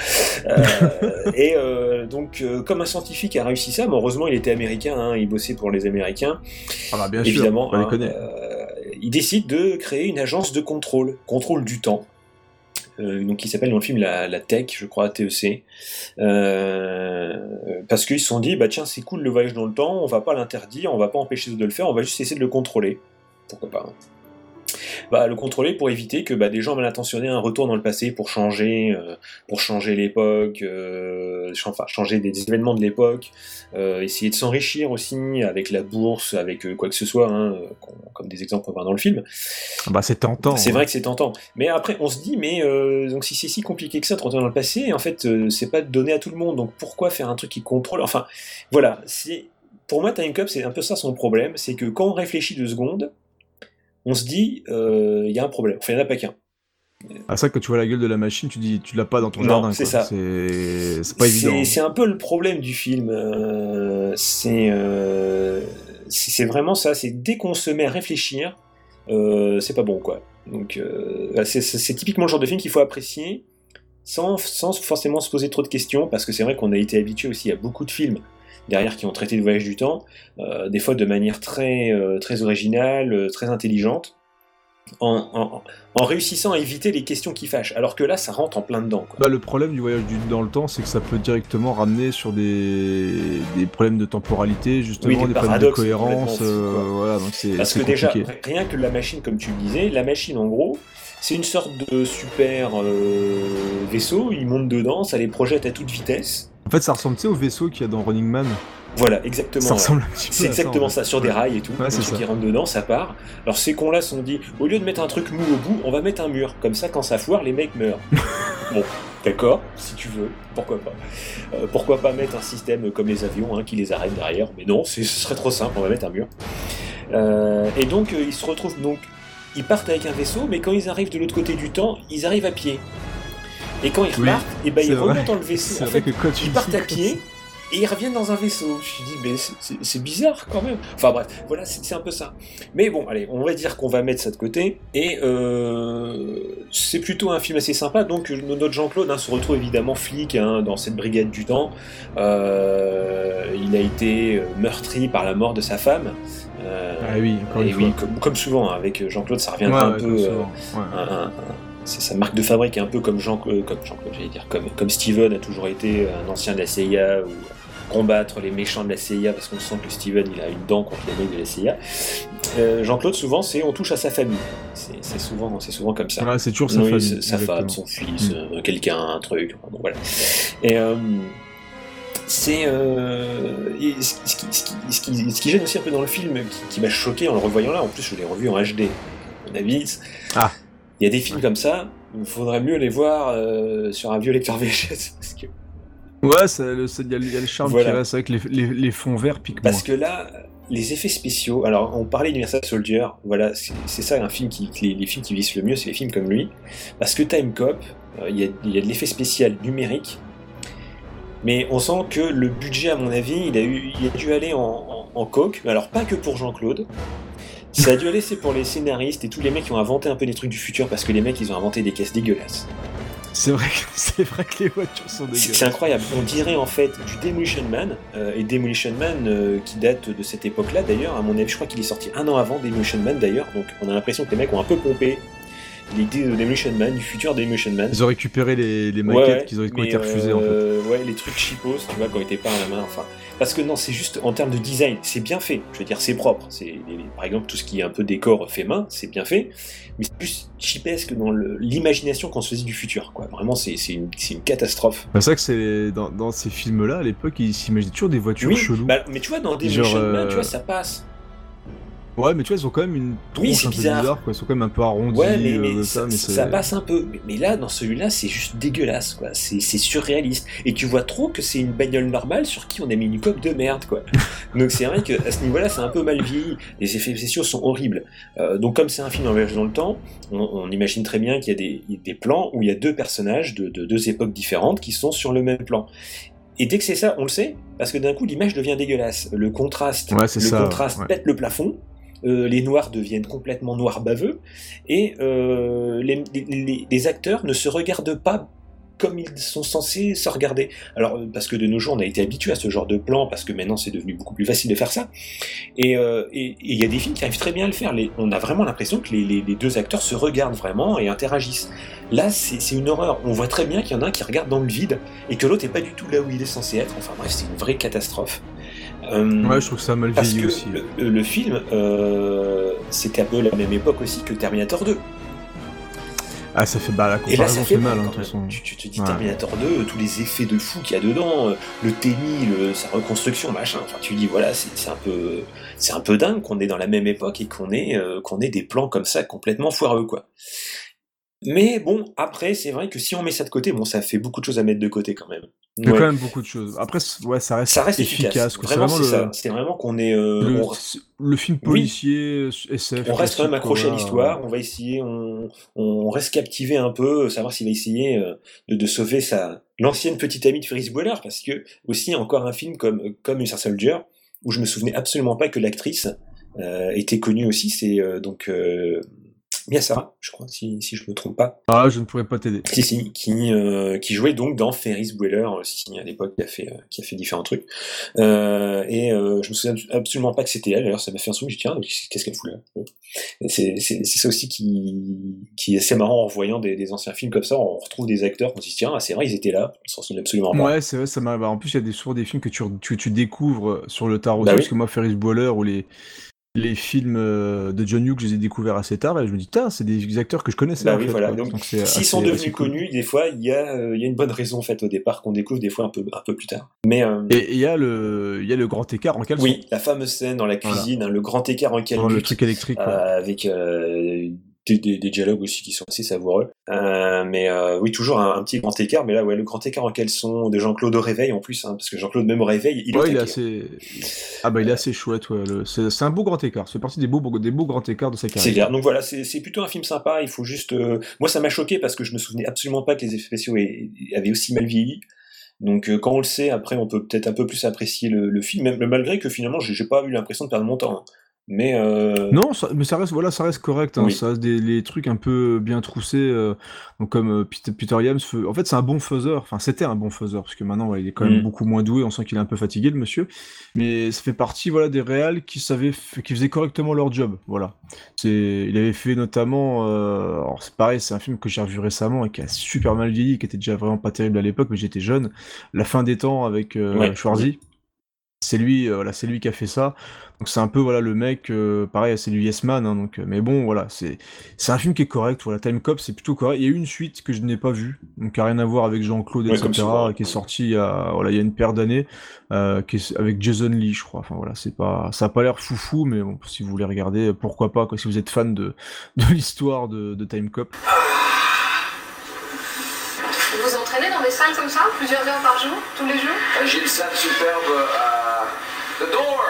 euh, et euh, donc, euh, comme un scientifique a réussi ça, mais heureusement il était américain, hein, il bossait pour les Américains. Ah bah bien Évidemment, sûr, on les hein, connaît. il décide de créer une agence de contrôle, contrôle du temps, donc qui s'appelle dans le film la, Tech, je crois, TEC, euh, parce qu'ils se sont dit, bah tiens, c'est cool le voyage dans le temps, on va pas l'interdire, on va pas empêcher de le faire, on va juste essayer de le contrôler. Pourquoi pas hein. Bah, le contrôler pour éviter que bah, des gens mal intentionnés un retour dans le passé pour changer, euh, pour changer l'époque, euh, enfin changer des, des événements de l'époque, euh, essayer de s'enrichir aussi avec la bourse, avec quoi que ce soit, hein, comme des exemples qu'on voit dans le film. Ah Bah, c'est tentant. C'est ouais. vrai que c'est tentant. Mais après, on se dit, mais donc si c'est si compliqué que ça de retourner dans le passé, en fait, c'est pas donné à tout le monde. Donc pourquoi faire un truc qui contrôle? Enfin, voilà. C'est pour moi, Time Cop, c'est un peu ça son problème, c'est que quand on réfléchit deux secondes, on se dit, euh, il y a un problème. Enfin, il n'y en a pas qu'un. Ah, ça, quand tu vois la gueule de la machine, tu dis, tu l'as pas dans ton Non, jardin. c'est ça. C'est pas évident. C'est un peu le problème du film. euh, c'est euh, c'est c'est vraiment ça. C'est dès qu'on se met à réfléchir, euh, c'est pas bon, quoi. Donc, euh, c'est- c'est c'est typiquement le genre de film qu'il faut apprécier sans, sans forcément se poser trop de questions, parce que c'est vrai qu'on a été habitué aussi à beaucoup de films derrière qui ont traité de voyage du temps, euh, des fois de manière très, euh, très originale, euh, très intelligente, en, en- en réussissant à éviter les questions qui fâchent. Alors que là, ça rentre en plein dedans. quoi. Bah, le problème du voyage du- dans le temps, c'est que ça peut directement ramener sur des, des problèmes de temporalité, justement, Oui, des des, problèmes de cohérence. euh, voilà, donc c'est Parce que déjà, compliqué. rien que la machine, comme tu le disais, la machine en gros, c'est une sorte de super euh, vaisseau, il monte dedans, ça les projette à toute vitesse. En fait, ça ressemble tu sais, au vaisseau qu'il y a dans Running Man. Voilà, exactement. Ça ressemble un petit peu C'est ça, exactement en ça, fait. sur des rails et tout. Ouais, ça. qui rentre dedans, ça part. Alors ces cons-là se sont dit, au lieu de mettre un truc mou au bout, on va mettre un mur. Comme ça, quand ça foire, les mecs meurent. *laughs* bon, d'accord, si tu veux, pourquoi pas. Euh, pourquoi pas mettre un système comme les avions hein, qui les arrête derrière Mais non, ce serait trop simple, on va mettre un mur. Euh, et donc, euh, ils se retrouvent donc, ils partent avec un vaisseau, mais quand ils arrivent de l'autre côté du temps, ils arrivent à pied. Et quand ils Oui, repartent, et ben, c'est ils remontent dans le vaisseau. En fait, que quand tu ils dis partent à pied. Et ils reviennent dans un vaisseau. Je me suis dit, mais c'est- bizarre quand même. Enfin bref, voilà, c'est un peu ça. Mais bon, allez, on va dire qu'on va mettre ça de côté. Et euh, c'est plutôt un film assez sympa. Donc notre Jean-Claude hein, se retrouve évidemment flic hein, dans cette brigade du temps. Euh, il a été euh, meurtri par la mort de sa femme. Euh, Ah oui, encore et une oui, fois. comme, comme souvent hein, avec Jean-Claude, ça Ouais, un ouais, peu. comme souvent, ouais. un- un- un- c'est sa marque de fabrique, un peu comme Jean, euh, comme Jean-Claude, j'allais dire, comme, comme Steven a toujours été un ancien de la CIA ou combattre les méchants de la CIA parce qu'on sent que Steven il a une dent contre les mecs de la CIA. Euh, Jean-Claude souvent c'est on touche à sa famille, c'est souvent c'est souvent comme ça. Ouais, c'est toujours sa Oui, famille, Sa femme, son fils, Mm. euh, quelqu'un, un truc, bon, voilà. Et euh, c'est euh, ce, ce qui, ce, ce, gêne aussi un peu dans le film, qui, qui m'a choqué en le revoyant là, en plus je l'ai revu en HD. Mon avis, Ah. Il y a des films comme ça, il faudrait mieux les voir euh, sur un vieux lecteur VHS. *laughs* Parce que, Ouais, il y, a le- il y a le charme Voilà. qui reste avec les, les, les fonds verts piquent parce que là, les effets spéciaux, alors on parlait d'Universal Soldier, voilà, c'est ça un film qui, les, les films qui vissent le mieux, c'est les films comme lui. Parce que Time Cop, euh, il y, a, il y a de l'effet spécial numérique, mais on sent que le budget, à mon avis, il a, eu, il a dû aller en, en, en alors pas que pour Jean-Claude. Ça a dû aller, c'est pour les scénaristes et tous les mecs qui ont inventé un peu des trucs du futur parce que les mecs ils ont inventé des caisses dégueulasses. C'est vrai, que- *laughs* c'est vrai que les voitures sont dégueulasses. c'est incroyable. On dirait en fait du Demolition Man, euh, et Demolition Man euh, qui date de cette époque-là d'ailleurs. À mon avis, je crois qu'il est sorti un an avant Demolition Man d'ailleurs. Donc on a l'impression que les mecs ont un peu pompé l'idée de Demolition Man, du futur Demolition Man. Ils ont récupéré les, les maquettes ouais, qui ont, été refusées en fait. euh, Ouais, les trucs cheapos, tu vois, qui ont été peints à la main, enfin. Parce que non, c'est juste en termes de design, c'est bien fait. Je veux dire, c'est propre. C'est par exemple tout ce qui est un peu décor fait main, c'est bien fait. Mais c'est plus cheapesque dans l'imagination qu'on se faisait du futur, quoi. Vraiment, c'est une, une catastrophe. Bah, c'est vrai que c'est dans, dans ces films-là, à l'époque, ils s'imaginaient toujours des voitures Oui, cheloues. bah, mais tu vois, dans Genre, Demolition Man, euh, tu vois, ça passe. Ouais, mais tu vois, ils ont quand même une tronche Oui, c'est un peu bizarre. bizarre, quoi. Ils sont quand même un peu arrondis, Ouais, mais, mais euh, ça, mais passe un peu. Mais, mais là, dans celui-là, c'est juste dégueulasse, quoi. C'est surréaliste. Et tu vois trop que c'est une bagnole normale sur qui on a mis une coque de merde, quoi. *laughs* donc c'est vrai qu'à ce niveau-là, c'est un peu mal vieilli. Les effets spéciaux sont horribles. Euh, donc comme c'est un film en voyage dans le temps, on, on imagine très bien qu'il y a des, des plans où il y a deux personnages de, de deux époques différentes qui sont sur le même plan. Et dès que c'est ça, on le sait, parce que d'un coup, l'image devient dégueulasse. Le contraste, Ouais, le ça, contraste ouais. pète le plafond. Euh, les noirs deviennent complètement noirs baveux et euh, les, acteurs ne se regardent pas comme ils sont censés se regarder. Alors, euh, parce que de nos jours, on a été habitué à ce genre de plan, parce que maintenant c'est devenu beaucoup plus facile de faire ça. Et il y a des films qui arrivent très bien à le faire. On a vraiment l'impression que les, deux acteurs se regardent vraiment et interagissent. Là, c'est une horreur. On voit très bien qu'il y en a un qui regarde dans le vide et que l'autre n'est pas du tout là où il est censé être. Enfin bref, c'est une vraie catastrophe. Euh, Ouais, je trouve que ça a mal vieilli aussi. Le, le film, euh, c'était un peu la même époque aussi que Terminator 2. Ah, ça fait bah la Et là, comparaison ça fait fait mal, hein, de quand toute façon. Tu te dis Ouais. Terminator 2, tous les effets de fou qu'il y a dedans, euh, le tennis, le, sa reconstruction, machin. Enfin, tu dis voilà, c'est c'est un peu, c'est un peu dingue qu'on est dans la même époque et qu'on ait, euh, qu'on ait des plans comme ça complètement foireux, quoi. Mais bon, après, c'est vrai que si on met ça de côté, bon, ça fait beaucoup de choses à mettre de côté quand même. Il y a Ouais. quand même beaucoup de choses. Après, ouais, ça reste, Ça reste efficace. c'est vraiment. C'est vraiment qu'on est. euh, le, on- film Oui. policier, SF. on reste quand même accroché à l'histoire, on va essayer, on, on reste captivé un peu, savoir s'il va essayer euh, de, de sauver sa l'ancienne petite amie de Ferris Bueller, parce que aussi encore un film comme comme Mr. Soldier où je me souvenais absolument pas que l'actrice euh, était connue aussi, c'est euh, donc euh, Mia Sara, je crois, si, si je me trompe pas. Ah, je ne pourrais pas t'aider. Si, si, qui, euh, qui jouait donc dans Ferris Bueller, aussi, à l'époque, qui a fait, euh, qui a fait différents trucs. Euh, et euh, je me souviens absolument pas que c'était elle, d'ailleurs, ça m'a fait un souvenir, je me dis, tiens, qu'est-ce qu'elle fout là? C'est ça aussi qui, qui est assez marrant en voyant des, des anciens films comme ça, on retrouve des acteurs, on se dit, tiens, ah, c'est vrai, ils étaient là, on s'en souvient absolument pas. Ouais, c'est vrai, ça m'arrive. En plus, il y a des, souvent des films que tu, tu, tu découvres sur le aussi, Bah oui. parce que moi, Ferris Bueller ou les, les films euh, de John Hughes, je les ai découverts assez tard, et je me dis, c'est des acteurs que je connaissais. Bah en oui, fait, voilà. quoi. Donc, c'est s'ils sont devenus cool. connus, des fois, il y, a, euh, il y a une bonne raison, en fait, au départ, qu'on découvre des fois un peu, un peu plus tard. Mais, euh, Et il y, a le- il y a le grand écart en caleçon. Oui, la fameuse scène dans la cuisine, hein, le grand écart en calbut, le truc électrique. euh, avec des, des- des dialogues aussi qui sont assez savoureux. Euh, mais euh, oui, toujours un, un petit grand écart. Mais là, ouais, le grand écart en caleçon de Jean-Claude au réveil en plus, hein, parce que Jean-Claude même au réveil, il est Ouais, il est assez. Ah bah il est assez chouette, ouais. le- C'est un beau grand écart. C'est partie des beaux, des beaux grands écarts de sa carrière. C'est clair. Donc voilà, c'est c'est plutôt un film sympa. Il faut juste. euh, Moi, ça m'a choqué parce que je me souvenais absolument pas que les effets spéciaux aient- avaient aussi mal vieilli. Donc quand on le sait, après, on peut peut-être un peu plus apprécier le, le film, même malgré que finalement, j'ai j'ai pas eu l'impression de perdre mon temps. hein. Mais euh, Non, ça- mais ça reste, voilà, ça reste correct. Hein, Oui. Ça reste des les trucs un peu bien troussés, euh, donc comme euh, Peter, Peter Yams. En fait, c'est un bon faiseur. Enfin, c'était un bon faiseur parce que maintenant, ouais, il est quand même Mm. beaucoup moins doué. On sent qu'il est un peu fatigué, le monsieur. Mais ça fait partie, voilà, des réals qui savaient, qui faisaient correctement leur job. Voilà. C'est, il avait fait notamment. euh, Alors c'est pareil, c'est un film que j'ai revu récemment et qui a super mal vieilli, qui était déjà vraiment pas terrible à l'époque, mais j'étais jeune. La fin des temps avec Ouais. Schwarzy. C'est lui, voilà, c'est lui qui a fait ça. Donc c'est un peu voilà le mec, euh, pareil, c'est du Yes Man. hein, donc, euh, mais bon, voilà, c'est c'est un film qui est correct. Voilà, Time Cop, c'est plutôt correct. Il y a eu une suite que je n'ai pas vue, donc qui a rien à voir avec Jean-Claude, Ouais, etc. qui est sorti il y a voilà il y a une paire d'années, euh, qui est avec Jason Lee, je crois. Enfin voilà, c'est pas, ça a pas l'air foufou, mais bon, si vous voulez regarder, pourquoi pas, quoi, si vous êtes fan de de l'histoire de, de Time Cop. Vous vous entraînez dans des salles comme ça, plusieurs heures par jour, tous les jours? J'ai une salle superbe à The Door.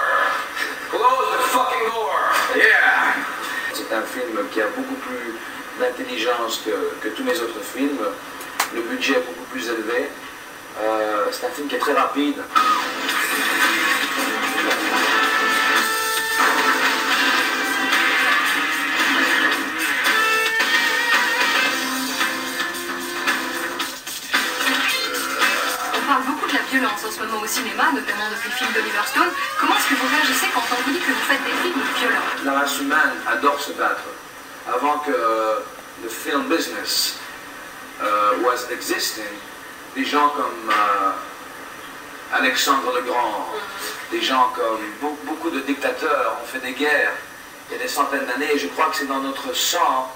C'est un film qui a beaucoup plus d'intelligence que, tous mes autres films. Le budget est beaucoup plus élevé. Euh, c'est un film qui est très rapide. Violence en ce moment au cinéma, notamment depuis le film d'Oliver Stone. Comment est-ce que vous réagissez quand on vous dit que vous faites des films violents? La race humaine adore se battre. Avant que le film business euh, was existing, des gens comme euh, Alexandre le Grand, des gens comme beau- beaucoup de dictateurs ont fait des guerres il y a des centaines d'années et je crois que c'est dans notre sang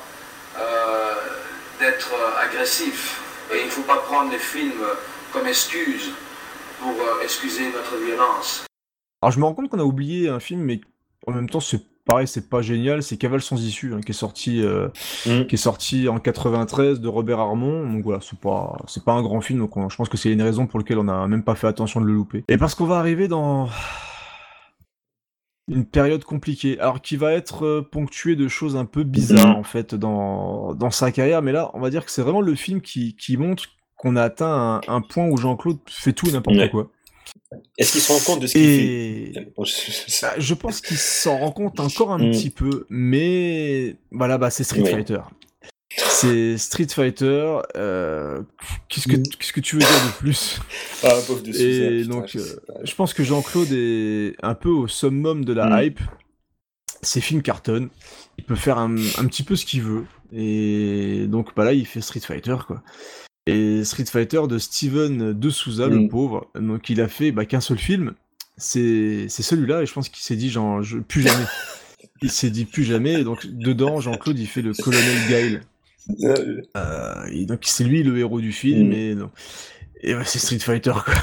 euh, d'être agressif. Et il ne faut pas prendre les films comme excuse pour euh, excuser notre violence. Alors je me rends compte qu'on a oublié un film, mais en même temps c'est pareil, c'est pas génial. C'est Cavale sans issue hein, qui est sorti, euh, Mm. qui est sorti en 93 de Robert Armond. Donc voilà, c'est pas, c'est pas un grand film. Donc on- je pense que c'est une raison pour laquelle on a même pas fait attention de le louper. Et parce qu'on va arriver dans une période compliquée, alors qui va être euh, ponctuée de choses un peu bizarres Mhm. en fait dans, dans sa carrière. Mais là, on va dire que c'est vraiment le film qui, qui montre qu'on a atteint un, un point où Jean-Claude fait tout et n'importe Ouais. quoi. est-ce qu'il se rend compte de ce qu'il fait Bah, je pense qu'il s'en rend compte encore un Mm. petit peu, mais voilà, bah c'est Street. Fighter. C'est Street Fighter. euh, Qu'est-ce que qu'est-ce que tu veux dire de plus? Ah, pauvre de Suzanne, Et putain, donc, je euh, je pense que Jean-Claude est un peu au summum de la Mm. hype. Ses films cartonnent. Il peut faire un, un petit peu ce qu'il veut. Et donc, bah là, il fait Street Fighter, quoi. Et Street Fighter de Steven De Souza, le Mm. pauvre. Donc, il a fait bah, qu'un seul film. c'est celui-là et je pense qu'il s'est dit genre je, plus jamais. *laughs* il s'est dit plus jamais et donc dedans Jean-Claude il fait le colonel Gail. Euh, et donc c'est lui le héros du film Mm. et non. Et c'est Street Fighter quoi.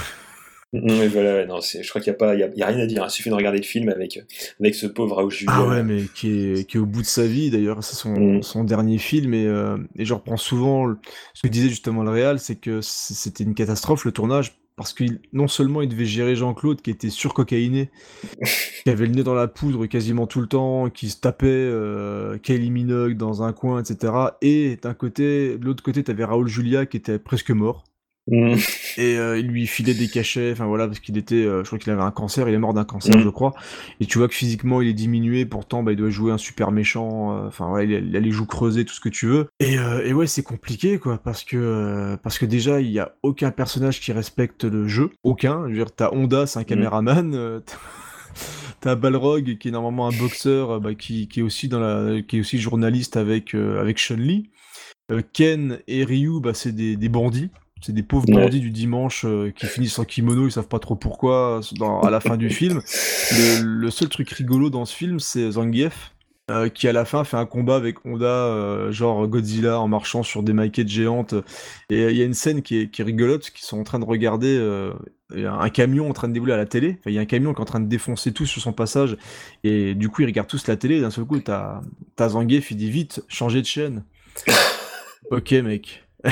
Mais voilà, ouais, non, c'est, je crois qu'il n'y a, pas- il y a, il y a rien à dire. hein. Il suffit de regarder le film avec, avec ce pauvre Raoul Julia. Ah ouais, mais qui est, qui est au bout de sa vie, d'ailleurs, c'est son, Mm. son dernier film, et, euh, et je reprends souvent le- ce que disait justement le Réal, c'est que c'était une catastrophe le tournage, parce que non seulement il devait gérer Jean-Claude, qui était surcocaïné, *laughs* qui avait le nez dans la poudre quasiment tout le temps, qui se tapait euh, Kylie Minogue dans un coin, etc., et d'un côté, de l'autre côté, t'avais Raoul Julia qui était presque mort. Mm. Et euh, il lui filait des cachets, enfin voilà, parce qu'il était, euh, je crois qu'il avait un cancer, il est mort d'un cancer, Mhm. je crois. Et tu vois que physiquement il est diminué, pourtant bah, il doit jouer un super méchant, euh, enfin voilà, il a, il a les joues creusées, tout ce que tu veux. Et, et ouais, c'est compliqué quoi, parce que parce que déjà il y a aucun personnage qui respecte le jeu, aucun. Je veux dire, t'as Honda, c'est un caméraman. euh, *laughs* t'as- Balrog qui est normalement un boxeur, bah, qui, qui est aussi dans la, qui est aussi journaliste avec avec Chun Li. Ken et Ryu, bah, c'est des, des bandits. C'est des pauvres Ouais. bandits du dimanche euh, qui finissent en kimono, ils savent pas trop pourquoi dans- à la fin du film. *laughs* Le, le seul truc rigolo dans ce film, c'est Zangief, euh, qui à la fin fait un combat avec Honda, euh, genre Godzilla en marchant sur des maquettes géantes. Et il y a une scène qui est, qui est rigolote, qui sont en train de regarder un camion en train de dérouler à la télé. Enfin, il y a un camion qui est en train de défoncer tout sur son passage. Et du coup, ils regardent tous la télé. D'un seul coup, t'as t'as Zangief, il dit vite, changez de chaîne. *laughs* ok, mec. *laughs*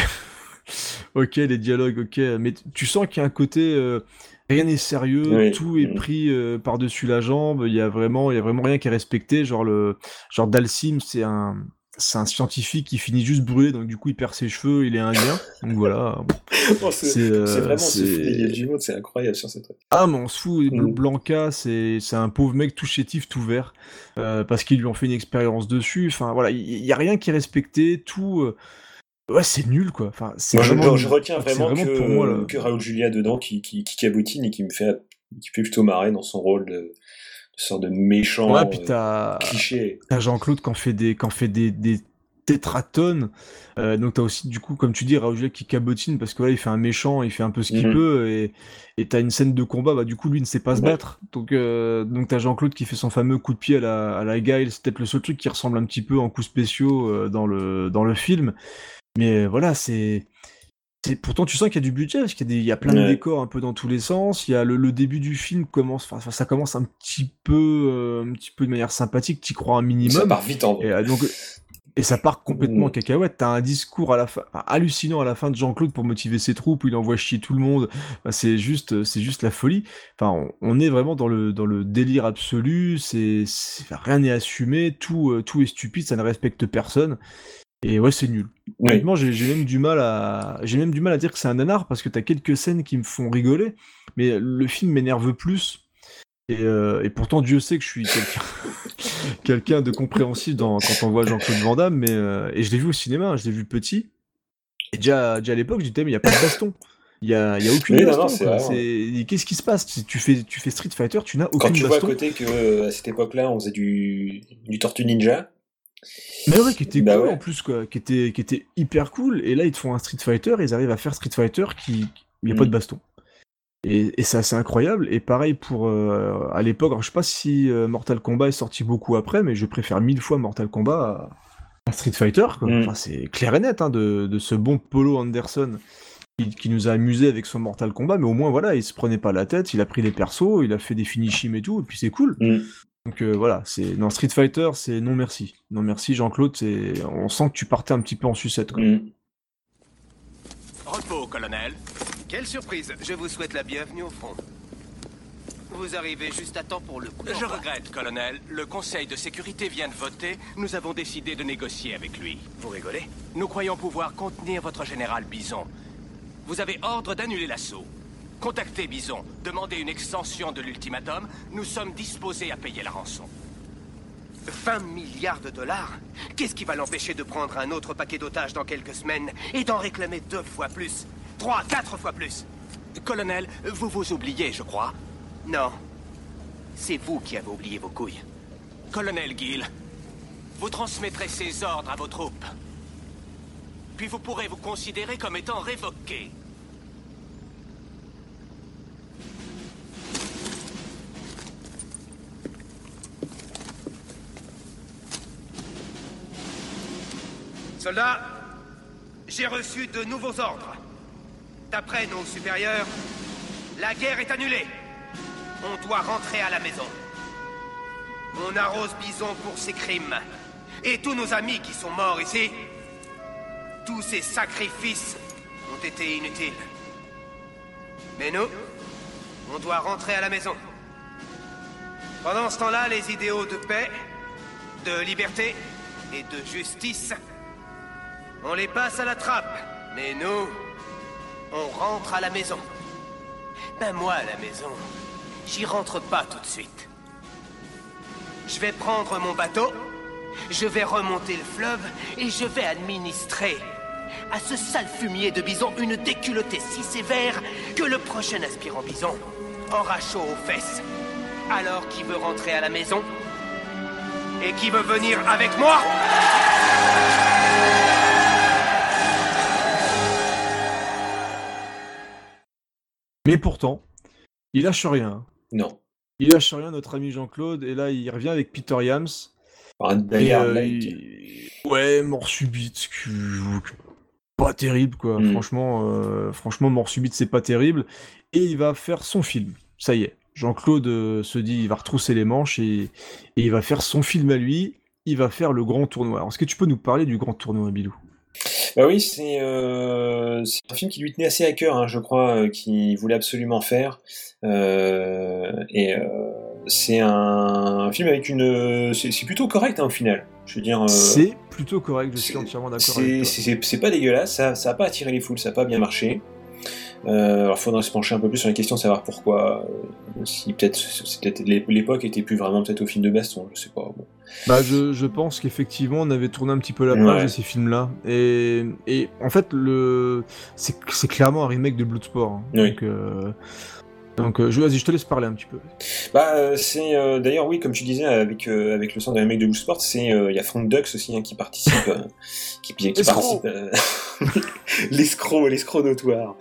ok, les dialogues, ok. Mais tu sens qu'il y a un côté. euh, rien n'est sérieux, Oui. tout est Mm. pris euh, par-dessus la jambe. Il y a vraiment, il y a vraiment rien qui est respecté. Genre le, genre Dalsim, c'est un, c'est un scientifique qui finit juste brûlé, donc du coup il perd ses cheveux, il est indien. Donc voilà. *laughs* Oh, c'est, euh, vraiment c'est- incroyable sur ce truc. Ah, mais on se fout. Mm. Blanca, c'est c'est un pauvre mec tout chétif, tout vert, euh, parce qu'ils lui ont fait une expérience dessus. Enfin, voilà, il y, a rien qui est respecté, tout. euh, Ouais, c'est nul, quoi. Enfin, c'est Moi, je, vraiment, je retiens c'est vraiment, que, pour moi, là. que Raoul Julia dedans qui, qui, qui cabotine et qui me fait, qui fait plutôt marrer dans son rôle de, de sorte de méchant Ouais, puis euh, t'as cliché. t'as Jean-Claude qui en fait des, en fait des, des tétratones. Euh, donc t'as aussi, du coup, comme tu dis, Raoul Julia qui cabotine parce que voilà, il fait un méchant, il fait un peu ce qu'il Mhm. peut et et t'as une scène de combat, bah du coup lui ne sait pas se Ouais. battre. Donc euh, donc t'as Jean-Claude qui fait son fameux coup de pied à la à la Guile. C'est peut-être le seul truc qui ressemble un petit peu en coups spéciaux dans le dans le film. Mais voilà, c'est pourtant tu sens qu'il y a du budget parce qu'il y y a plein de Ouais. décors un peu dans tous les sens. Il y a le, le début du film commence, enfin ça commence un petit peu euh, un petit peu de manière sympathique. T'y crois un minimum. Ça part vite en Et, euh, donc, et ça part complètement en cacahuète. T'as un discours à la fin, enfin, hallucinant à la fin de Jean-Claude pour motiver ses troupes, où il envoie chier tout le monde. Enfin, c'est juste, c'est juste la folie. Enfin, on, on est vraiment dans le, dans le délire absolu. C'est, rien n'est assumé. Tout, euh, tout est stupide. Ça ne respecte personne. Et ouais, c'est nul. Oui. Honnêtement, j'ai j'ai même du mal à, j'ai même du mal à dire que c'est un nanar parce que t'as quelques scènes qui me font rigoler, mais le film m'énerve plus. Et, euh, et pourtant, Dieu sait que je suis quelqu'un *laughs* quelqu'un de compréhensif dans, quand on voit Jean-Claude Van Damme, mais euh, et je l'ai vu au cinéma, je l'ai vu petit. Et déjà, déjà à l'époque, je disais mais il y a pas de baston. Il y a, y a aucune Oui, baston. Qu'est-ce qui se passe? Si tu fais, tu fais Street Fighter, tu n'as Quand aucune tu vois à baston. côté que euh, à cette époque-là, on faisait du, du Tortue Ninja. Mais ouais, qui était Bah cool ouais. en plus, quoi, qui était, qui était hyper cool. Et là, ils te font un Street Fighter, ils arrivent à faire Street Fighter qui, il n'y a Mm. pas de baston. Et, et c'est assez incroyable. Et pareil pour euh, à l'époque, je sais pas si euh, Mortal Kombat est sorti beaucoup après, mais je préfère mille fois Mortal Kombat à, à Street Fighter. quoi. Mm. Enfin, c'est clair et net hein, de, de ce bon Polo Anderson qui, qui nous a amusé avec son Mortal Kombat, mais au moins voilà, il se prenait pas la tête, il a pris les persos, il a fait des finishim et tout, et puis c'est cool. Mm. Donc euh, voilà, c'est dans Street Fighter, c'est non merci. Non merci Jean-Claude, c'est on sent que tu partais un petit peu en sucette quoi. Mm. Repos, colonel. Quelle surprise Je vous souhaite la bienvenue au front. Vous arrivez juste à temps pour le coup. Je regrette, colonel. Le Conseil de sécurité vient de voter. Nous avons décidé de négocier avec lui. Vous rigolez? Nous croyons pouvoir contenir votre général Bison. Vous avez ordre d'annuler l'assaut. Contactez Bison, demandez une extension de l'ultimatum. Nous sommes disposés à payer la rançon. 20 milliards de dollars Qu'est-ce qui va l'empêcher de prendre un autre paquet d'otages dans quelques semaines et d'en réclamer deux fois plus? Trois, quatre fois plus Colonel, vous vous oubliez, je crois. Non. C'est vous qui avez oublié vos couilles. Colonel Gill, vous transmettrez ces ordres à vos troupes. Puis vous pourrez vous considérer comme étant révoqué. Soldats, j'ai reçu de nouveaux ordres. D'après nos supérieurs, la guerre est annulée. On doit rentrer à la maison. On arrose Bison pour ses crimes. Et tous nos amis qui sont morts ici, tous ces sacrifices ont été inutiles. Mais nous, on doit rentrer à la maison. Pendant ce temps-là, les idéaux de paix, de liberté et de justice, on les passe à la trappe. Mais nous, on rentre à la maison. Ben moi, à la maison, j'y rentre pas tout de suite. Je vais prendre mon bateau, je vais remonter le fleuve et je vais administrer à ce sale fumier de bison une déculottée si sévère que le prochain aspirant bison aura chaud aux fesses. Alors qui veut rentrer à la maison Et qui veut venir avec moi? Mais pourtant, il lâche rien. Non. Il lâche rien, notre ami Jean-Claude, et là il revient avec Peter Yams. Un Et, euh, il- Ouais, mort subite, pas terrible quoi. Mm. Franchement, euh, franchement, mort subite, c'est pas terrible. Et il va faire son film. Ça y est. Jean-Claude euh, se dit, il va retrousser les manches et, et il va faire son film à lui. Il va faire le grand tournoi. Alors, est-ce que tu peux nous parler du grand tournoi, Bilou? Bah oui, c'est euh, c'est un film qui lui tenait assez à cœur, hein, je crois, euh, qu'il voulait absolument faire. Euh, et euh, c'est un film avec une. C'est plutôt correct hein, au final. Je veux dire. C'est plutôt correct, je suis entièrement d'accord c'est pas dégueulasse, ça, ça a pas attiré les foules, ça a pas bien marché. Euh, alors, faudrait se pencher un peu plus sur la question de savoir pourquoi. si peut-être, l'é- l'époque était plus vraiment peut-être au film de baston, je sais pas. bon. Bah, je, je pense qu'effectivement, on avait tourné un petit peu la page Ouais. de ces films-là. Et, et en fait, le c'est c'est clairement un remake de Bloodsport. hein. Oui. Donc, euh, donc euh, je, vas-y, je te laisse parler un petit peu. Bah, euh, c'est euh, d'ailleurs oui, comme tu disais avec avec le centre de remake de Blue Sport, c'est il y a Frank Dux aussi hein, qui participe, qui, qui Escroc. participe, *laughs* l'escroc, l'escroc notoire,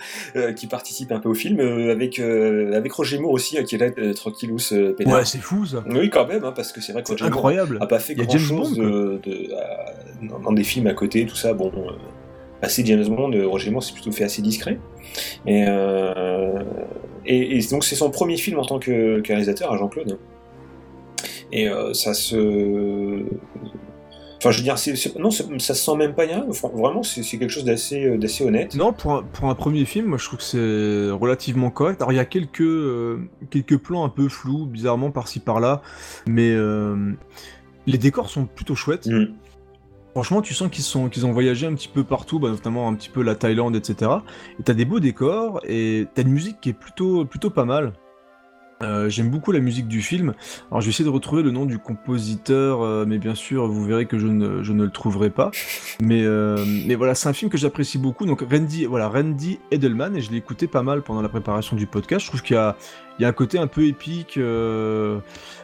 qui participe un peu au film avec avec Roger Moore aussi euh, qui est là tranquillous. Ouais, c'est fou ça. Oui, quand même, hein, parce que c'est vrai que Roger incroyable. Moore a pas fait Il y a grand James chose Bond, quoi. de, de- à- dans, des films à côté, tout ça. Bon, assez James Bond, Roger Moore c'est plutôt fait assez discret. Et, euh, et, et donc c'est son premier film en tant que, que réalisateur, à Jean-Claude. Et euh, ça se. Enfin, je veux dire, c'est- non, ça se sent même pas rien. Enfin, vraiment, c'est, quelque chose d'assez, euh, d'assez honnête. Non, pour un, pour un premier film, moi je trouve que c'est relativement correct. Alors il y a quelques, euh, quelques plans un peu flous, bizarrement par-ci par-là, mais les décors sont plutôt chouettes. Mm. Franchement, tu sens qu'ils ont voyagé un petit peu partout, bah, notamment un petit peu la Thaïlande, etc. Et t'as des beaux décors et t'as une musique qui est plutôt, plutôt pas mal. Euh, J'aime beaucoup la musique du film. Alors je vais essayer de retrouver le nom du compositeur, euh, mais bien sûr vous verrez que je ne, je ne le trouverai pas. Mais, euh, mais voilà, c'est un film que j'apprécie beaucoup. Donc Randy, voilà, Randy Edelman, et je l'ai écouté pas mal pendant la préparation du podcast. Je trouve qu'il y a, il y a un côté un peu épique. euh,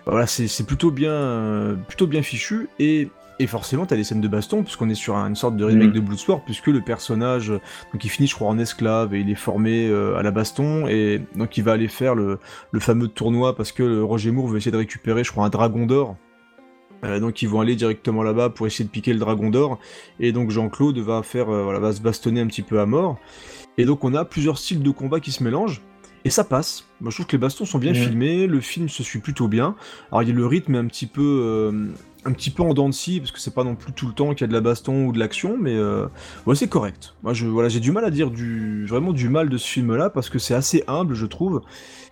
voilà, c'est c'est plutôt bien, plutôt bien fichu. Et, et forcément, t'as des scènes de baston, puisqu'on est sur un- une sorte de remake Mhm. de Bloodsport, puisque le personnage, donc il finit, je crois, en esclave et il est formé euh, à la baston, et donc il va aller faire le, le fameux tournoi parce que le Roger Moore veut essayer de récupérer, je crois, un dragon d'or. Euh, donc ils vont aller directement là-bas pour essayer de piquer le dragon d'or. Et donc Jean-Claude va faire, euh, voilà, va se bastonner un petit peu à mort. Et donc on a plusieurs styles de combat qui se mélangent. Et ça passe. Moi je trouve que les bastons sont bien Mhm. filmés, le film se suit plutôt bien. Alors il y a le rythme est un petit peu, un petit peu en dents de scie parce que c'est pas non plus tout le temps qu'il y a de la baston ou de l'action, mais euh, ouais c'est correct. Moi je, voilà j'ai du mal à dire du, vraiment du mal de ce film-là parce que c'est assez humble je trouve.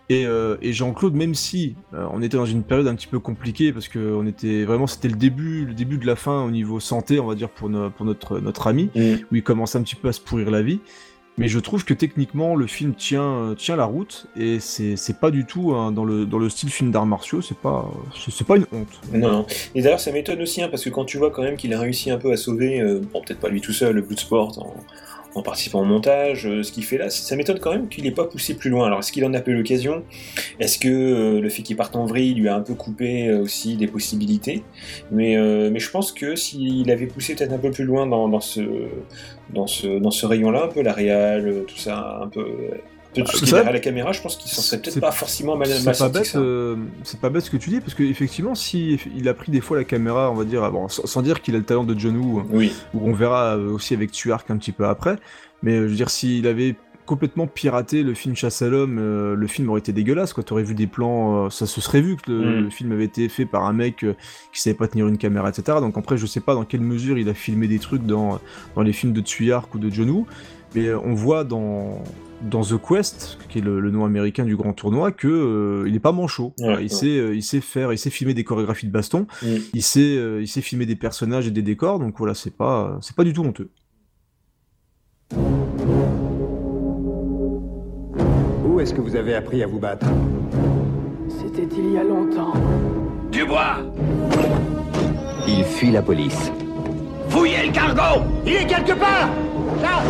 Et, euh, et Jean-Claude, même si euh, on était dans une période un petit peu compliquée, parce que on était vraiment, c'était le début, le début de la fin au niveau santé, on va dire pour, no- pour notre notre ami, où il commence un petit peu à se pourrir la vie. Mais je trouve que techniquement le film tient euh, tient la route et c'est pas du tout hein, dans le dans le style film d'arts martiaux, c'est pas c'est pas une honte. Non. Et d'ailleurs, ça m'étonne aussi, hein, parce que quand tu vois quand même qu'il a réussi un peu à sauver, euh, bon, peut-être pas lui tout seul, le Bloodsport, en, en participant au montage, euh, ce qu'il fait là, ça m'étonne quand même qu'il n'ait pas poussé plus loin. Alors, est-ce qu'il en a pas eu l'occasion? Est-ce que euh, le fait qu'il parte en vrille lui a un peu coupé euh, aussi des possibilités? Mais, je pense que s'il avait poussé peut-être un peu plus loin dans, ce, dans ce, dans ce rayon-là, un peu la réal, euh, tout ça, un peu tout ce c'est qui est vrai derrière la caméra, je pense qu'il s'en serait peut-être pas forcément mal, C'est pas bête, euh, c'est pas bête ce que tu dis parce que effectivement, si il a pris des fois la caméra, on va dire, bon, sans, sans dire qu'il a le talent de John Woo, oui. où on verra euh, aussi avec Tuark un petit peu après, mais euh, je veux dire, s'il avait complètement piraté le film Chasse à l'homme, euh, le film aurait été dégueulasse, quoi. T'aurais vu des plans, euh, ça se serait vu que le, Mm. le film avait été fait par un mec euh, qui savait pas tenir une caméra, etc. Donc après, je sais pas dans quelle mesure il a filmé des trucs dans, dans les films de Tsuyark ou de John Woo, mais euh, on voit dans, dans The Quest, qui est le, le nom américain du grand tournoi, que euh, il est pas manchot. Ouais, il ouais. sait, euh, il sait faire, il sait filmer des chorégraphies de baston, Mm. il sait, euh, il sait filmer des personnages et des décors. Donc voilà, c'est pas, c'est pas du tout honteux. Où est-ce que vous avez appris à vous battre? C'était il y a longtemps. Dubois Il fuit la police. Fouillez le cargo Il est quelque part Là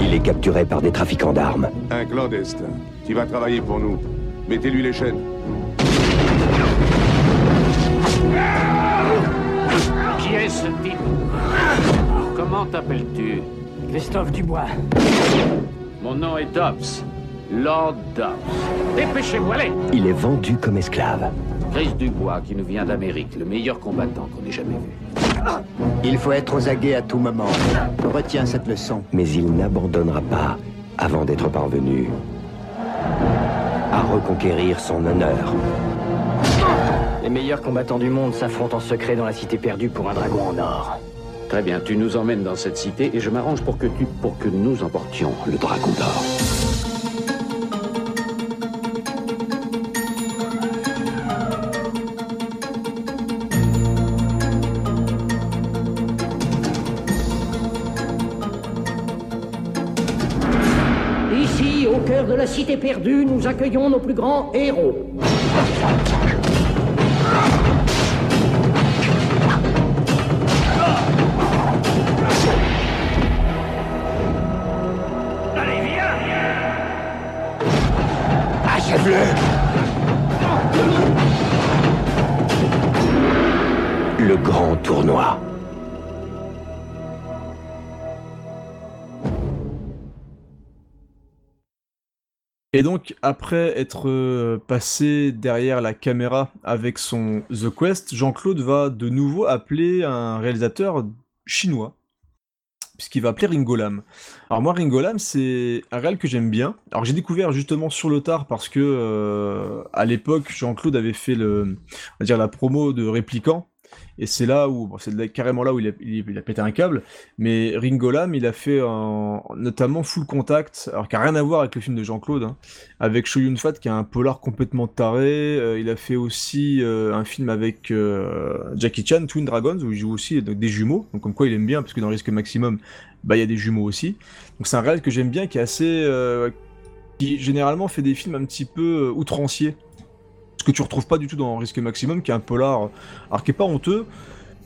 Il est capturé par des trafiquants d'armes. Un clandestin. Tu vas travailler pour nous. Mettez-lui les chaînes. Qui est ce type Comment t'appelles-tu Christophe Dubois. Mon nom est Dobbs. Lord Dobbs. Dépêchez-vous, allez Il est vendu comme esclave. Chris Dubois, qui nous vient d'Amérique, le meilleur combattant qu'on ait jamais vu. Il faut être aux aguets à tout moment. Retiens cette leçon. Mais il n'abandonnera pas avant d'être parvenu à reconquérir son honneur. Les meilleurs combattants du monde s'affrontent en secret dans la cité perdue pour un dragon en or. Très bien, tu nous emmènes dans cette cité et je m'arrange pour que tu, pour que nous emportions le dragon d'or. Perdue, nous accueillons nos plus grands héros. Et donc, après être euh, passé derrière la caméra avec son The Quest, Jean-Claude va de nouveau appeler un réalisateur chinois, puisqu'il va appeler Ringo Lam. Alors moi, Ringo Lam, c'est un réal que j'aime bien. Alors j'ai découvert justement sur le tard parce que euh, à l'époque, Jean-Claude avait fait la promo de Répliquant. Et c'est là où, c'est carrément là où il a, a pété un câble. Mais Ringo Lam, il a fait notamment Full Contact, alors qui a rien à voir avec le film de Jean-Claude, hein, avec Cho Yun Fat, qui est un polar complètement taré. Euh, il a fait aussi euh, un film avec euh, Jackie Chan, Twin Dragons, où il joue aussi des jumeaux. Donc comme quoi il aime bien, parce que dans Risque Maximum, bah il y a des jumeaux aussi. Donc c'est un réel que j'aime bien, qui est assez, qui généralement fait des films un petit peu outranciers. Ce que tu retrouves pas du tout dans Risque Maximum, qui est un polar, alors qui est pas honteux,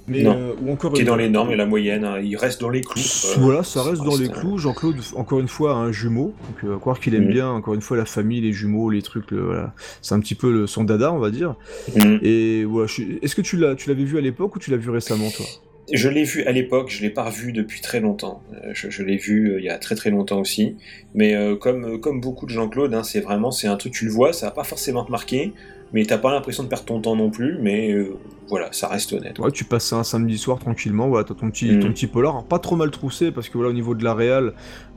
mais Non. euh, ou encore Qui est dans les normes et la moyenne, hein. il reste dans les clous. euh, voilà, ça reste dans les euh, clous. Jean-Claude, encore une fois, un jumeau. Donc, euh, à croire qu'il aime Mhm. bien, encore une fois, la famille, les jumeaux, les trucs. le- voilà. C'est un petit peu le- son dada, on va dire. Mhm. Et voilà, je est-ce que tu l'as, tu l'avais vu à l'époque ou tu l'as vu récemment, toi? Je l'ai vu à l'époque, je l'ai pas revu depuis très longtemps. Euh, Je, je l'ai vu euh, il y a très très longtemps aussi. Mais euh, comme, euh, comme beaucoup de Jean-Claude, hein, c'est vraiment c'est un truc, tu le vois, ça va pas forcément te marquer, mais t'as pas l'impression de perdre ton temps non plus, mais euh, voilà, ça reste honnête. Ouais, tu passes un samedi soir tranquillement, voilà, t'as ton petit, ton petit polar, Alors, pas trop mal troussé parce que voilà, au niveau de la réal,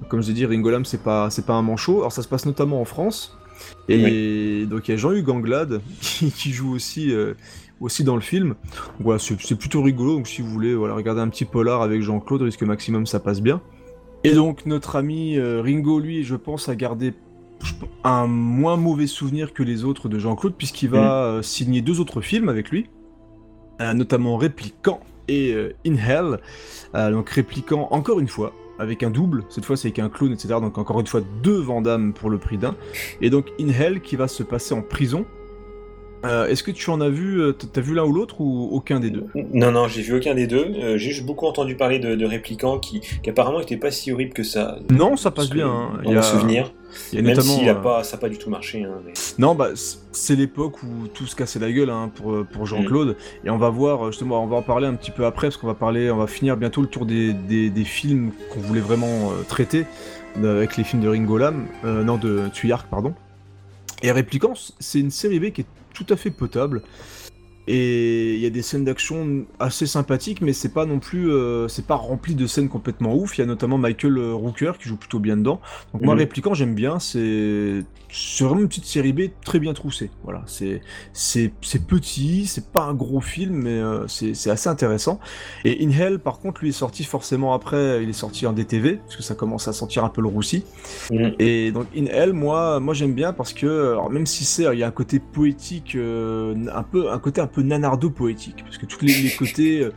comme j'ai dit, Ringo Lam, c'est pas, c'est pas un manchot. Alors ça se passe notamment en France. Et donc il y a Jean-Hugues Anglade *laughs* qui, qui joue aussi, euh, aussi dans le film. Donc, voilà, c'est plutôt rigolo. Donc si vous voulez voilà, regarder un petit polar avec Jean-Claude, risque maximum, ça passe bien. Et donc notre ami euh, Ringo, lui, je pense, a gardé je un moins mauvais souvenir que les autres de Jean-Claude, puisqu'il va euh, signer deux autres films avec lui, euh, notamment Répliquant et euh, In Hell. Donc Répliquant, encore une fois, avec un double, cette fois c'est avec un clown, etc. Donc encore une fois deux Vandamme pour le prix d'un. Et donc In Hell qui va se passer en prison. Euh, Est-ce que tu en as vu, euh, t'as vu l'un ou l'autre ou aucun des deux? Non, non, j'ai vu aucun des deux. Euh, j'ai juste beaucoup entendu parler de, de qui, qui apparemment était pas si horrible que ça. Non, ça passe bien. hein. Souvenir. il y a Même notamment, s'il a euh, pas, ça n'a pas du tout marché. hein, mais- Non, bah c'est l'époque où tout se cassait la gueule hein, pour, pour Jean-Claude. Et on va voir, justement, on va en parler un petit peu après, parce qu'on va parler, on va finir bientôt le tour des, des, des films qu'on voulait vraiment euh, traiter, avec les films de Ringo Lam, non, de Tuyark, pardon. Et Répliquant, c'est une série B qui est tout à fait potable. Et il y a des scènes d'action assez sympathiques, mais c'est pas non plus, euh, c'est pas rempli de scènes complètement ouf. Il y a notamment Michael Rooker qui joue plutôt bien dedans. Donc moi, Mhm. répliquant, j'aime bien. C'est, c'est vraiment une petite série B très bien troussée. Voilà, c'est, c'est, c'est petit, c'est pas un gros film, mais euh, c'est, c'est assez intéressant. Et In Hell, par contre, lui est sorti forcément après. Il est sorti en DTV parce que ça commence à sentir un peu le roussi. Mhm. Et donc In Hell, moi, moi j'aime bien parce que, alors, même si c'est, il y a un côté poétique, euh, un peu, un côté un peu nanardo poétique, parce que tous les, côtés, euh,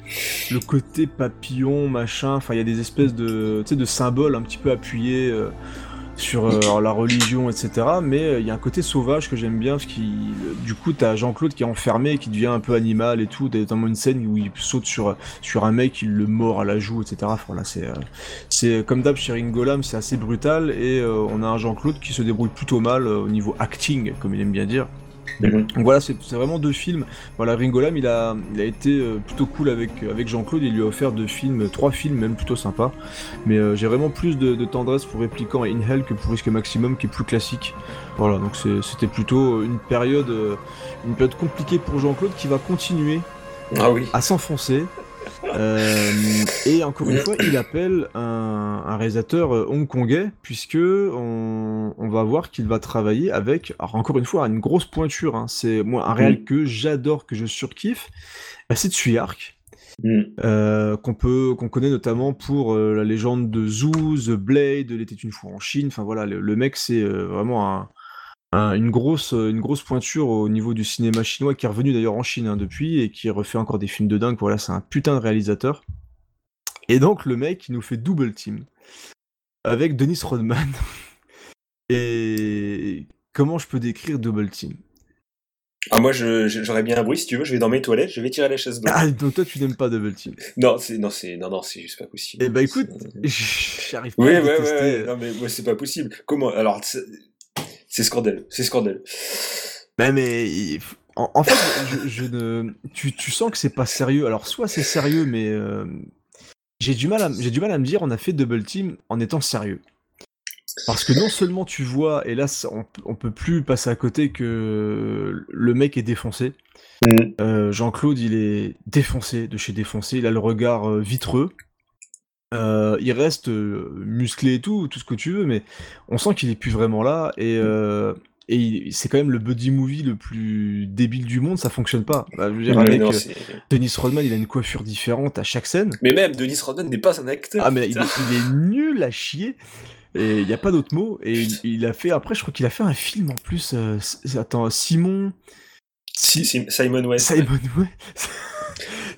le côté papillon, machin, enfin il y a des espèces de, de symboles un petit peu appuyés euh, sur euh, la religion, etc. Mais il y a un côté sauvage que j'aime bien, parce qu'il, du coup, t'as Jean-Claude qui est enfermé, qui devient un peu animal et tout, notamment une scène où il saute sur sur un mec, il le mord à la joue, etc. Enfin, c'est comme d'hab chez Ringo Lam, c'est assez brutal et on a un Jean-Claude qui se débrouille plutôt mal au niveau acting, comme il aime bien dire. Donc voilà, c'est vraiment deux films. Voilà, Ringo Lam, il a, il a été euh, plutôt cool avec, avec Jean-Claude, il lui a offert deux films, trois films même plutôt sympas. Mais euh, j'ai vraiment plus de, de tendresse pour Répliquant et In Hell que pour Risque Maximum qui est plus classique. Voilà, donc c'était plutôt une période, euh, une période compliquée pour Jean-Claude qui va continuer Ah oui. à s'enfoncer. Euh, et encore une fois, il appelle un, un réalisateur euh, hongkongais, puisque on, on va voir qu'il va travailler avec, alors encore une fois, une grosse pointure. hein. c'est moi un réel Mm. que j'adore, que je surkiffe. Bah, c'est Tsuyark. Mm. Euh, qu'on peut qu'on connaît notamment pour euh, la légende de Zoo, The Blade, Il était une fois en Chine. Enfin voilà, le, le mec c'est vraiment un, un- une grosse une grosse pointure au niveau du cinéma chinois qui est revenu d'ailleurs en Chine hein, depuis et qui refait encore des films de dingue. Voilà, c'est un putain de réalisateur. Et donc le mec il nous fait double team avec Dennis Rodman. *laughs* et comment je peux décrire double team? Ah, moi, j'aurais bien un bruit, si tu veux, je vais dans mes toilettes, je vais tirer la chaise. Ah donc toi tu n'aimes pas double team? Non, c'est non, non, non, juste pas possible. Eh bah écoute, *laughs* j'arrive pas Oui, à ouais, détester. ouais, non, mais moi, c'est pas possible. Comment Alors, c'est scandaleux, c'est scandaleux. Mais, mais en, en fait, je, je ne, tu, tu sens que c'est pas sérieux. Alors soit c'est sérieux, mais euh, j'ai du mal à, j'ai du mal à me dire on a fait double team en étant sérieux. Parce que non seulement tu vois, et là on, on peut plus passer à côté que le mec est défoncé. Euh, Jean-Claude il est défoncé de chez défoncé, il a le regard euh, vitreux. Euh, il reste euh, musclé et tout, tout ce que tu veux, mais on sent qu'il est plus vraiment là et, euh, et c'est quand même le buddy movie le plus débile du monde, ça fonctionne pas. Bah, je veux dire, avec non, euh, Denis Rodman, il a une coiffure différente à chaque scène. Mais même, Denis Rodman n'est pas un acteur. Ah mais il, est nul à chier. Et il n'y a pas d'autre mot. Et il, il a fait, après, je crois qu'il a fait un film en plus. attends, Simon. Si- si- Simon West. Simon West. *laughs*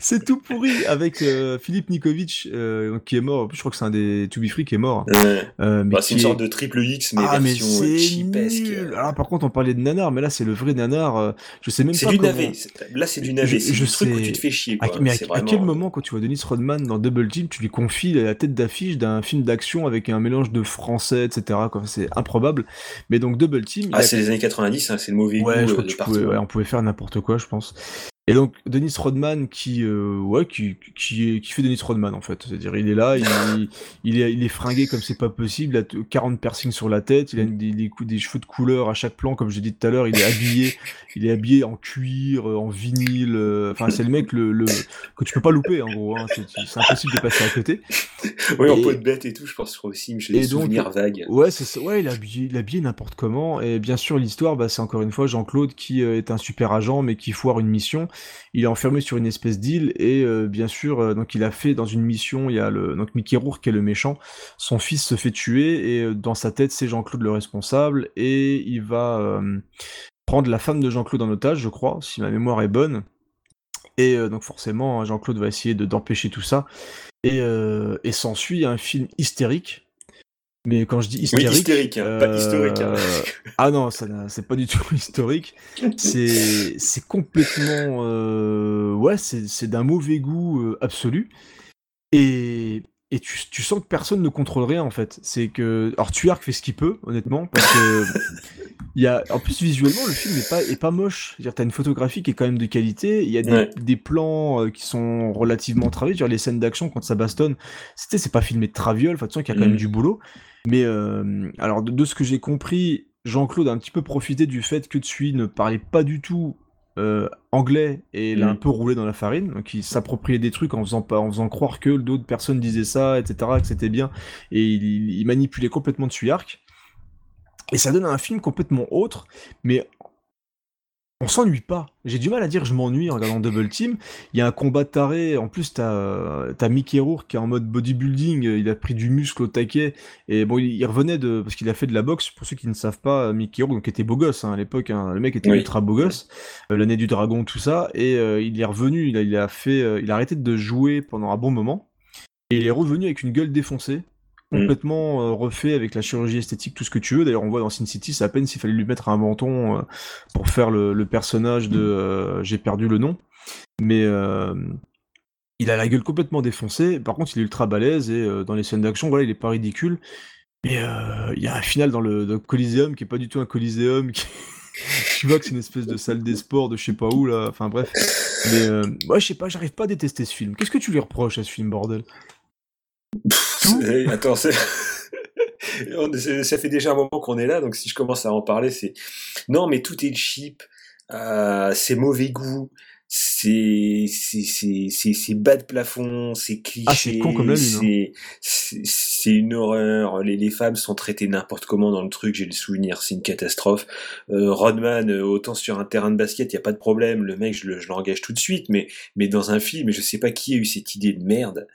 c'est tout pourri avec euh, Philippe Nikovic euh, qui est mort. Je crois que c'est un des To Be Free qui est mort. Ouais. Euh, mais Bah, c'est une sorte de triple X, mais ah, mais version euh, c'est cheapesque. Alors, par contre, on parlait de nanar, mais là, c'est le vrai nanar. euh, je sais même C'est pas du comment- navet. c'est- Là, c'est du navet. Je- C'est je du truc où sais- tu te fais chier. à- mais à, C'est à quel moment, quand tu vois Dennis Rodman dans Double Team, tu lui confies la tête d'affiche d'un film d'action avec un mélange de français, etc. C'est improbable. Mais donc Double Team. Ah, a- c'est les années 90, hein, c'est le mauvais Ouais, goût je euh, crois que de tu partout. pouvais- ouais, on pouvait faire n'importe quoi, je pense. Et donc Dennis Rodman qui, euh, ouais, qui, qui, qui fait Dennis Rodman en fait. C'est-à-dire il est là, il, il est, il est fringué comme c'est pas possible, il a t- 40 piercings sur la tête, il a des, des, des cheveux de couleur à chaque plan, comme j'ai dit tout à l'heure, il est habillé, *laughs* il est habillé en cuir, euh, en vinyle. euh, Enfin, c'est le mec le, le que tu peux pas louper en gros. Hein, c'est impossible de passer à côté. Oui, en peau de bête et tout, je pense que aussi, j'ai des donc, souvenirs vagues. Ouais, c'est. Ouais, il est habillé, il est habillé n'importe comment. Et bien sûr, l'histoire, bah, c'est encore une fois Jean-Claude qui euh, est un super agent, mais qui foire une mission. Il est enfermé sur une espèce d'île et euh, bien sûr, euh, donc il a fait dans une mission, il y a le donc Mickey Rourke qui est le méchant. Son fils se fait tuer et euh, dans sa tête, c'est Jean-Claude le responsable et il va prendre la femme de Jean-Claude en otage, je crois, si ma mémoire est bonne. Et donc forcément, Jean-Claude va essayer de d'empêcher tout ça. Et, et s'ensuit un film hystérique Mais quand je dis hystérique, hystérique, hein, pas historique, hein. ah non, ça c'est pas du tout *laughs* historique. C'est c'est complètement euh, ouais, c'est d'un mauvais goût euh, absolu. Et et tu, tu sens que personne ne contrôle rien en fait. C'est que alors Tuyark fait ce qu'il peut honnêtement parce que il y a en plus visuellement le film est pas est pas moche. C'est-à-dire t'as une photographie qui est quand même de qualité. Il y a des, Ouais. des plans euh, qui sont relativement travaillés. Genre les scènes d'action quand ça bastonne, c'était c'est pas filmé de traviole. Enfin tu sens qu'il y a quand même du boulot. Mais euh, alors de, de ce que j'ai compris, Jean-Claude a un petit peu profité du fait que Tsui ne parlait pas du tout euh, anglais et il a Mhm. un peu roulé dans la farine. Donc il s'appropriait des trucs en faisant, pas, en faisant croire que d'autres personnes disaient ça, etc., que c'était bien. Et il, il- manipulait complètement Tsuyark. Et ça donne un film complètement autre, mais on s'ennuie pas. J'ai du mal à dire je m'ennuie en regardant Double Team. Il y a un combat taré. En plus, t'as euh, t'as Mickey Rourke qui est en mode bodybuilding. Il a pris du muscle au taquet. Et bon, il, il revenait de. Parce qu'il a fait de la boxe. Pour ceux qui ne savent pas, Mickey Rourke, donc, était beau gosse hein, à l'époque. hein. Le mec était Oui. ultra beau gosse. Euh, L'année du dragon, tout ça. Et euh, il est revenu. Il a, il a fait. euh, il a arrêté de jouer pendant un bon moment. Et il est revenu avec une gueule défoncée. Complètement euh, refait avec la chirurgie esthétique, tout ce que tu veux. D'ailleurs, on voit dans Sin City, c'est à peine s'il fallait lui mettre un menton euh, pour faire le, le personnage de. euh, J'ai perdu le nom. Mais euh, il a la gueule complètement défoncée. Par contre, il est ultra balèze et euh, dans les scènes d'action, voilà, il est pas ridicule. Mais il y a un final dans le, dans le Coliseum qui est pas du tout un Coliseum. *laughs* Qui... tu vois que c'est une espèce de salle des sports de je sais pas où là. Enfin bref. Mais moi, je sais pas, j'arrive pas à détester ce film. Qu'est-ce que tu lui reproches à ce film, bordel? C'est- *laughs* Attends, ça fait déjà un moment qu'on est là, donc si je commence à en parler, c'est non, mais tout est cheap, euh, c'est mauvais goût, c'est c'est c'est c'est bas de plafond, c'est cliché, Ah, c'est con comme la lune, hein. c'est c'est une horreur. Les les femmes sont traitées n'importe comment dans le truc, j'ai le souvenir, c'est une catastrophe. Euh, Rodman, euh, autant sur un terrain de basket, y a pas de problème, le mec je le- je l'engage tout de suite, mais mais dans un film, je sais pas qui a eu cette idée de merde.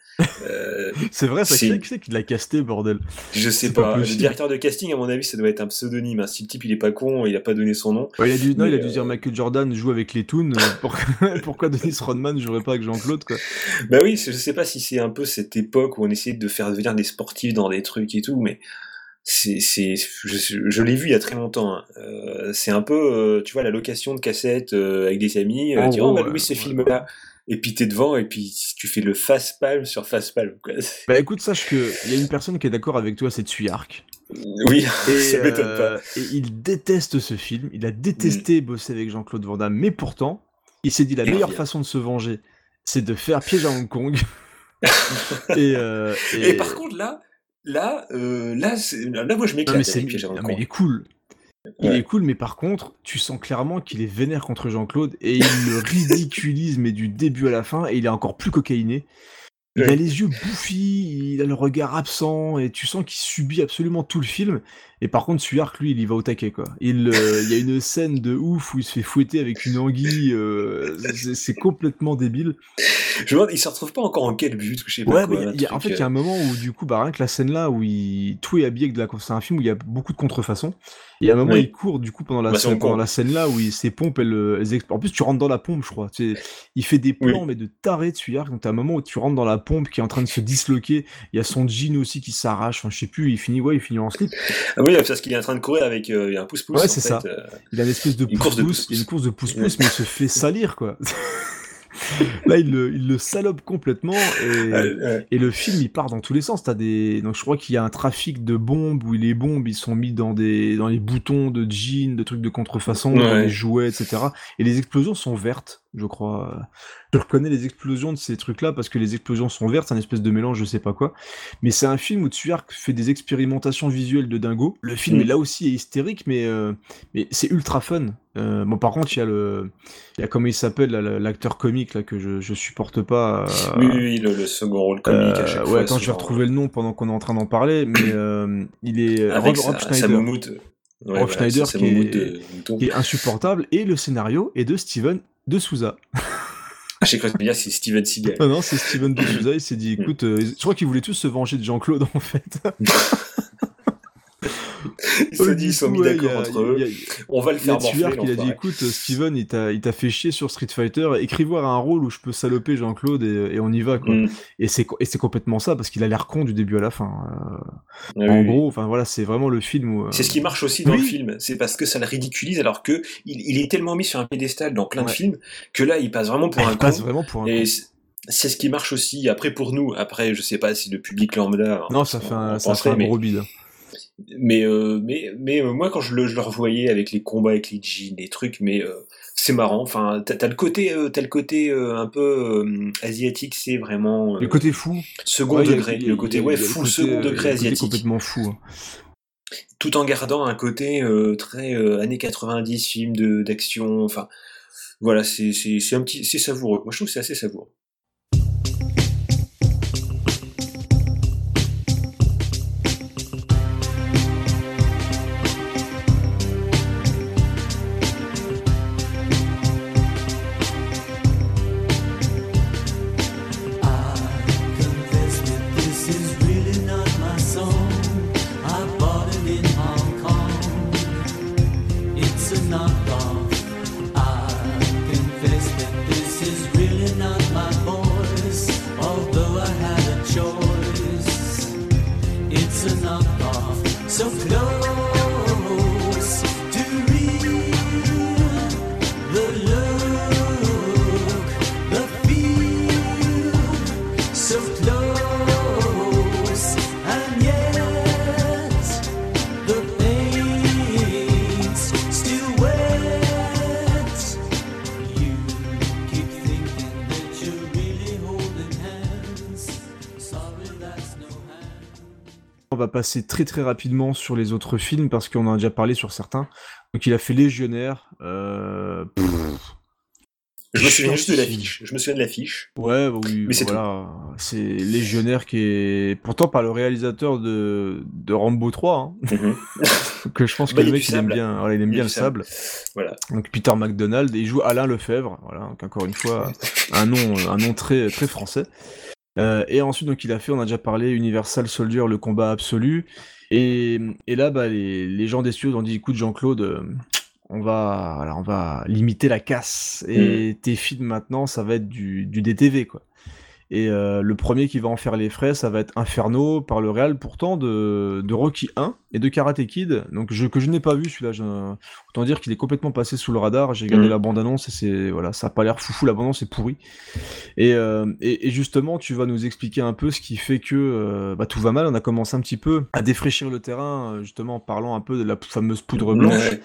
Euh, *laughs* C'est vrai, ça c'est- qui c'est qui l'a casté, bordel? Je sais pas. Le directeur de casting, à mon avis, ça doit être un pseudonyme. hein. Si le type il est pas con, il a pas donné son nom. Ouais, il a dû, non, il a dû dire Michael Jordan joue avec les Toons. Pourquoi, *laughs* pourquoi Dennis Rodman jouerait pas avec Jean-Claude, quoi? Bah oui, je sais pas si c'est un peu cette époque où on essayait de faire devenir des sportifs dans des trucs et tout, mais c'est, c'est, je, je l'ai vu il y a très longtemps. hein. Euh, c'est un peu, euh, tu vois, la location de cassettes euh, avec des amis. On va louer ces ouais, films-là. Et puis t'es devant et puis tu fais le face palme sur face palme. Quoi. *laughs* Bah écoute, sache que il y a une personne qui est d'accord avec toi, c'est Tsuyark. Oui, Et, *laughs* ça m'étonne pas. et il déteste ce film, il a détesté bosser avec Jean-Claude Van Damme, mais pourtant, il s'est dit la Il meilleure façon de se venger, c'est de faire piège à Hong Kong. *laughs* et, Et par contre là, là, euh, là, là, moi je Non, m'éclate mais, c'est- non, mais il est cool. Il Ouais. est cool, mais par contre, tu sens clairement qu'il est vénère contre Jean-Claude et il le *laughs* ridiculise, mais du début à la fin, et il est encore plus cocaïné. Il a les yeux bouffis, il a le regard absent, et tu sens qu'il subit absolument tout le film. Et par contre, Suyark, lui, il y va au taquet, quoi. Il, euh, il y a une scène de ouf où il se fait fouetter avec une anguille, euh, c'est complètement débile. Je demande, il se retrouve pas encore en quel but, je sais pas Ouais, quoi. mais un il y a- en fait, il y a un euh, moment où, du coup, bah, rien que la scène là, où il... tout est habillé avec de la. C'est un film où il y a beaucoup de contrefaçons. Et il y a un moment, Oui. il court, du coup, pendant la, Bah, scène, pendant la scène là, où il... ses pompes, elles, euh, elles exp- En plus, tu rentres dans la pompe, je crois. Tu sais, il fait des plans, Oui. mais de taré de Suyark. Donc, t'as un moment où tu rentres dans la pompe qui est en train de se disloquer. Il y a son jean aussi qui s'arrache. Enfin, je sais plus, il finit, ouais, il finit en slip. Ah oui, parce qu'il est en train de courir avec euh, un pouce-pouce. Ouais, c'est ça. euh. Il a une espèce de pouce-pouce. Il y a une course de pouce-pouce, mais il se fait salir, quoi. *laughs* *laughs* Là, il le, il le salope complètement et, le film il part dans tous les sens. T'as des, donc je crois qu'il y a un trafic de bombes où les bombes ils sont mis dans des, dans les boutons de jeans, de trucs de contrefaçon, dans les jouets, etc. Et les explosions sont vertes, je crois. Je reconnais les explosions de ces trucs-là parce que les explosions sont vertes, c'est un espèce de mélange, je sais pas quoi. Mais c'est un film où Tsuyark fait des expérimentations visuelles de dingo. Le film Mm. est là aussi est hystérique, mais euh, mais c'est ultra fun. Euh, bon, par contre, il y a le, il y a comment il s'appelle l'acteur comique là que je, je supporte pas. euh, Oui, oui, le, le second rôle comique à euh, chaque ouais, fois. attends, je vais retrouver le nom pendant qu'on est en train d'en parler, mais euh, il est Avec Rob, Schneider. Ouais, Rob voilà, Schneider qui est, de qui est insupportable et le scénario est de Steven de Souza. Ah, je dire, c'est Steven Seagal. Non, non, c'est Steven de Souza. Il s'est dit, Mm. écoute, euh, je crois qu'ils voulaient tous se venger de Jean-Claude en fait. *laughs* *laughs* Il se du ils sont mis ouais, d'accord il y a- entre y a- On va le il y a faire morfler. Tuark, il a dit écoute, Steven, il t'a fait chier sur Street Fighter, écris-moi un rôle où je peux saloper Jean-Claude et, et on y va, quoi. Mm. Et c'est complètement ça, parce qu'il a l'air con du début à la fin. euh, Ah en oui, gros, enfin voilà, c'est vraiment le film où. euh, C'est ce qui marche aussi dans le film, c'est parce que ça le ridiculise alors que il, il est tellement mis sur un pédestal dans plein de films que là il passe vraiment pour Il un passe con. vraiment pour un Et c'est- ce qui marche aussi après pour nous. Après, je sais pas si le public lambda. Non, ça fait un, ça penserait, fait un gros bide. Mais euh, mais mais euh, moi quand je le, je le revoyais avec les combats avec les jeans, les trucs, mais euh, c'est marrant. Enfin, t'as le côté, t'as le côté un peu asiatique, c'est vraiment Le côté fou. second Ouais, degré, a- le côté a- ouais fou, côté, second degré asiatique, complètement fou. hein. tout en gardant un côté très années 90 film de d'action. Enfin, voilà, c'est c'est c'est un petit, c'est savoureux. Moi, je trouve que c'est assez savoureux. Passer très très rapidement sur les autres films parce qu'on en a déjà parlé sur certains. Donc il a fait Légionnaire. Euh... Je me souviens juste de l'affiche. Je me souviens de l'affiche. Ouais, bah oui, Mais c'est voilà. C'est Légionnaire qui est pourtant par le réalisateur de, de Rambo 3. Hein. *laughs* que je pense que Bah, le mec il aime bien, voilà, il aime Il bien le sable. Voilà. Donc Peter McDonald et il joue Alain Lefebvre. Voilà, donc encore une fois *laughs* un nom, un nom très très français. Euh, et ensuite donc il a fait, on a déjà parlé, Universal Soldier, le combat absolu. Et, et là bah les, les gens des studios ont dit écoute Jean-Claude, euh, on va on va limiter la casse et tes films maintenant ça va être du, du DTV quoi. Et euh, le premier qui va en faire les frais, ça va être Inferno par le réal pourtant de, de Rocky 1 et de Karate Kid, donc je, que je n'ai pas vu celui-là. je- Autant dire qu'il est complètement passé sous le radar. J'ai regardé Mhm. la bande-annonce et c'est voilà, ça a pas l'air foufou. La bande-annonce est pourrie. Et, euh, et, et justement, tu vas nous expliquer un peu ce qui fait que euh, bah, tout va mal. On a commencé un petit peu à défraîchir le terrain, euh, justement en parlant un peu de la fameuse poudre blanche. Ouais.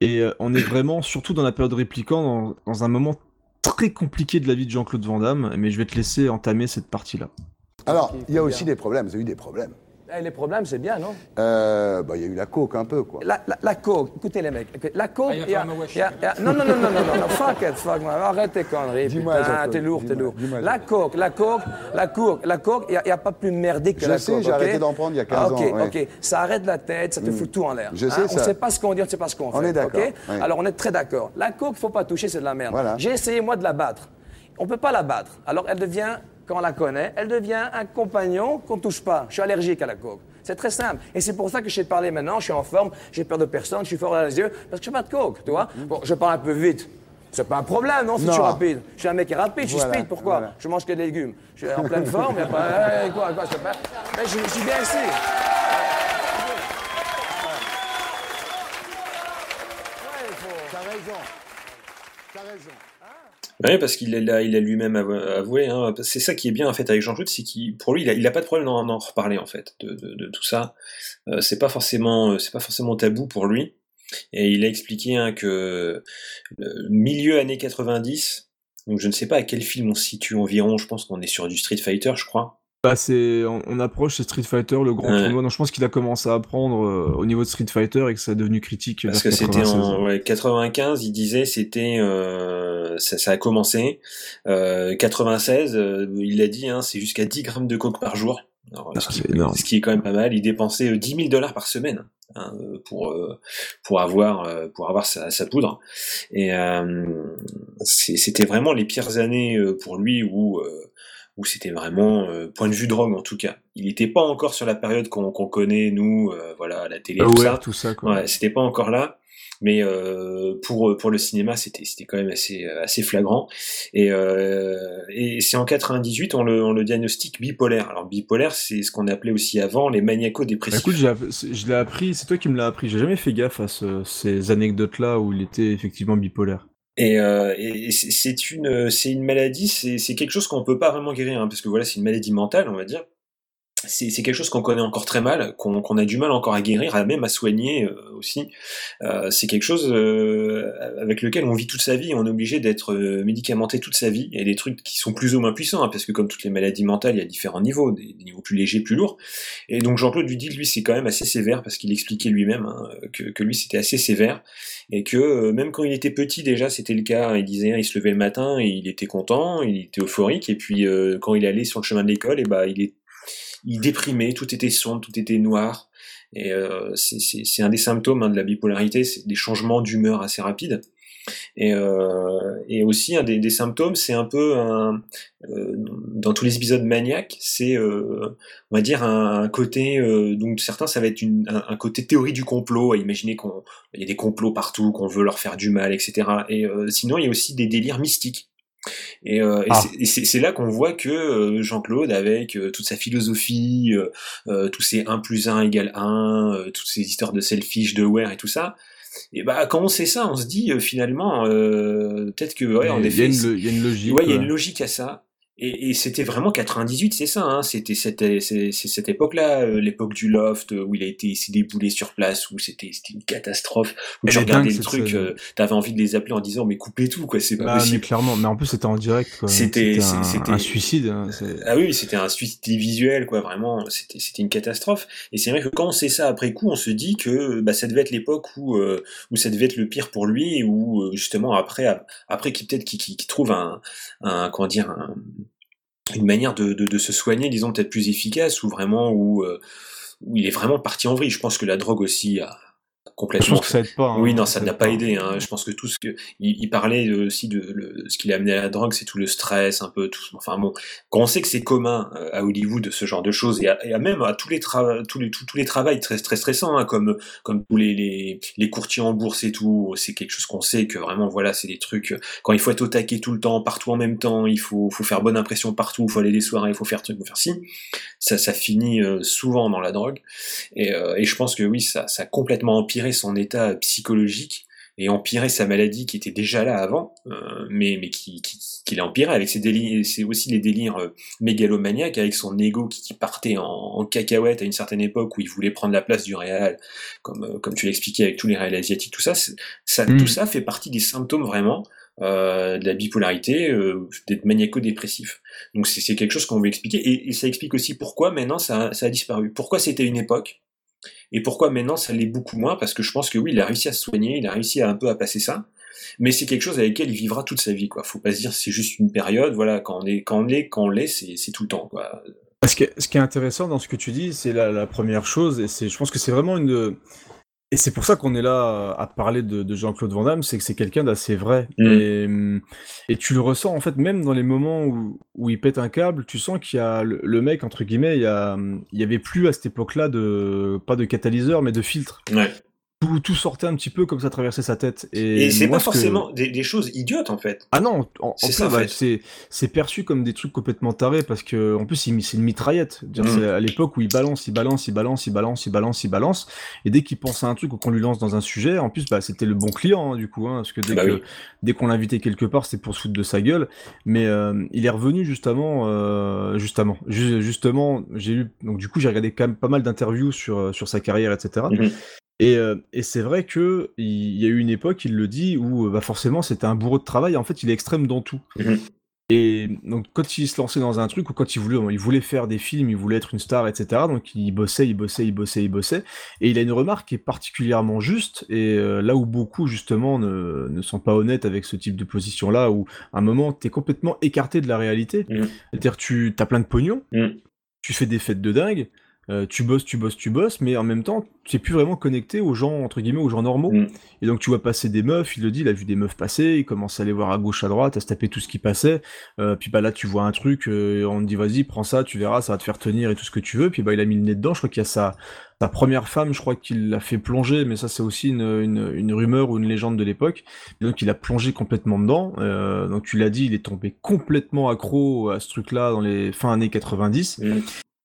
Et euh, on est vraiment, surtout dans la période répliquant, dans, dans un moment très compliqué de la vie de Jean-Claude Van Damme. Mais je vais te laisser entamer cette partie-là. Alors, il y a aussi des problèmes. Vous avez eu des problèmes. Eh, les problèmes, c'est bien, non Euh, bah, il y a eu la coke un peu, quoi. la, la, la coke, écoutez les mecs, la coke, Ah, y a- y a- y a- non, non, non, non, non, non, non, fuck it, fuck, moi, arrête tes conneries, Dis-moi, putain, t'es lourd, t'es lourd. La coke, la coke, la coke, la coke, il n'y a, pas plus merdique que Je la sais, coke, j'ai ok arrêté d'en prendre il y a 15 Ah, ok, ans, ouais. ok, ça arrête la tête, ça te Mm. fout tout en l'air. Je hein, sais On ça. ne sait pas ce qu'on dit, on ne sait pas ce qu'on fait, On est d'accord, ok ouais. Alors on est très d'accord. La coke, il ne faut pas toucher, c'est de la merde. Voilà. J'ai essayé, moi, de la battre. On ne peut pas la battre. Alors elle devient, quand on la connaît, elle devient un compagnon qu'on ne touche pas. Je suis allergique à la coke. C'est très simple. Et c'est pour ça que je sais te parler maintenant, je suis en forme, j'ai peur de personne, je suis fort dans les yeux, parce que je fais pas de coke, tu vois. Bon, je parle un peu vite. C'est pas un problème, non, si je suis rapide. Je suis un mec qui est rapide, je suis Voilà, speed, pourquoi? Voilà. Je mange que des légumes. Je suis en pleine forme, y a pas... Eh, quoi, quoi, je pas... Mais je, je suis bien ici. T'as raison. T'as raison. Ouais, parce qu'il il a lui-même avou- avoué. Hein. C'est ça qui est bien en fait avec Jean-Claude, c'est qu'il, lui, il a, il a pas de problème d'en, reparler en fait de, tout ça. Euh, c'est pas forcément, c'est pas forcément tabou pour lui. Et il a expliqué hein, que milieu années 90, donc je ne sais pas à quel film on se situe environ. Je pense qu'on est sur du Street Fighter, je crois. Bah c'est, on, on approche c'est Street Fighter, le grand Ouais. tournoi. Donc je pense qu'il a commencé à apprendre euh, au niveau de Street Fighter et que ça a devenu critique. Parce que c'était 96. en ouais, 95, il disait c'était euh, ça, ça a commencé. Euh, 96, euh, il a dit hein, c'est jusqu'à 10 grammes de coke par jour. Alors, ce, qui, ce qui est quand même pas mal. Il dépensait euh, 10 000 dollars par semaine hein, euh, pour euh, pour avoir euh, pour avoir sa, sa poudre. Et euh, c'était vraiment les pires années euh, pour lui où euh, où c'était vraiment euh, point de vue drogue en tout cas. Il n'était pas encore sur la période qu'on connaît nous, euh, voilà, la télé, Ah tout ouais, ça. tout ça, quoi. Ouais, c'était pas encore là. Mais euh, pour pour le cinéma, c'était c'était quand même assez assez flagrant. Et et c'est en 98 on le on le diagnostique bipolaire. Alors bipolaire, c'est ce qu'on appelait aussi avant les Bah, maniaco-dépressifs. écoute, je l'ai appris, c'est toi qui me l'as appris. J'ai jamais fait gaffe à ce- ces anecdotes-là où il était effectivement bipolaire. Et, euh, et c'est- une, c'est une maladie, c'est c'est quelque chose qu'on peut pas vraiment guérir, hein, parce que voilà, c'est une maladie mentale, on va dire. C'est quelque chose qu'on connaît encore très mal, qu'on a du mal encore à guérir, à même à soigner euh, aussi. Euh, c'est quelque chose euh, avec lequel on vit toute sa vie, on est obligé d'être médicamenté toute sa vie. Il y a des trucs qui sont plus ou moins puissants, hein, parce que comme toutes les maladies mentales, il y a différents niveaux, des, niveaux plus légers, plus lourds. Et donc Jean-Claude Dudig, lui, c'est quand même assez sévère, parce qu'il expliquait lui-même hein, que, que lui, c'était assez sévère, et que même quand il était petit, déjà, c'était le cas. Il disait, il se levait le matin, et il était content, il était euphorique, et puis quand il allait sur le chemin de l'école, et ben il est il déprimait, tout était sombre, tout était noir. Et euh, c'est- un des symptômes hein, de la bipolarité, c'est des changements d'humeur assez rapides. Et, euh, et aussi un des, des symptômes, c'est un peu un, euh, dans tous les épisodes maniaques, c'est euh, on va dire un, un côté euh, donc certains ça va être une, un, côté théorie du complot, à imaginer qu'on y a des complots partout, qu'on veut leur faire du mal, etc. Et euh, sinon il y a aussi des délires mystiques. Et, euh, Ah. c'est- et c'est là qu'on voit que euh, Jean-Claude, avec euh, toute sa philosophie, euh, euh, tous ces 1 plus 1 égale 1, euh, toutes ces histoires de selfish, de where et tout ça, et bah quand on sait ça, on se dit euh, finalement, euh, peut-être que, ouais, en Il y a effet, il y a une logique, Ouais, il y a ouais. une logique à ça. Et, et c'était vraiment 98, c'est ça, hein, c'était cette, c'est, c'est cette époque-là, euh, l'époque du loft, euh, où il a été s'est déboulé sur place, où c'était, c'était une catastrophe, est regardais dingue, le truc, euh, t'avais envie de les appeler en disant mais coupez tout, quoi, c'est pas Bah, mais possible. clairement, mais en plus c'était en direct, quoi. C'était, un, c'était un suicide. hein, Ah oui, c'était un suicide visuel, quoi, vraiment, c'était, c'était une catastrophe. Et c'est vrai que quand on sait ça après coup, on se dit que bah, ça devait être l'époque où, euh, où ça devait être le pire pour lui, où euh, justement après, après qu'il peut-être qu'il- qu'il trouve un, un, comment dire, un- une manière de, de, se soigner, disons peut-être plus efficace, ou vraiment où, euh, où il est vraiment parti en vrille. Je pense que la drogue aussi a complètement. Je pense que ça aide pas, hein, oui, non, ça n'a pas pas. aidé. Hein. Je pense que tout ce que il, il parlait aussi de le- ce qui l'a amené à la drogue, c'est tout le stress, un peu tout. Enfin bon, quand on sait que c'est commun euh, à Hollywood ce genre de choses et, à, et à même à tous les travaux, tous les tous, tous les travails très très stressants, hein, comme comme tous les, les les courtiers en bourse et tout, c'est quelque chose qu'on sait que vraiment voilà, c'est des trucs. Quand il faut être au taquet tout le temps, partout en même temps, il faut faut faire bonne impression partout, il faut aller des soirées, il faut faire truc, il faut faire ci. Ça ça finit euh, souvent dans la drogue. Et, euh, et je pense que oui, ça, ça a complètement empiré son état psychologique et empiré sa maladie qui était déjà là avant, euh, mais, mais qui, qui, qui l'a empiré avec ses délires, c'est aussi les délires euh, mégalomaniaques avec son ego qui, qui partait en, en cacahuète à une certaine époque où il voulait prendre la place du réel, comme, euh, comme tu l'expliquais avec tous les réels asiatiques, tout ça, ça, Mm. tout ça fait partie des symptômes vraiment euh, de la bipolarité, euh, d'être maniaco-dépressif. Donc c'est c'est quelque chose qu'on veut expliquer et, et ça explique aussi pourquoi maintenant ça, ça a disparu. Pourquoi c'était une époque et pourquoi maintenant ça l'est beaucoup moins? Parce que je pense que oui, il a réussi à se soigner, il a réussi à un peu à passer ça, mais c'est quelque chose avec lequel il vivra toute sa vie. Quoi. Faut pas se dire c'est juste une période. Voilà, quand on est, quand on l'est, quand on l'est, c'est tout le temps. Ce qui, est, ce qui est intéressant dans ce que tu dis, c'est la, la première chose, et c'est, je pense que c'est vraiment une. Et c'est pour ça qu'on est là à parler de, de Jean-Claude Van Damme, c'est que c'est quelqu'un d'assez vrai. Mm. Et, hum, et tu le ressens en fait, même dans les moments où, où il pète un câble, tu sens qu'il y a le, le mec, entre guillemets, il y, a, hum, il y avait plus à cette époque-là de. pas de catalyseur, mais de filtre. Ouais. Tout, tout sortait un petit peu comme ça traversait sa tête. Et, Et, c'est pas que- forcément des, des choses idiotes en fait. Ah non, en, en plus, bah, c'est c'est perçu comme des trucs complètement tarés parce que en plus c'est une mitraillette. Dire, Mm. c'est à l'époque où il balance, il balance, il balance, il balance, il balance, il balance, et dès qu'il pense à un truc ou qu'on lui lance dans un sujet, en plus bah c'était le bon client hein, du coup, hein, parce que dès Bah que oui. dès qu'on l'invitait quelque part c'était pour se foutre de sa gueule. Mais euh, il est revenu justement, euh, justement, Ju- justement, j'ai eu donc du coup j'ai regardé quand même pas mal d'interviews sur euh, sur sa carrière etc. Et, euh, et c'est vrai que il y a eu une époque, il le dit, où euh, bah forcément c'était un bourreau de travail. En fait, il est extrême dans tout. Mhm. Et donc quand il se lançait dans un truc ou quand il voulait, il voulait faire des films, il voulait être une star, etc. Donc il bossait, il bossait, il bossait, il bossait. Et il a une remarque qui est particulièrement juste. Et euh, là où beaucoup justement ne, ne sont pas honnêtes avec ce type de position-là, où à un moment t'es complètement écarté de la réalité. Mhm. C'est-à-dire tu as plein de pognon, Mm. tu fais des fêtes de dingue. Euh, tu bosses, tu bosses, tu bosses, mais en même temps, tu es plus vraiment connecté aux gens, entre guillemets, aux gens normaux. Mm. Et donc, tu vois passer des meufs, il le dit, il a vu des meufs passer, il commence à aller voir à gauche, à droite, à se taper tout ce qui passait. Euh, puis bah là, tu vois un truc, euh, on te dit, vas-y, prends ça, tu verras, ça va te faire tenir et tout ce que tu veux. Puis bah, il a mis le nez dedans, je crois qu'il y a sa, sa première femme, je crois qu'il l'a fait plonger, mais ça, c'est aussi une, une, une rumeur ou une légende de l'époque. Et donc, il a plongé complètement dedans. Donc, tu l'as dit, il est tombé complètement accro à ce truc-là dans les fin années 90.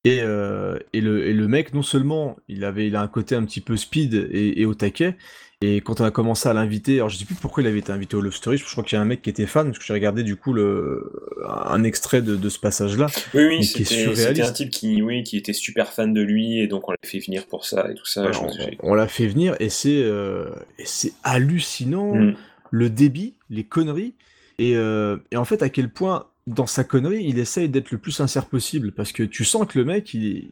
Et, euh, et, le, et le mec, non seulement il avait il a un côté un petit peu speed et, et au taquet, et quand on a commencé à l'inviter, alors je sais plus pourquoi il avait été invité au Love Story, je crois qu'il y a un mec qui était fan, parce que j'ai regardé du coup le, un extrait de, de ce passage-là. Oui, oui, c'était un type qui, oui, qui était super fan de lui et donc on l'a fait venir pour ça et tout ça. Alors, j'ai- on l'a fait venir et c'est euh, hallucinant Mm. le débit, les conneries et, euh, et en fait à quel point dans sa connerie il essaye d'être le plus sincère possible parce que tu sens que le mec il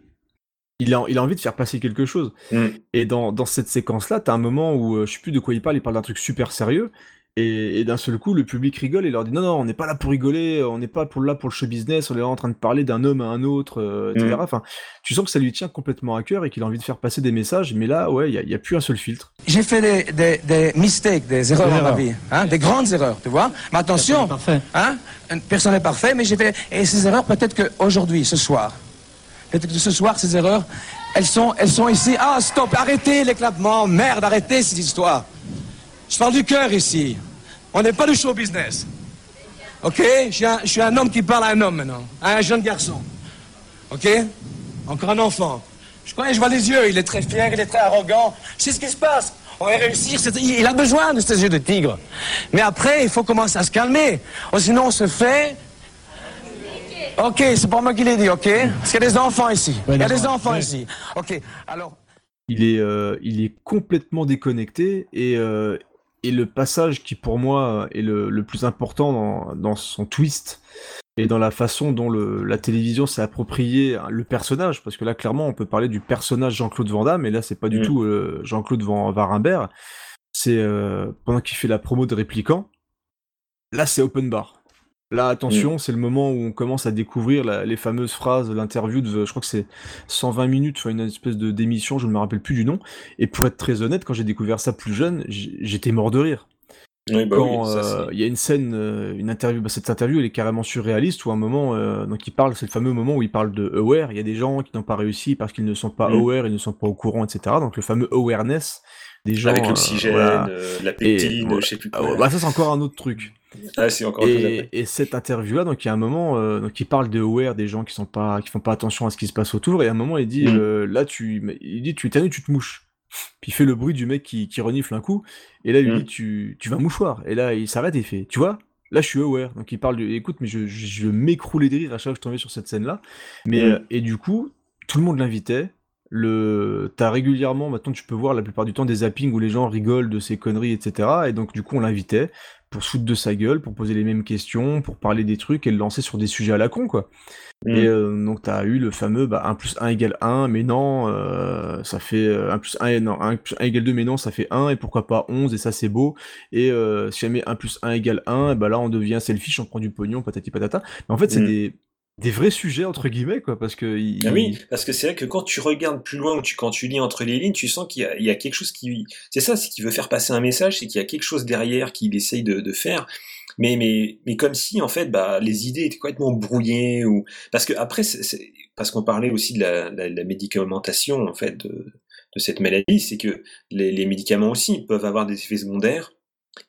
il a, il a envie de faire passer quelque chose. Mm. Et dans, dans cette séquence-là, t'as un moment où euh, je sais plus de quoi il parle, il parle d'un truc super sérieux. Et, et d'un seul coup, le public rigole et leur dit non, non, on n'est pas là pour rigoler, on n'est pas pour, là pour le show business, on est là en train de parler d'un homme à un autre, euh, etc. Mm. Enfin, tu sens que ça lui tient complètement à cœur et qu'il a envie de faire passer des messages, mais là, ouais, il n'y a, il y a plus un seul filtre. J'ai fait des, des, des mistakes, des erreurs dans ma vie, hein, des grandes erreurs, tu vois. Mais attention, hein, personne n'est parfait, mais j'ai fait. Et ces erreurs, peut-être qu'aujourd'hui, ce soir, peut-être que ce soir, ces erreurs, elles sont, elles sont ici. Ah, stop, arrêtez l'éclatement, merde, arrêtez cette histoire. Je parle du cœur ici. On n'est pas du show business. Ok? Je suis, un, je suis un homme qui parle à un homme maintenant, à un jeune garçon. Ok? Encore un enfant. Je connais, je vois les yeux, il est très fier, il est très arrogant. Sais ce qui se passe. On va réussir, c'est- il a besoin de ces yeux de tigre. Mais après, il faut commencer à se calmer. Ou sinon, on se fait... Ok, c'est pas moi qui l'ai dit, ok? Parce qu'il y a des enfants ici. Il y a des enfants ici. Ok, alors... il est, euh, il est complètement déconnecté et, euh, et le passage qui pour moi est le, le plus important dans, dans son twist et dans la façon dont le, la télévision s'est approprié le personnage, parce que là clairement on peut parler du personnage Jean-Claude Van Damme et là c'est pas du Mm. tout euh, Jean-Claude Van Varimbert, c'est euh, pendant qu'il fait la promo de Répliquant, là c'est open bar. Là, attention, c'est le moment où on commence à découvrir la- les fameuses phrases de l'interview de, je crois que c'est 120 minutes, une espèce de d'émission, je ne me rappelle plus du nom. Et pour être très honnête, quand j'ai découvert ça plus jeune, j'étais mort de rire. Oui, bah quand oui, euh, il y a une scène, euh, une interview, bah, cette interview elle est carrément surréaliste où à un moment, euh, donc il parle, c'est le fameux moment où il parle de aware. Il y a des gens qui n'ont pas réussi parce qu'ils ne sont pas Mm. aware, ils ne sont pas au courant, etc. Donc le fameux awareness des gens Avec euh, l'oxygène, voilà. euh, la Et, pectine, je sais plus quoi. bah ça c'est encore un autre truc. Ah, encore Et, cette interview-là, donc il y a un moment, euh, donc il parle de aware des gens qui sont pas, qui font pas attention à ce qui se passe autour, et à un moment il dit, Mm. euh, là tu, il dit tu tu te mouches. Puis il fait le bruit du mec qui, qui renifle un coup, et là il lui Mm. dit tu, tu vas mouchoir. Et là il s'arrête et fait, tu vois, là je suis aware. Donc il parle de, écoute, mais je, je, je m'écroulais de rire à chaque fois que je tombais sur cette scène-là. Mais Mm. euh, et du coup, tout le monde l'invitait. Le, t'as régulièrement, maintenant tu peux voir la plupart du temps des zappings où les gens rigolent de ses conneries, etc. Et donc du coup on l'invitait pour se foutre de sa gueule, pour poser les mêmes questions, pour parler des trucs et le lancer sur des sujets à la con, quoi. Mm. Et euh, donc t'as eu le fameux bah, 1 plus 1 égale 1, mais non, euh, ça fait euh, 1 plus 1, et- non, 1 plus 1 égale 2, mais non, ça fait 1, et pourquoi pas 11, et ça c'est beau. Et euh, si jamais 1 plus 1 égale 1, et bah là on devient selfish, on prend du pognon, patati patata. Mais en fait c'est Mm. des, des vrais sujets, entre guillemets, quoi, parce que... il- Ah oui, parce que c'est vrai que quand tu regardes plus loin ou tu, quand tu lis entre les lignes, tu sens qu'il y a, il y a quelque chose qui, c'est ça, c'est qu'il veut faire passer un message, c'est qu'il y a quelque chose derrière qu'il essaye de, de faire. Mais, mais, mais comme si, en fait, bah, les idées étaient complètement brouillées ou, parce que après, parce qu'on parlait aussi de la, la, la médicamentation, en fait, de, de cette maladie, c'est que les, les médicaments aussi peuvent avoir des effets secondaires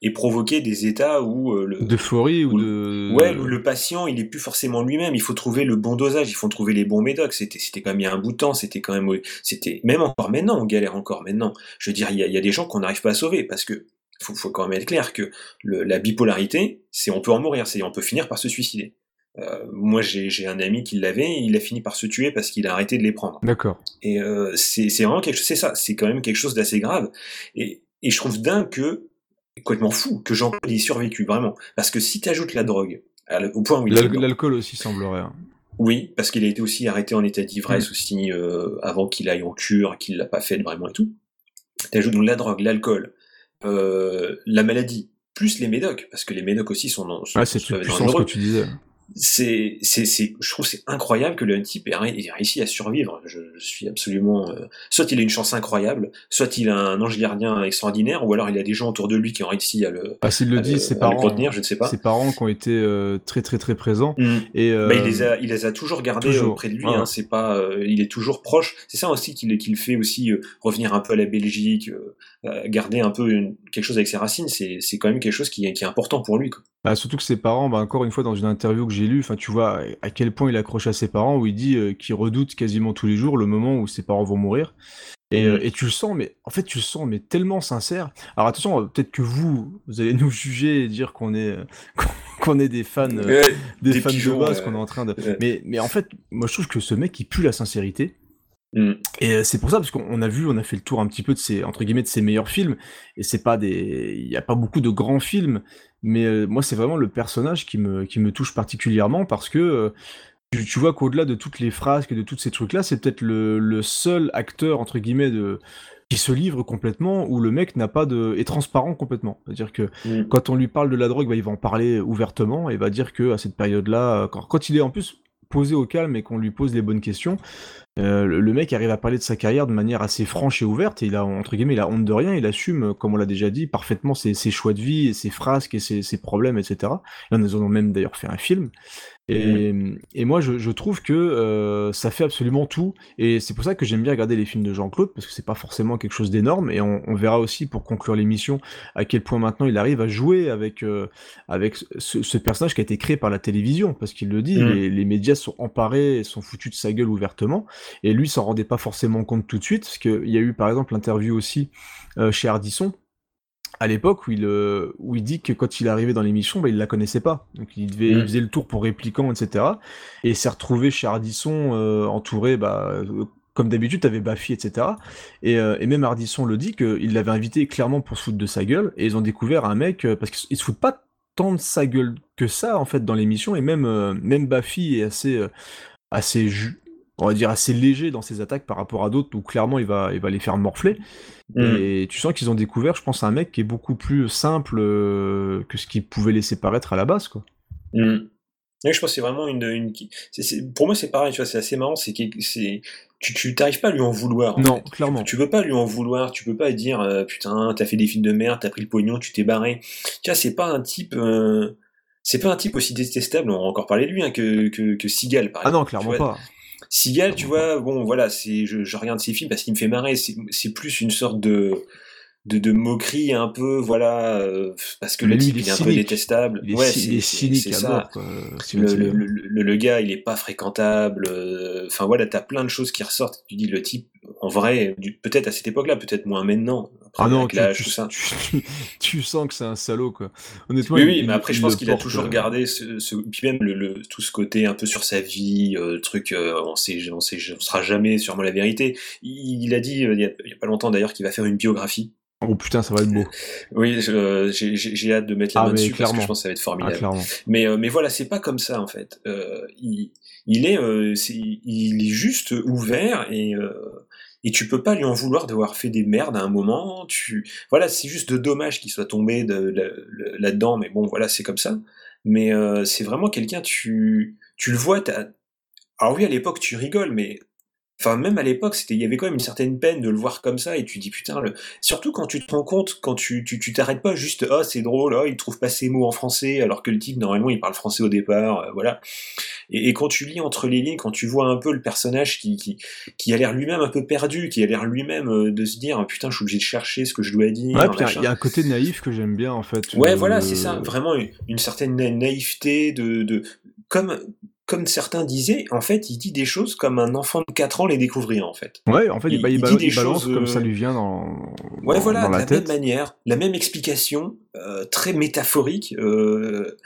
et provoquer des états où euh, le, D'euphorie ou de... Ouais, où le patient, il est plus forcément lui-même. Il faut trouver le bon dosage, il faut trouver les bons médocs. C'était, c'était quand même il y a un bout de temps, c'était quand même, c'était même encore maintenant, on galère encore maintenant. Je veux dire, il y a, il y a des gens qu'on n'arrive pas à sauver parce que faut, faut quand même être clair que le- la bipolarité, c'est on peut en mourir, c'est on peut finir par se suicider. Euh, moi, j'ai, j'ai un ami qui l'avait, il a fini par se tuer parce qu'il a arrêté de les prendre. D'accord. Et euh, c'est c'est vraiment quelque chose, c'est ça, c'est quand même quelque chose d'assez grave. Et, et je trouve dingue que, complètement fou, que Jean-Claude ait survécu, vraiment. Parce que si tu ajoutes la drogue, au point où il L'alcool aussi semblerait. hein. oui, parce qu'il a été aussi arrêté en état d'ivresse Mm. aussi euh, avant qu'il aille en cure, qu'il l'a pas fait vraiment et tout. T'ajoutes donc la drogue, l'alcool, euh, la maladie, plus les médocs, parce que les médocs aussi sont, dans- sont, Ouais, c'est plus puissant ce que tu disais. C'est, c'est, c'est, je trouve c'est incroyable que le type ait, réussi à survivre. Je, je suis absolument, euh, soit il a une chance incroyable, soit il a un ange gardien extraordinaire, ou alors il a des gens autour de lui qui ont réussi à le, Ah, s'il le à dit, ses parents, contenir, je ne sais pas. Ses parents qui ont été euh, très très très présents. Mm. Et euh, Bah, il les a, il les a toujours gardés toujours, auprès de lui. Hein, c'est pas, euh, il est toujours proche. C'est ça aussi qui le, qui le fait aussi euh, revenir un peu à la Belgique, euh, euh, garder un peu une- quelque chose avec ses racines. C'est, c'est quand même quelque chose qui, est- qui est important pour lui. Quoi. Bah, surtout que ses parents, bah, encore une fois, dans une interview que j'ai lue, tu vois à quel point il accroche à ses parents, où il dit euh, qu'il redoute quasiment tous les jours le moment où ses parents vont mourir. Et, Mm. euh, et tu le sens, mais en fait, tu le sens, mais tellement sincère. Alors attention, euh, peut-être que vous, vous allez nous juger et dire qu'on est, euh, *laughs* qu'on- est des fans, Ouais, des, des fans pigeons, de base, qu'on est en train de. Ouais. Mais, mais en fait, moi, je trouve que ce mec, il pue la sincérité. Mm. Et c'est pour ça parce qu'on on a vu, on a fait le tour un petit peu de ses entre guillemets de ses meilleurs films. Et c'est pas des, il y a pas beaucoup de grands films, mais euh, moi c'est vraiment le personnage qui me qui me touche particulièrement parce que euh, tu, tu vois qu'au-delà de toutes les frasques et de tous ces trucs-là, c'est peut-être le, le seul acteur entre guillemets de qui se livre complètement où le mec n'a pas de est transparent complètement. C'est-à-dire que Mm. quand on lui parle de la drogue, bah, il va en parler ouvertement et va dire que à cette période-là, quand, quand il est en plus posé au calme et qu'on lui pose les bonnes questions, euh, le, mec arrive à parler de sa carrière de manière assez franche et ouverte et il a entre guillemets il a honte de rien, il assume, euh, comme on l'a déjà dit, parfaitement ses, choix de vie, ses frasques et ses, ses problèmes, etc. Là, nous en avons même d'ailleurs fait un film. Et, et moi, je, je trouve que euh, ça fait absolument tout, et c'est pour ça que j'aime bien regarder les films de Jean-Claude, parce que c'est pas forcément quelque chose d'énorme, et on, on verra aussi pour conclure l'émission à quel point maintenant il arrive à jouer avec, euh, avec ce, ce personnage qui a été créé par la télévision, parce qu'il le dit, Mm. les, les médias sont emparés, sont foutus de sa gueule ouvertement, et lui s'en rendait pas forcément compte tout de suite, parce qu'il y a eu par exemple l'interview aussi euh, chez Ardisson, à l'époque où il, euh, où il dit que quand il est arrivé dans l'émission, bah, il la connaissait pas. Donc il, devait, Mm. il faisait le tour pour répliquant, etc. Et il s'est retrouvé chez Ardisson euh, entouré, bah, euh, comme d'habitude, t'avais Baffy, etc. Et, euh, et même Ardisson le dit qu'il l'avait invité clairement pour se foutre de sa gueule. Et ils ont découvert un mec, parce qu'ils se foutent pas tant de sa gueule que ça, en fait, dans l'émission. Et même, même Baffy est assez, assez ju- on va dire assez léger dans ses attaques par rapport à d'autres où clairement il va, il va les faire morfler. Mm. Et tu sens qu'ils ont découvert, je pense, un mec qui est beaucoup plus simple euh, que ce qu'ils pouvaient laisser paraître à la base, quoi. Mm. Ouais, je pense que c'est vraiment une. une... Pour moi, c'est pareil, tu vois, c'est assez marrant. C'est que c'est tu t'arrives pas à lui en vouloir. en Non, fait. clairement. Tu peux pas lui en vouloir. Tu peux pas dire euh, putain, t'as fait des films de merde, t'as pris le pognon, tu t'es barré. Tu vois, c'est pas un type. euh, C'est pas un type aussi détestable. On a encore parlé de lui hein, que que que Seagal, par Ah exemple. non, tu clairement pas. Seagal, tu vois, bon, voilà, c'est, je, je regarde ses films parce qu'il me fait marrer. C'est, c'est plus une sorte de, de, de moquerie un peu, voilà, euh, parce que le type il il est un peu détestable. Il est, ouais, c'est, il est c'est- cynique à ça. mort, quoi. Le, le, le, le- le gars, il est pas fréquentable. euh, Enfin voilà, t'as plein de choses qui ressortent. Tu dis le type, en vrai, du- peut-être à cette époque-là, peut-être moins maintenant. Ah non, tu, tu- ça. tu- tu- sens que c'est un salaud, quoi. Honnêtement, Oui, il- oui, mais après, je pense qu'il a toujours euh, gardé ce, ce- puis même le, le- tout ce côté un peu sur sa vie, euh, truc, euh, on sait, on sait, on sera jamais sûrement la vérité. Il, il a dit euh, il y a, il y a pas longtemps d'ailleurs qu'il va faire une biographie. Oh putain, ça va être beau. Oui, je- j'ai hâte de mettre la Ah, main dessus parce que clairement. je pense que ça va être formidable. Ah, clairement. mais, euh, mais voilà, c'est pas comme ça en fait. Euh, il, il est, euh, c'est- il est juste ouvert et euh, et tu peux pas lui en vouloir d'avoir fait des merdes à un moment. Tu, voilà, c'est juste de dommage qu'il soit tombé de, là- là-dedans, mais bon, voilà, c'est comme ça. Mais euh, c'est vraiment quelqu'un, tu, tu le vois. t'as- Alors oui, à l'époque, tu rigoles, mais Enfin, même à l'époque, c'était, il y avait quand même une certaine peine de le voir comme ça, et tu dis putain, le... surtout quand tu te rends compte, quand tu, tu, tu t'arrêtes pas juste, ah, c'est drôle, ah, il trouve pas ses mots en français, alors que le type, normalement, il parle français au départ, euh, voilà. Et, et quand tu lis entre les lignes, quand tu vois un peu le personnage qui, qui, qui a l'air lui-même un peu perdu, qui a l'air lui-même euh, de se dire, putain, je suis obligé de chercher ce que je dois dire, Ouais, il y a- un côté naïf que j'aime bien, en fait. Ouais, euh, voilà, c'est ça. Vraiment une, une certaine na- naïveté de, de comme comme certains disaient, en fait, il dit des choses comme un enfant de 4 ans les découvrir, en fait. Ouais, en fait, il, il, il il dit des balance choses, comme ça euh, lui vient dans, Ouais, dans- voilà, dans de la la tête. même manière, la même explication, euh, très métaphorique. Euh,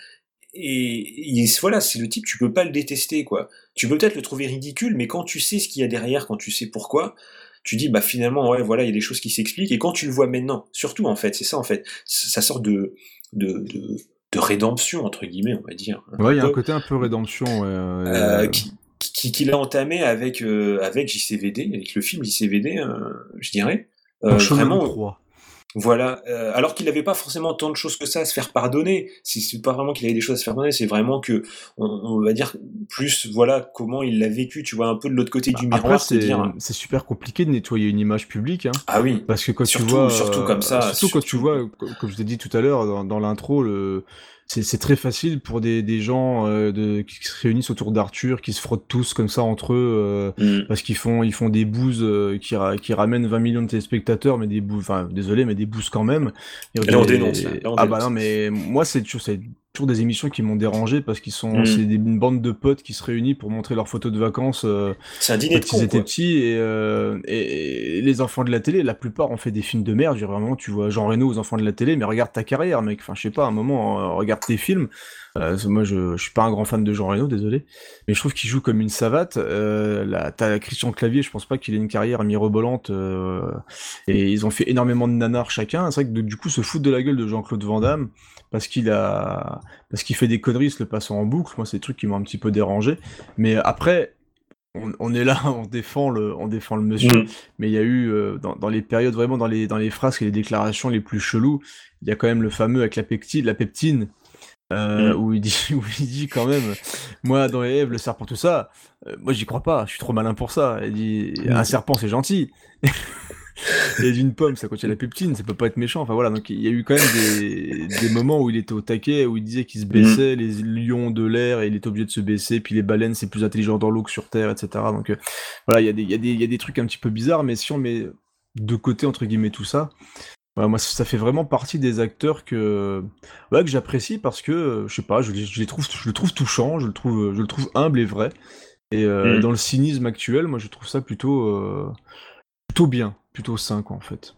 et, et voilà, c'est le type, tu peux pas le détester, quoi. Tu peux peut-être le trouver ridicule, mais quand tu sais ce qu'il y a derrière, quand tu sais pourquoi, tu dis, bah finalement, ouais, voilà, il y a des choses qui s'expliquent. Et quand tu le vois maintenant, surtout, en fait, c'est ça, en fait, ça sort de, de, de, de rédemption, entre guillemets, on va dire. Ouais, il y a un côté un peu rédemption, ouais. Euh, qui, qui, qu'il a entamé avec, euh, avec JCVD, avec le film JCVD, euh, je dirais. Euh, vraiment. Voilà, euh, alors qu'il n'avait pas forcément tant de choses que ça à se faire pardonner. C'est pas vraiment qu'il avait des choses à se faire pardonner, c'est vraiment que, on, on va dire plus, voilà comment il l'a vécu. Tu vois un peu de l'autre côté du Après, miroir, c'est super compliqué de nettoyer une image publique. Hein. Ah oui. Parce que quand Surtout- tu vois, surtout comme ça, surtout quand tu vois, co- comme je t'ai dit tout à l'heure dans, dans l'intro, le c'est très facile pour des, des gens euh, de, qui se réunissent autour d'Arthur, qui se frottent tous comme ça entre eux, euh, Mm. parce qu'ils font ils font des bouses euh, qui, ra- qui ramènent 20 millions de téléspectateurs, mais des bouses, enfin désolé, mais des bouses quand même. Et là, on dénonce, là. Là, on ah bah non, mais moi c'est toujours c'est toujours des émissions qui m'ont dérangé parce qu'ils sont Mm. c'est des, une bande de potes qui se réunissent pour montrer leurs photos de vacances. euh, C'est un dîner de quand ils étaient quoi. petits et, euh, et, et les enfants de la télé, la plupart ont fait des films de merde. Je vraiment, tu vois Jean Reno aux enfants de la télé, mais regarde ta carrière, mec. Enfin, je sais pas, à un moment, euh, regarde tes films. Euh, moi, je, je suis pas un grand fan de Jean Reno, désolé, mais je trouve qu'il joue comme une savate. Euh, là, t'as Christian Clavier, je pense pas qu'il ait une carrière mirobolante. euh, et ils ont fait énormément de nanars chacun. C'est vrai que du coup, se foutre de la gueule de Jean-Claude Van Damme parce qu'il a, parce qu'il fait des conneries, se le passant en boucle. Moi, c'est des trucs qui m'ont un petit peu dérangé. Mais après, on, on est là, *laughs* on défend le, on défend le monsieur. Mm. Mais il y a eu euh, dans, dans les périodes vraiment dans les dans les phrases et les déclarations les plus cheloues, il y a quand même le fameux avec la pectine, la peptine. Euh, Mm. où il dit *laughs* où il dit quand même moi dans les Ève le serpent tout ça euh, moi j'y crois pas je suis trop malin pour ça. Il dit Mm. un serpent c'est gentil. *laughs* Et d'une pomme ça contient la peptine ça peut pas être méchant. Enfin voilà donc il y a eu quand même des, des moments où il était au taquet où il disait qu'il se baissait les lions de l'air et il était obligé de se baisser puis les baleines c'est plus intelligent dans l'eau que sur terre etc donc euh, voilà il y a des il y a des il y a des trucs un petit peu bizarres mais si on met de côté entre guillemets tout ça moi ça fait vraiment partie des acteurs que ouais, que j'apprécie parce que euh, je sais pas je, les- je les trouve je le trouve touchant je le trouve je le trouve humble et vrai et euh, Mm. dans le cynisme actuel moi je trouve ça plutôt euh, plutôt bien plutôt sain quoi en fait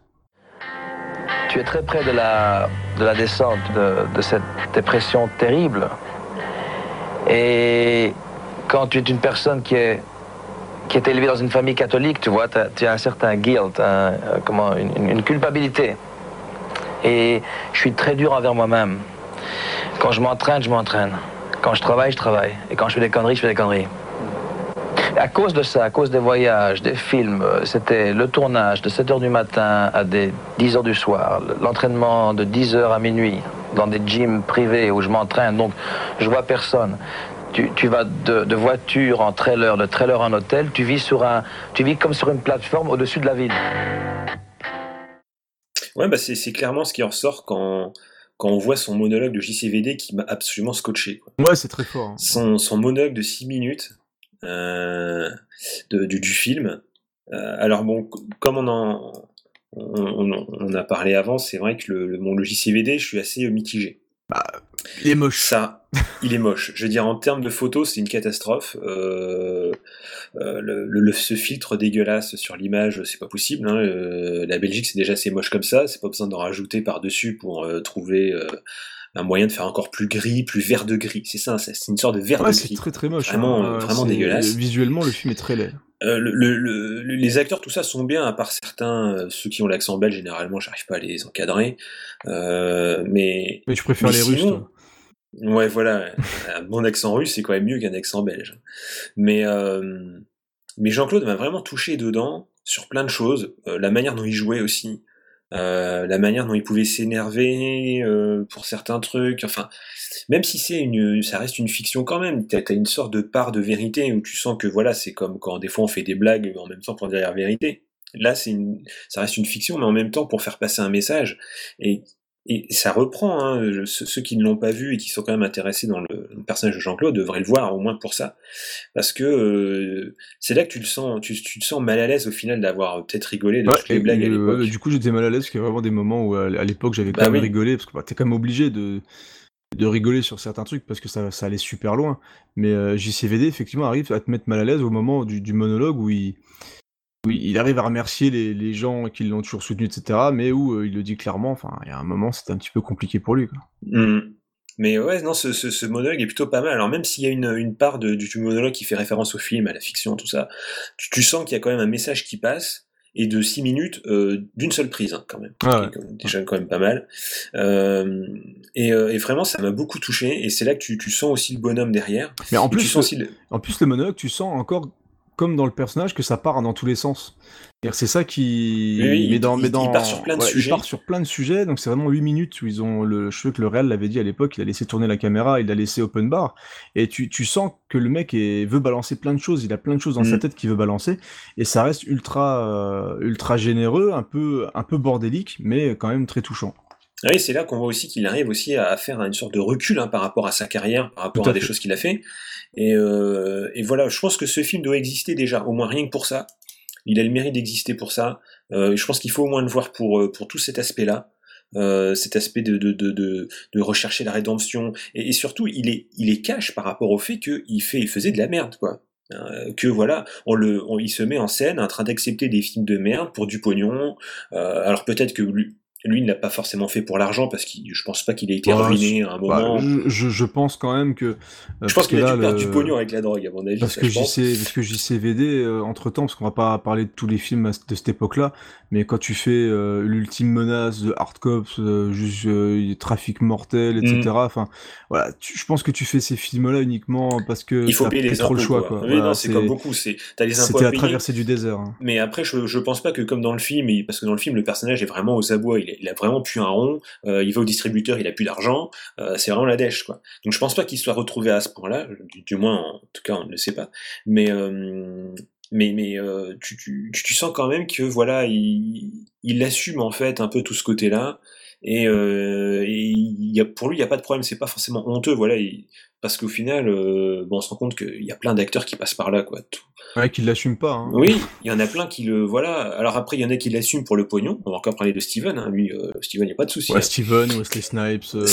Tu es très près de la, de la descente de, de cette dépression terrible. Et quand tu es une personne qui est, qui est élevée dans une famille catholique, tu vois, tu as un certain guilt, euh, une culpabilité. Et je suis très dur envers moi-même. Quand je m'entraîne, je m'entraîne. Quand je travaille, je travaille. Et quand je fais des conneries, je fais des conneries. À cause de ça, à cause des voyages, des films, euh, c'était le tournage de 7h du matin à des 10h du soir, l'entraînement de 10h à minuit dans des gyms privés où je m'entraîne, donc je vois personne. Tu, tu vas de, de voiture en trailer, de trailer en hôtel, tu vis, sur un, tu vis comme sur une plateforme au-dessus de la ville. Ouais, bah c'est clairement ce qui ressort quand, quand on voit son monologue de JCVD qui m'a absolument scotché. quoi. ouais c'est très fort hein. Son, son monologue de 6 minutes euh, de- du, du film. Euh, alors bon, comme on en on, on- on a parlé avant, c'est vrai que le, le, mon JCVD, je suis assez mitigé. il est moche Ça, il est moche. Je veux dire, en termes de photos, c'est une catastrophe. Euh, euh, le, le- ce filtre dégueulasse sur l'image, c'est pas possible. hein. Euh, la Belgique, c'est déjà assez moche comme ça. C'est pas besoin d'en rajouter par-dessus pour trouver un moyen de faire encore plus gris, plus vert de gris. C'est ça, c'est c'est une sorte de vert ouais de c'est gris. très très moche Vraiment, hein. vraiment c'est- dégueulasse. visuellement le film est très laid Euh, le- le- le- les acteurs, tout ça, sont bien, à part certains, euh, ceux qui ont l'accent belge, généralement, j'arrive pas à les encadrer. Euh, mais, mais tu préfères mais les Russes toi? Ouais, voilà. un bon accent russe, c'est quand même mieux qu'un accent belge. Mais, euh, mais Jean-Claude m'a vraiment touché dedans sur plein de choses. Euh, la manière dont il jouait aussi. Euh, la manière dont il pouvait s'énerver euh, pour certains trucs. Enfin, même si c'est une, ça reste une fiction quand même. T'as as une sorte de part de vérité où tu sens que voilà, c'est comme quand des fois on fait des blagues mais en même temps pour dire la vérité. Là, c'est une, ça reste une fiction, mais en même temps pour faire passer un message. Et et ça reprend, hein, ceux, qui ne l'ont pas vu et qui sont quand même intéressés dans le, personnage de Jean-Claude devraient le voir, au moins pour ça. Parce que euh, c'est là que tu le sens, tu, tu te sens mal à l'aise au final d'avoir peut-être rigolé de Ouais, toutes les et, blagues à euh, l'époque. du coup, j'étais mal à l'aise parce qu'il y a vraiment des moments où, à à l'époque, j'avais quand Bah même oui. rigolé parce que bah, t'es quand même obligé de, de rigoler sur certains trucs parce que ça, ça allait super loin. Mais euh, JCVD, effectivement, arrive à te mettre mal à l'aise au moment du, du monologue où il, où il arrive à remercier les, les gens qui l'ont toujours soutenu, etc. Mais où euh, il le dit clairement, enfin, il y a un moment, c'était un petit peu compliqué pour lui. Quoi. Mm. Mais ouais, non, ce, ce, ce monologue est plutôt pas mal. Alors même s'il y a une, une part de, du, monologue qui fait référence au film, à la fiction, tout ça, tu, tu sens qu'il y a quand même un message qui passe et de 6 minutes euh, d'une seule prise hein, quand même. Ah ouais. Déjà quand même pas mal. Euh, et, et vraiment, ça m'a beaucoup touché. Et c'est là que tu, tu sens aussi le bonhomme derrière. Mais en plus, tu sens aussi le... en plus, le monologue, tu sens encore comme dans le personnage, que ça part dans tous les sens. C'est ça qui. Oui, mais il- dans, mais dans... il part sur plein de ouais, sujets. Il part sur plein de sujets, donc c'est vraiment 8 minutes où ils ont. Le... Je sais que le réel l'avait dit à l'époque, il a laissé tourner la caméra, il a laissé open bar, et tu, tu sens que le mec est... veut balancer plein de choses, il a plein de choses dans sa Mm. tête qu'il veut balancer, et ça reste ultra, euh, ultra généreux, un peu, un peu bordélique, mais quand même très touchant. Ah Oui, c'est là qu'on voit aussi qu'il arrive aussi à faire une sorte de recul hein, par rapport à sa carrière, par rapport à à, des fait. choses qu'il a fait. Et, euh, et voilà, je pense que ce film doit exister déjà, au moins rien que pour ça. Il a le mérite d'exister pour ça. Euh, je pense qu'il faut au moins le voir pour, euh, pour tout cet aspect-là. Euh, cet aspect de, de, de, de, de rechercher la rédemption et, et surtout il est il est cash par rapport au fait qu'il fait il faisait de la merde quoi Euh, que voilà on le on- il se met en scène en train d'accepter des films de merde pour du pognon Euh, alors peut-être que lui lui il ne l'a pas forcément fait pour l'argent parce que je pense pas qu'il ait été Bah, ruiné à un bah, moment je, je, je pense quand même que. euh, je pense qu'il a dû perdre le- du pognon avec la drogue à mon avis Parce ça, que, je pense. JC, parce que JCVD, euh, entre temps, parce qu'on va pas parler de tous les films de cette époque-là, mais quand tu fais euh, l'ultime menace de Hard Cops, euh, juste euh, Trafic mortel, etc. Mhm. Enfin, voilà, tu- je pense que tu fais ces films-là uniquement parce que il faut payer les trop impôts le choix, quoi. quoi. Oui, Voilà, c'est comme beaucoup c'est t'as les impôts à payer traversée du désert. hein. Mais après, je, je pense pas que comme dans le film, parce que dans le film, le personnage est vraiment aux abois, il, est- il a vraiment plus un rond, euh, il va au distributeur, il a plus d'argent, euh, c'est vraiment la dèche, quoi. Donc je pense pas qu'il soit retrouvé à ce point-là, du, moins, en tout cas, on ne le sait pas. Mais, euh, mais, mais tu, tu, tu- sens quand même que, voilà, il, il assume en fait un peu tout ce côté-là, et, et y a, pour lui, il n'y a pas de problème, c'est pas forcément honteux, voilà, il- parce qu'au final, euh, bon, on se rend compte qu'il y a plein d'acteurs qui passent par là, quoi. Tout- Ouais, qu'il l'assume pas. Hein. oui, il y en a plein qui le voilà. Alors après, il y en a qui l'assument pour le pognon. On va encore parler de Steven. Hein. Lui, euh, Steven, il n'y a pas de souci. Ouais, hein. Steven, Wesley Snipes. euh,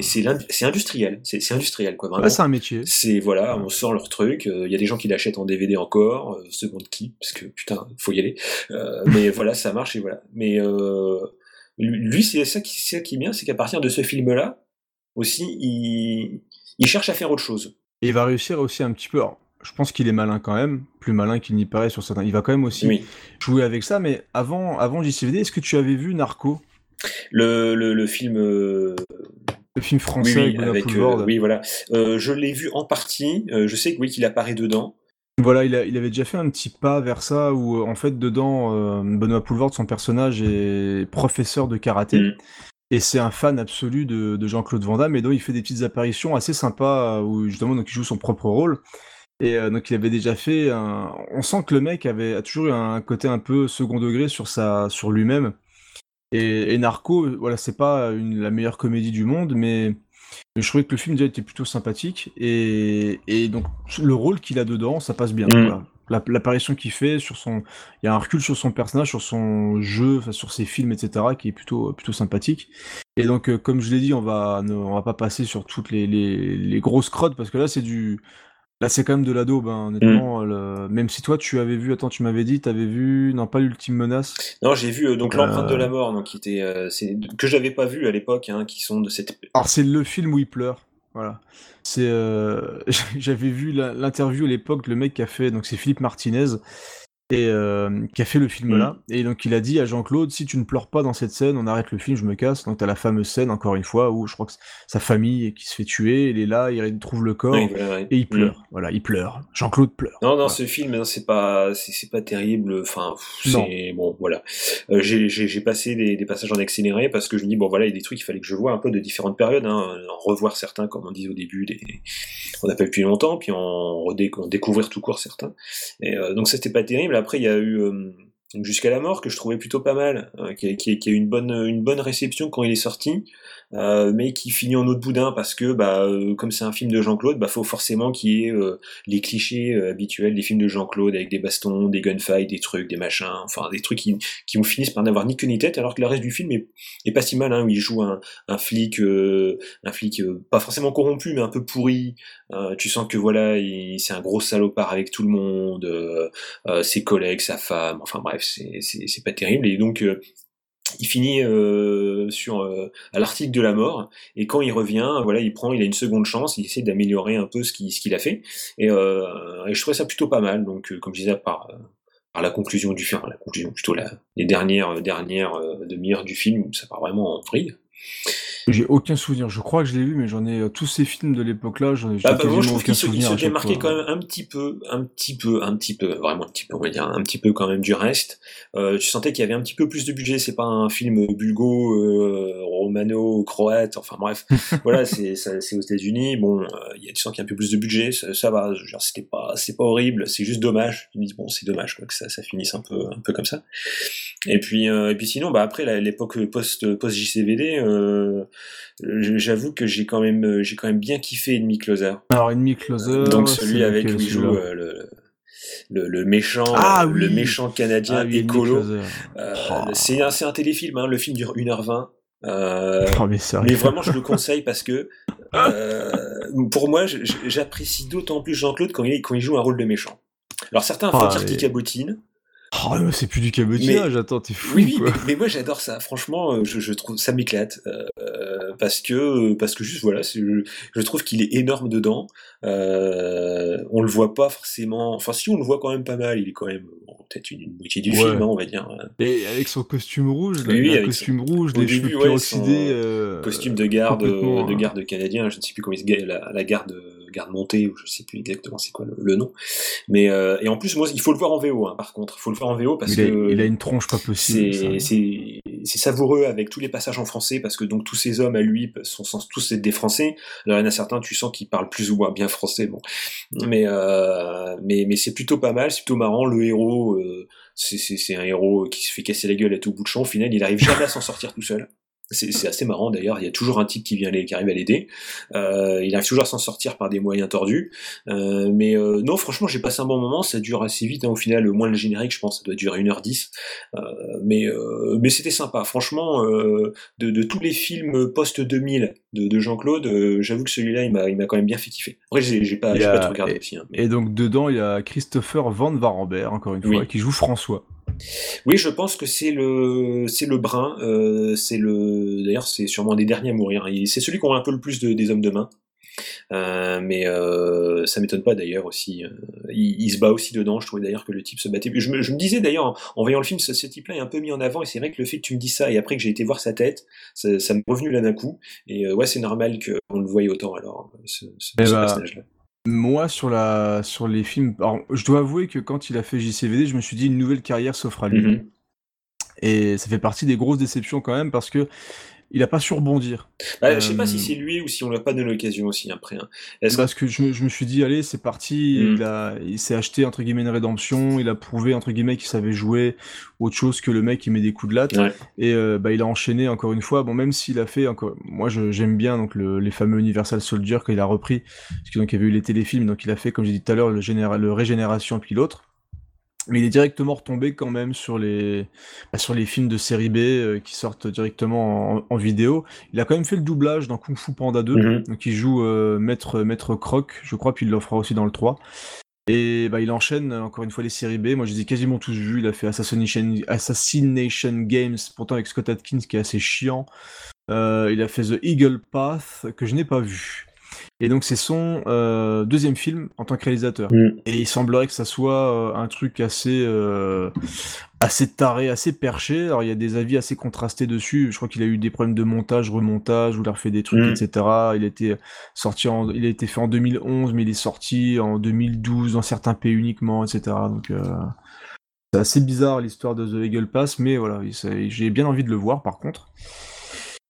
C'est industriel. C'est industriel quoi. Vraiment. C'est un métier. C'est voilà, on sort leur truc. euh, Il y a des gens qui l'achètent en DVD encore. Euh, seconde qui Parce que putain, faut y aller. Euh, *laughs* mais voilà, ça marche et voilà. Mais euh, lui, lui, c'est ça qui c'est ça qui est bien, c'est qu'à partir de ce film-là aussi, il, il cherche à faire autre chose. Et il va réussir aussi un petit peu. alors, je pense qu'il est malin quand même, plus malin qu'il n'y paraît sur certains. Il va quand même aussi Oui. jouer avec ça, mais avant, avant JCVD, est-ce que tu avais vu Narco? Le, le, le film. euh, Le film français oui, oui, avec Benoît avec, euh, oui, voilà. Euh, je l'ai vu en partie. je sais que oui, qu'il apparaît dedans. Voilà, il, a- il avait déjà fait un petit pas vers ça où, en fait, dedans, Benoît Poulvord, son personnage, est professeur de karaté. Mm. Et c'est un fan absolu de, de Jean-Claude Van Damme, et donc il fait des petites apparitions assez sympas euh, où justement donc, il joue son propre rôle. Et euh, donc il avait déjà fait un... On sent que le mec avait a toujours eu un côté un peu second degré sur, sa... sur lui-même. Et, et Narco, voilà, c'est pas une... la meilleure comédie du monde, mais... mais je trouvais que le film déjà était plutôt sympathique. Et, et donc le rôle qu'il a dedans, ça passe bien. Mm. voilà. La- L'apparition qu'il fait sur son, il y a un recul sur son personnage, sur son jeu, sur ses films, etc., qui est plutôt plutôt sympathique. Et donc, euh, comme je l'ai dit, on va ne- on va pas passer sur toutes les, les, les grosses crottes parce que là, c'est du, là, c'est quand même de la daube, hein, honnêtement. le- Même si toi, tu avais vu, attends, tu m'avais dit, t'avais vu, non pas l'ultime menace. Non, j'ai vu euh, donc Euh, l'empreinte de la mort, donc qui était, euh, c'est que j'avais pas vu à l'époque, hein, qui sont de cette. Alors c'est le film où il pleure. Voilà. C'est euh, *laughs* j'avais vu l'interview à l'époque, le mec qui a fait donc c'est Philippe Martinez et euh, qui a fait le film là et donc il a dit à Jean-Claude si tu ne pleures pas dans cette scène, on arrête le film, je me casse. Donc t'as la fameuse scène encore une fois où je crois que sa famille qui se fait tuer, il est là, il trouve le corps Oui, voilà, ouais. et il Mm. pleure. Voilà, il pleure. Jean-Claude pleure. Non, non, ce film, non, c'est pas, c'est pas terrible. Enfin, c'est bon, voilà. Euh, j'ai- passé des, des passages en accéléré parce que je me dis bon, voilà, il y a des trucs qu'il fallait que je vois un peu de différentes périodes, hein, en revoir certains, comme on dit au début, des, on n'a pas depuis longtemps, puis en, redé- en découvrir tout court certains. Et euh, donc ça c'était pas terrible. Après, il y a eu euh, Jusqu'à la mort que je trouvais plutôt pas mal, hein, qui, a, eu une bonne réception quand il est sorti, euh, mais qui finit en autre boudin parce que, bah, euh, comme c'est un film de Jean-Claude, bah, faut forcément qu'il y ait euh, les clichés euh, habituels des films de Jean-Claude avec des bastons, des gunfights, des trucs, des machins, enfin des trucs qui, qui finissent par n'avoir ni queue ni tête, alors que le reste du film est, est pas si mal, hein, où il joue un, un flic, un flic pas forcément corrompu, mais un peu pourri. Tu sens que voilà, il- c'est un gros salopard avec tout le monde, ses collègues, sa femme, enfin bref, c'est pas terrible. Et donc il finit euh, sur euh, à l'article de la mort et quand il revient voilà il prend il a une seconde chance il essaie d'améliorer un peu ce qu'il ce qu'il a fait et, euh, je trouvais ça plutôt pas mal donc comme je disais par la conclusion du film la conclusion plutôt la, les dernières dernières demi-heures du film ça part vraiment en vrille J'ai aucun souvenir. Je crois que je l'ai vu, mais j'en ai euh, tous ces films de l'époque-là. J'en ai Bah, bah, moi, je trouve qu'il se, se démarquait quand même un petit peu, un petit peu, un petit peu, vraiment un petit peu, on va dire, un petit peu quand même du reste. Euh, tu sentais qu'il y avait un petit peu plus de budget. C'est pas un film bulgo, euh, romano, croate. Enfin bref, *laughs* voilà, c'est aux États-Unis. Bon, euh, il tu sens qu'il y a un peu plus de budget. Ça, ça va. je C'était pas, c'est pas horrible. C'est juste dommage. Tu me dis bon, c'est dommage quoi, que ça, ça finisse un peu, un peu comme ça. Et puis, euh, et puis sinon, bah après l'époque post post JCVD, euh, j'avoue que j'ai quand même, j'ai quand même bien kiffé Enemy Closer. Alors, Enemy Closer. Donc celui avec il joue euh, le, le, le méchant, Ah le oui. méchant canadien Ah oui, écolo. Euh, c'est un, c'est un téléfilm, hein, le film dure 1h20. Euh, Oh, mais mais vraiment, je le conseille parce que *laughs* euh, pour moi, j'apprécie d'autant plus Jean-Claude quand il, quand il joue un rôle de méchant. Alors certains vont Ah, dire mais- qu'il cabotine. Oh, mais c'est plus du cabotinage, attends, t'es fou. Oui, oui, quoi. mais, mais moi j'adore ça. Franchement, euh, je, je trouve ça m'éclate euh, euh, parce que parce que juste voilà, je, je trouve qu'il est énorme dedans. Euh, on le voit pas forcément. Enfin, si on le voit quand même pas mal. Il est quand même bon, peut-être une, moitié du Ouais. film, hein, on va dire. Et avec son costume rouge, là, Oui, oui, il a un avec costume son- rouge, les début, cheveux ouais, euh, costume de garde, de hein. garde canadien. Je ne sais plus comment il se la, la garde garde montée ou je sais plus exactement c'est quoi le, le nom. Mais euh, et en plus moi il faut le voir en VO. Hein, par contre, il faut le voir en VO parce il, a, que il a une tronche pas possible. ça. c'est savoureux avec tous les passages en français parce que donc tous ces hommes à lui sont tous être des Français. Alors il y en a certains tu sens qu'ils parlent plus ou moins bien français bon, mais euh, mais mais c'est plutôt pas mal, c'est plutôt marrant. Le héros euh, c'est un héros qui se fait casser la gueule à tout bout de champ. Au final il arrive jamais à s'en sortir tout seul. C'est c'est assez marrant d'ailleurs, il y a toujours un type qui vient qui arrive à l'aider. Euh, il arrive toujours à s'en sortir par des moyens tordus. Euh, mais euh, non, franchement, j'ai passé un bon moment, ça dure assez vite, hein, au final, au moins le générique, je pense, ça doit durer 1h10. Euh, mais euh, mais c'était sympa, franchement, euh, de, de tous les films post-2000 de, de Jean-Claude, euh, j'avoue que celui-là, il m'a il m'a quand même bien fait kiffer. Après, j'ai j'ai pas, a- pas tout regardé et, aussi. hein, mais- et donc dedans, il y a Christopher Van Varenberg, encore une fois, Oui. qui joue François. Oui, je pense que c'est le c'est le brun. euh, c'est le d'ailleurs c'est sûrement un des derniers à mourir. Il- C'est celui qui a un peu le plus de, des hommes de main. Euh, mais euh, ça m'étonne pas d'ailleurs aussi. il, il se bat aussi dedans. Je trouvais d'ailleurs que le type se battait. Je me, je me disais d'ailleurs en, en voyant le film, ce, ce type-là est un peu mis en avant. Et c'est vrai que le fait que tu me dis ça et après que j'ai été voir sa tête, ça, ça m'est revenu là d'un coup. Et ouais, c'est normal qu'on le voie autant alors ce, ce- Eh ce bah, personnage-là. Moi, sur, la, sur les films. Alors, je dois avouer que quand il a fait JCVD, je me suis dit une nouvelle carrière s'offre à lui. Mhm. Et ça fait partie des grosses déceptions quand même parce que il a pas su rebondir. Bah, Je sais pas Euh, si c'est lui ou si on lui a pas donné l'occasion aussi après. hein. Est-ce Parce que je me, je me suis dit, allez, c'est parti, Mm. il, a, il s'est acheté, entre guillemets, une rédemption, il a prouvé, entre guillemets, qu'il savait jouer autre chose que le mec qui met des coups de latte. Ouais. Et euh, bah, il a enchaîné, encore une fois, bon, même s'il a fait, encore, moi je- j'aime bien donc, le- les fameux Universal Soldier quand il a repris, parce que donc il y avait eu les téléfilms, donc il a fait, comme j'ai dit tout à l'heure, le, généra- le Régénération puis l'autre. Mais il est directement retombé quand même sur les, bah, sur les films de série B euh, qui sortent directement en, en vidéo. Il a quand même fait le doublage dans Kung Fu Panda 2, Mhm. donc il joue euh, Maître, Maître Croc, je crois, puis il l'offrera aussi dans le 3. Et bah, il enchaîne euh, encore une fois les séries B. Moi, je les ai quasiment tous vus. Il a fait Assassination, Assassination Games, pourtant avec Scott Atkins, qui est assez chiant. Euh, il a fait The Eagle Path, que je n'ai pas vu. Et donc, c'est son euh, deuxième film en tant que réalisateur. Mm. Et il semblerait que ça soit euh, un truc assez, euh, assez taré, assez perché. Alors, il y a des avis assez contrastés dessus. Je crois qu'il a eu des problèmes de montage, remontage, où il a refait des trucs, Mm. etc. Il a été sorti en, il a été fait en 2011, mais il est sorti en 2012 dans certains pays uniquement, etc. Donc, c'est assez bizarre l'histoire de The Eagle Pass, mais voilà, j'ai bien envie de le voir par contre.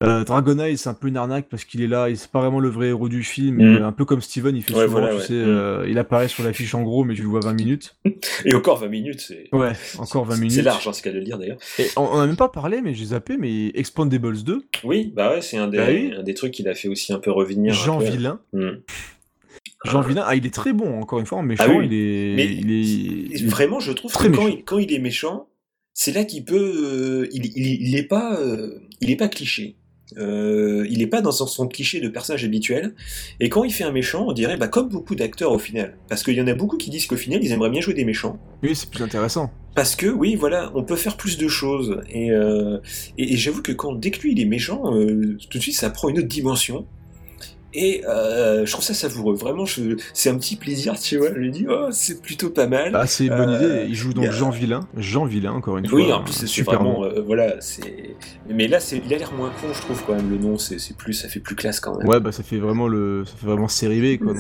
Euh, Dragon Eye, c'est un peu une arnaque parce qu'il est là, il- c'est pas vraiment le vrai héros du film, Mm. un peu comme Steven, il fait Ouais, souvent, voilà, tu ouais. sais, euh, il apparaît sur l'affiche en gros, mais tu le vois 20 minutes. *laughs* Et encore 20 minutes, c'est. Ouais, encore 20 c'est- minutes. C'est large, hein, c'est qu'à le dire d'ailleurs. On, on a même pas parlé, mais j'ai zappé, mais Expandables 2, Oui, bah ouais, c'est un des, Bah oui. un des trucs qu'il a fait aussi un peu revenir. Jean peu. Villain. Mm. Jean Villain, ah, il est très bon, encore une fois, en méchant, Ah oui. il est, Mais il est, il est Vraiment, je trouve très que quand il, quand il est méchant, c'est là qu'il peut. euh, il, il, est pas, euh, il est pas cliché. Euh, il est pas dans son, son cliché de personnage habituel. Et quand il fait un méchant, on dirait, bah, comme beaucoup d'acteurs au final. Parce qu'il y en a beaucoup qui disent qu'au final, ils aimeraient bien jouer des méchants. Oui, c'est plus intéressant. Parce que oui, voilà, on peut faire plus de choses. Et, euh, et, et j'avoue que quand dès que lui il est méchant, euh, tout de suite ça prend une autre dimension. Et euh, je trouve ça savoureux. Vraiment, c'est un petit plaisir, tu vois. Je me dis, oh, c'est plutôt pas mal. Ah, c'est une bonne Euh, idée. Il joue donc a- Jean Villain. Jean Villain, encore une fois. Oui, en plus, c'est super vraiment. euh, voilà, c'est. Mais là, c'est... il a l'air moins con, je trouve, quand même. Le nom, c'est, c'est plus... ça fait plus classe quand même. Ouais, bah ça fait vraiment le, ça fait vraiment série B quoi.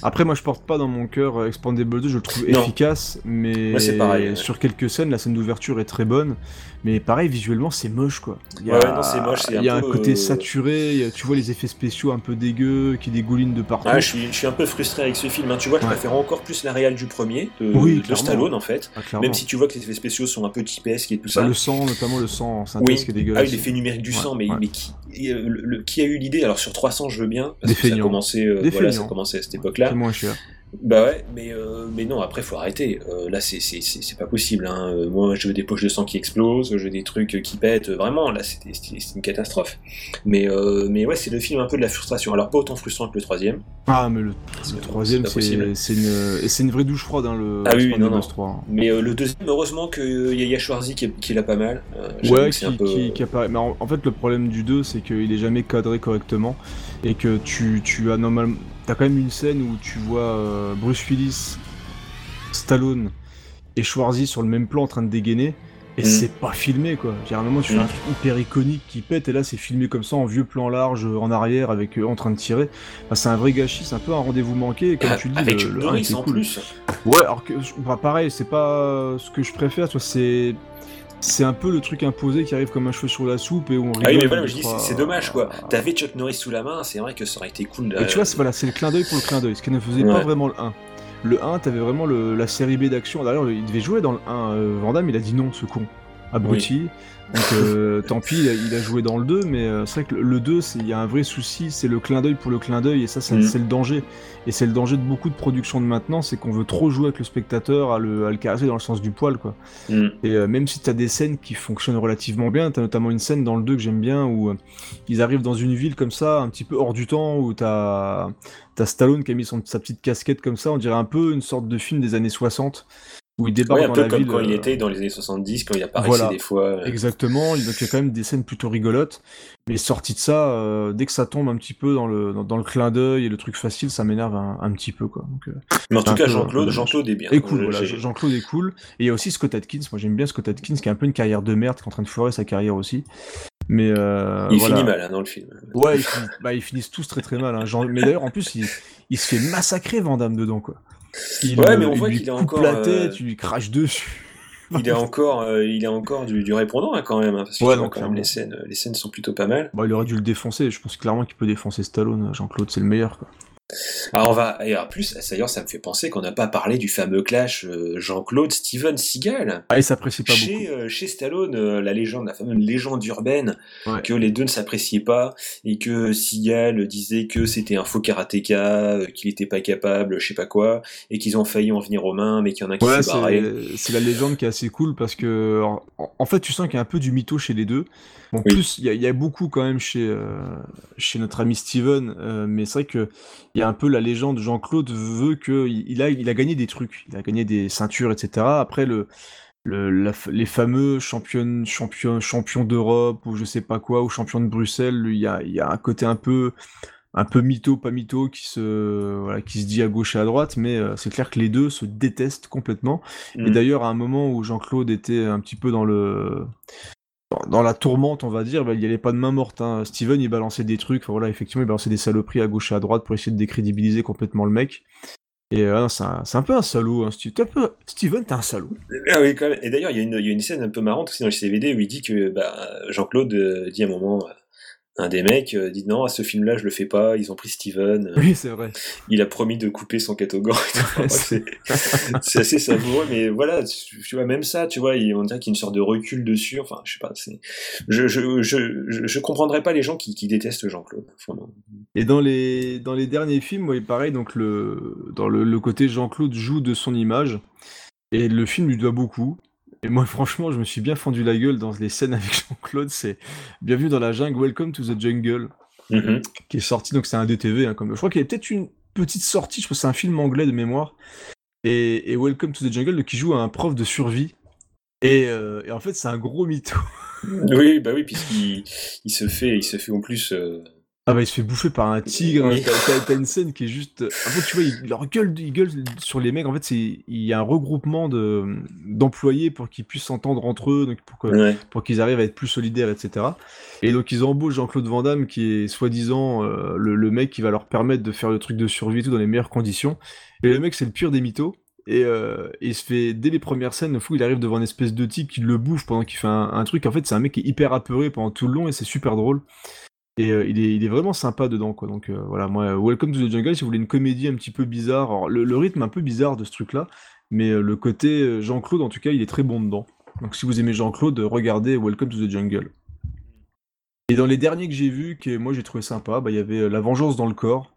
Après, moi je porte pas dans mon cœur euh, Expandable 2, je le trouve Non. efficace, mais pareil, ouais. sur quelques scènes, la scène d'ouverture est très bonne, mais pareil, visuellement c'est moche quoi. Il y a, Ouais, ouais, non, c'est moche, c'est Il y a un un côté euh, saturé, il y a- tu vois les effets spéciaux un peu dégueux qui dégoulinent de partout. Ouais, je, suis, je suis un peu frustré avec ce film. hein. Tu vois, je préfère encore plus la réal du premier, de, Oui, de. Stallone en fait. Ah. Même si tu vois que les effets spéciaux sont un peu typesques et tout Bah, ça. le sang, notamment le sang en Oui, synthèse qui est dégueulasse. ah, oui, l'effet numérique du sang, mais, qui, euh, le- le- qui a eu l'idée? Alors sur 300, je veux bien, parce Des que ça commencé, euh, voilà, ça à cette époque-là. C'est moins cher. Bah ouais, mais, euh, mais non, après, faut arrêter. Euh, là, c'est- c'est c'est- c'est pas possible. Hein. Euh, Moi, je veux des poches de sang qui explosent, je veux des trucs qui pètent. Vraiment, là, c'était une catastrophe. Mais, euh, mais ouais, c'est le film un peu de la frustration. Alors, pas autant frustrant que le troisième. Ah, mais le, C'est- le troisième, c'est c'est c'est une, c'est une vraie douche froide, hein, le Ah oui, non, non. 3. hein. Mais euh, le deuxième, heureusement qu'il y a Yashwarzi qui, qui l'a pas mal. Euh, Ouais, c'est qui, peu... qui- qui apparaît. Mais en, en fait, le problème du 2, c'est qu'il est jamais cadré correctement. Et que tu, tu as normalement. T'as quand même une scène où tu vois euh, Bruce Willis, Stallone et Schwarzy sur le même plan en train de dégainer. Et Mm. c'est pas filmé quoi. Généralement, tu fais Mm. un truc hyper iconique qui pète, et là, c'est filmé comme ça en vieux plan large euh, en arrière avec eux en train de tirer. Enfin, c'est un vrai gâchis, c'est un peu un rendez-vous manqué. Et comme Ah, tu dis, avec le, le en cool. plus. Ouais, alors que bah, pareil, c'est pas ce que je préfère, tu vois, c'est c'est un peu le truc imposé qui arrive comme un cheveu sur la soupe et où on rigole. Ah oui, mais voilà, je dis, c'est dommage quoi. T'avais Chuck Norris sous la main, c'est vrai que ça aurait été cool. Mais tu vois, c'est voilà, c'est le clin d'œil pour le clin d'œil, ce qui ne faisait pas vraiment le 1. Le 1, t'avais vraiment le- la série B d'action. D'ailleurs, il devait jouer dans le 1. Euh, Van Damme, il a dit non, ce con. Abruti. Donc, euh, tant pis, il a, il a joué dans le 2, mais euh, c'est vrai que le- le 2, c'est- il y a un vrai souci, c'est le clin d'œil pour le clin d'œil, et ça, c'est Mhm. c'est le danger. Et c'est le danger de beaucoup de productions de maintenant, c'est qu'on veut trop jouer avec le spectateur, à le, à le caresser dans le sens du poil, quoi. Mm. Et euh, même si t'as des scènes qui fonctionnent relativement bien, t'as notamment une scène dans le 2 que j'aime bien où euh, ils arrivent dans une ville comme ça, un petit peu hors du temps, où t'as as Stallone qui a mis son, sa petite casquette comme ça, on dirait un peu une sorte de film des années 60, où il débarque Ouais, un dans peu la comme ville. quand il euh, était dans les années 70, quand il apparaissait voilà. des fois. euh. Exactement, donc il y a quand même des scènes plutôt rigolotes. Mais sorti de ça, euh, dès que ça tombe un petit peu dans le, dans, dans le clin d'œil et le truc facile, ça m'énerve un, un petit peu. Quoi. Donc, euh, Mais en tout cas, Jean-Claude- dommage. est bien. Et cool, voilà, Jean-Claude est cool. Et il y a aussi Scott Atkins, moi j'aime bien Scott Atkins, qui a un peu une carrière de merde, qui est en train de foirer sa carrière aussi. Mais euh, Il voilà. finit mal hein, dans le film. Ouais, ils, finissent, bah, ils finissent tous très très mal. Hein. Genre- mais d'ailleurs, en plus, il, il se fait massacrer Vandame dedans, quoi. Il, Ouais, euh, mais on voit qu'il est encore, la euh, tête, il lui crache dessus. *laughs* Il est encore, euh, il est encore du, du répondant hein, quand même, hein, parce que Ouais, tu vois, non, quand même, les scènes, les scènes sont plutôt pas mal. Bon, il aurait dû le défoncer. Je pense clairement qu'il peut défoncer Stallone. Jean-Claude, c'est le meilleur, quoi. Alors on va, et en plus, d'ailleurs, ça me fait penser qu'on n'a pas parlé du fameux clash euh, Jean-Claude Steven Seagal. Ah, il s'apprécie pas chez, euh, chez Stallone, euh, la légende, la fameuse légende urbaine, Ouais. que les deux ne s'appréciaient pas et que Seagal disait que c'était un faux karatéka, euh, qu'il n'était pas capable, je sais pas quoi, et qu'ils ont failli en venir aux mains, mais qu'il y en a qui Ouais, s'est barré. c'est la légende qui est assez cool parce que, en, en fait, tu sens qu'il y a un peu du mytho chez les deux. Oui. plus, il y, y a beaucoup quand même chez, chez notre ami Steven, mais c'est vrai que il y a un peu la légende. Jean-Claude veut que il, a, il a gagné des trucs, il a gagné des ceintures, etc. Après le, le, la les fameux champions, champions, champions d'Europe ou je sais pas quoi, ou champions de Bruxelles, il y a, il y a un côté un peu un peu mytho, pas mytho, qui se, voilà, qui se dit à gauche et à droite, mais euh, c'est clair que les deux se détestent complètement. Et Mm. d'ailleurs, à un moment où Jean-Claude était un petit peu dans le dans, la tourmente, on va dire, bah, il n'y avait pas de main morte. hein. Steven, il balançait des trucs, voilà, effectivement, il balançait des saloperies à gauche et à droite pour essayer de décrédibiliser complètement le mec. Et euh, c'est un, peu un salaud, hein, Steven, t'es un salaud. Ah. Et d'ailleurs, il y, a une- y scène un peu marrante aussi dans le CVD où il dit que bah, Jean-Claude euh, dit à un moment, un des mecs euh, dit non, à ce film-là, je le fais pas, ils ont pris Steven. Oui, c'est vrai. Il a promis de couper son catogan. *laughs* *laughs* c'est assez savoureux, mais voilà, tu vois, même ça, tu vois, il- on dirait qu'il y a une sorte de recul dessus. Enfin, je sais pas, c'est. Je, je, je, je, je comprendrais pas les gens qui, qui détestent Jean-Claude. Et dans les, dans les derniers films, ouais, pareil, donc le, dans le, le côté Jean-Claude joue de son image, et le film lui doit beaucoup. Et moi, franchement, je me suis bien fendu la gueule dans les scènes avec *laughs* Jean-Claude. C'est Bienvenue dans la jungle, Welcome to the Jungle, Mhm. qui est sorti, donc c'est un DTV. hein, comme... Je crois qu'il y a peut-être une petite sortie, je crois que c'est un film anglais de mémoire. Et, et Welcome to the Jungle, qui joue un prof de survie. Et, euh, et en fait, c'est un gros mytho. Oui, bah oui, puisqu'il il se fait, il se fait en plus. euh, Ah bah il se fait bouffer par un tigre, Oui. t'as- une scène qui est juste... En fait tu vois, il leur gueule, il gueule sur les mecs, en fait c'est il y a un regroupement de d'employés pour qu'ils puissent s'entendre entre eux, donc pour Ouais. qu'ils arrivent à être plus solidaires, etc. Et donc ils embauchent Jean-Claude Van Damme qui est soi-disant euh, le, le mec qui va leur permettre de faire le truc de survie et tout dans les meilleures conditions. Et le mec c'est le pire des mythos. Et euh, il se fait, dès les premières scènes, le fou, il arrive devant une espèce de type qui le bouffe pendant qu'il fait un, un truc. En fait, c'est un mec qui est hyper apeuré pendant tout le long et c'est super drôle. Et euh, il, est, vraiment sympa dedans, quoi. Donc euh, voilà, moi, Welcome to the Jungle, si vous voulez une comédie un petit peu bizarre, le, rythme un peu bizarre de ce truc-là, mais euh, le côté euh, Jean-Claude, en tout cas, il est très bon dedans. Donc si vous aimez Jean-Claude, regardez Welcome to the Jungle. Et dans les derniers que j'ai vus, que moi j'ai trouvé sympa, bah, il y avait euh, La Vengeance dans le corps.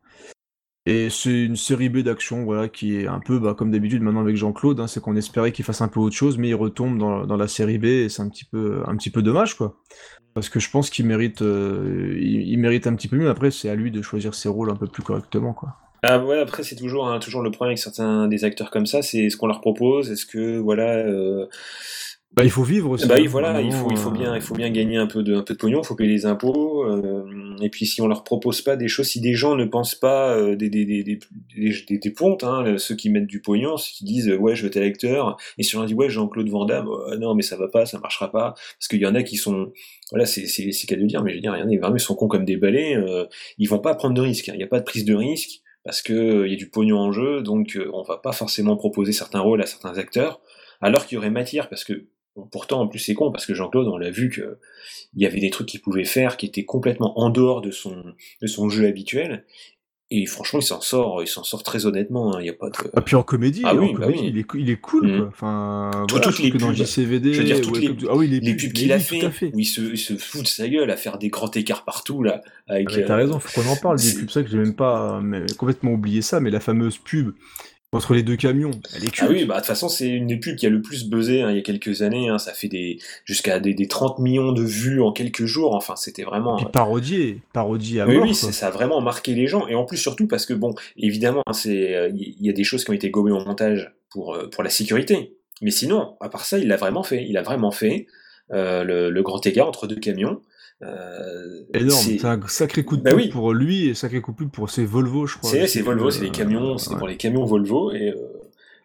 Et c'est une série B d'action, voilà, qui est un peu bah, comme d'habitude maintenant avec Jean-Claude, hein, c'est qu'on espérait qu'il fasse un peu autre chose, mais il retombe dans, la série B et c'est un petit peu, un petit peu dommage, quoi. Parce que je pense qu'il mérite, euh, il mérite un petit peu mieux. Après, c'est à lui de choisir ses rôles un peu plus correctement, quoi. Ah ouais, après c'est toujours hein, toujours le problème avec certains des acteurs comme ça, c'est ce qu'on leur propose, est-ce que voilà euh, Bah, il faut vivre aussi. Bah oui, hein, voilà, il faut, il faut euh, bien, il faut bien gagner un peu de, un peu de pognon, il faut payer les impôts. euh, et puis si on leur propose pas des choses, si des gens ne pensent pas euh, des, des, des, des, des, pontes, hein, ceux qui mettent du pognon, ceux qui disent euh, ouais je veux tel acteur, et si on leur dit ouais Jean-Claude Van Damme, euh, non mais ça va pas, ça marchera pas, parce qu'il y en a qui sont, voilà c'est c'est c'est qu'à de dire, mais je veux dire, il y en a vraiment ils sont cons comme des balais, euh, ils vont pas prendre de risques, hein, il n'y a pas de prise de risque parce que euh, il y a du pognon en jeu, donc euh, on va pas forcément proposer certains rôles à certains acteurs, alors qu'il y aurait matière, parce que pourtant, en plus, c'est con parce que Jean-Claude, on l'a vu que il y avait des trucs qu'il pouvait faire qui étaient complètement en dehors de son de son jeu habituel. Et franchement, il s'en sort, il s'en sort très honnêtement. hein, Il y a pas de. Ah, puis en comédie, Ah en bah oui. il, est, il est cool, Mhm. quoi. Enfin, Tout- voilà, toutes les que dans pubs, JCVD, je veux dire toutes les, ah oui, les, les pubs, qu'il a fait, où il se, il se fout de sa gueule à faire des grands écarts partout là. Avec, Ah, mais T'as euh, raison, faut qu'on en parle des pubs, vrai que j'ai même pas mais, complètement oublié ça, mais la fameuse pub entre les deux camions, elle est Ah oui, bah de toute façon, c'est une des pubs qui a le plus buzzé hein, il y a quelques années. hein, ça fait des jusqu'à des, des 30 millions de vues en quelques jours. Enfin, c'était vraiment. Puis parodié, parodié à Oui, mort, oui, ça a vraiment marqué les gens. Et en plus, surtout parce que, bon, évidemment, hein, c'est, euh, il y a des choses qui ont été gommées au montage pour, euh, pour la sécurité. Mais sinon, à part ça, il l'a vraiment fait. Il a vraiment fait euh, le, le grand écart entre deux camions. Euh, Énorme, c'est- un sacré coup de Bah pub oui. pour lui et sacré coup de pub pour ses Volvo, je crois. C'est, c'est Volvo, euh, c'est les camions, c'est ouais. pour les camions Volvo. Et, euh,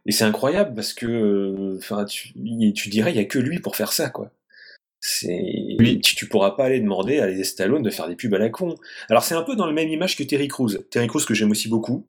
et c'est incroyable parce que, euh, enfin, tu, tu dirais, il y a que lui pour faire ça, quoi. C'est, tu, tu pourras pas aller demander à les Stallone de faire des pubs à la con. Alors c'est un peu dans la même image que Terry Crews. Terry Crews que j'aime aussi beaucoup.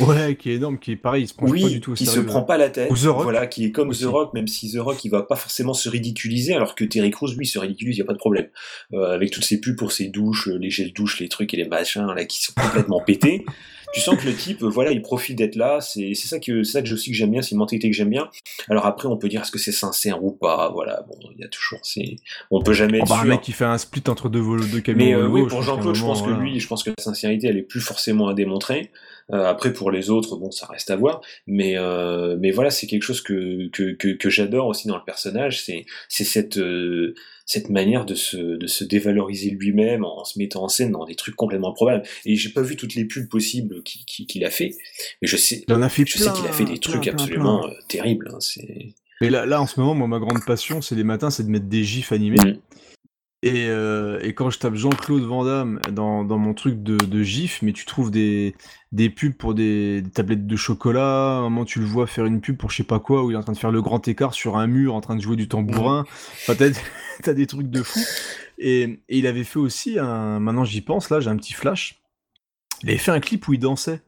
Ouais, qui est énorme, qui est pareil, il se prend Oui, pas du tout au qui se sérieux. prend pas la tête. Ou The Rock. Voilà, qui est comme The Rock, même si The Rock, il va pas forcément se ridiculiser, alors que Terry Crews, lui, se ridiculise, y a pas de problème. Euh, avec toutes ses pubs pour ses douches, euh, les gels douches, les trucs et les machins, là, qui sont complètement *laughs* pétés. Tu sens que le type, euh, voilà, il profite d'être là. C'est c'est ça que c'est ça que je aussi que j'aime bien, c'est une mentalité que j'aime bien. Alors après, on peut dire est-ce que c'est sincère ou pas? Voilà, bon, il y a toujours, c'est, on peut jamais Oh, être bah, un mec qui fait un split entre deux, deux camions Mais euh, oui, pour Jean-Claude, je pense que voilà. lui, je pense que la sincérité, elle est plus forcément à démontrer. Euh, après, pour les autres, bon, ça reste à voir. Mais, euh, mais voilà, c'est quelque chose que, que, que, que j'adore aussi dans le personnage. C'est, c'est cette, euh, cette manière de se, de se dévaloriser lui-même en, se mettant en scène dans des trucs complètement improbables. Et j'ai pas vu toutes les pubs possibles qu'il a fait. Mais je sais, a fait je sais qu'il a fait des trucs plein, absolument plein. euh, terribles. hein. C'est, Et là, là, en ce moment, moi, ma grande passion, c'est les matins, c'est de mettre des gifs animés. Mm. Et, euh, et quand je tape Jean-Claude Van Damme dans, dans mon truc de, de gifs, mais tu trouves des, des pubs pour des, des tablettes de chocolat, à un moment tu le vois faire une pub pour je sais pas quoi, où il est en train de faire le grand écart sur un mur, en train de jouer du tambourin. Enfin, t'as, t'as des trucs de fou. Et, et il avait fait aussi un, maintenant j'y pense, là, j'ai un petit flash. Il avait fait un clip où il dansait.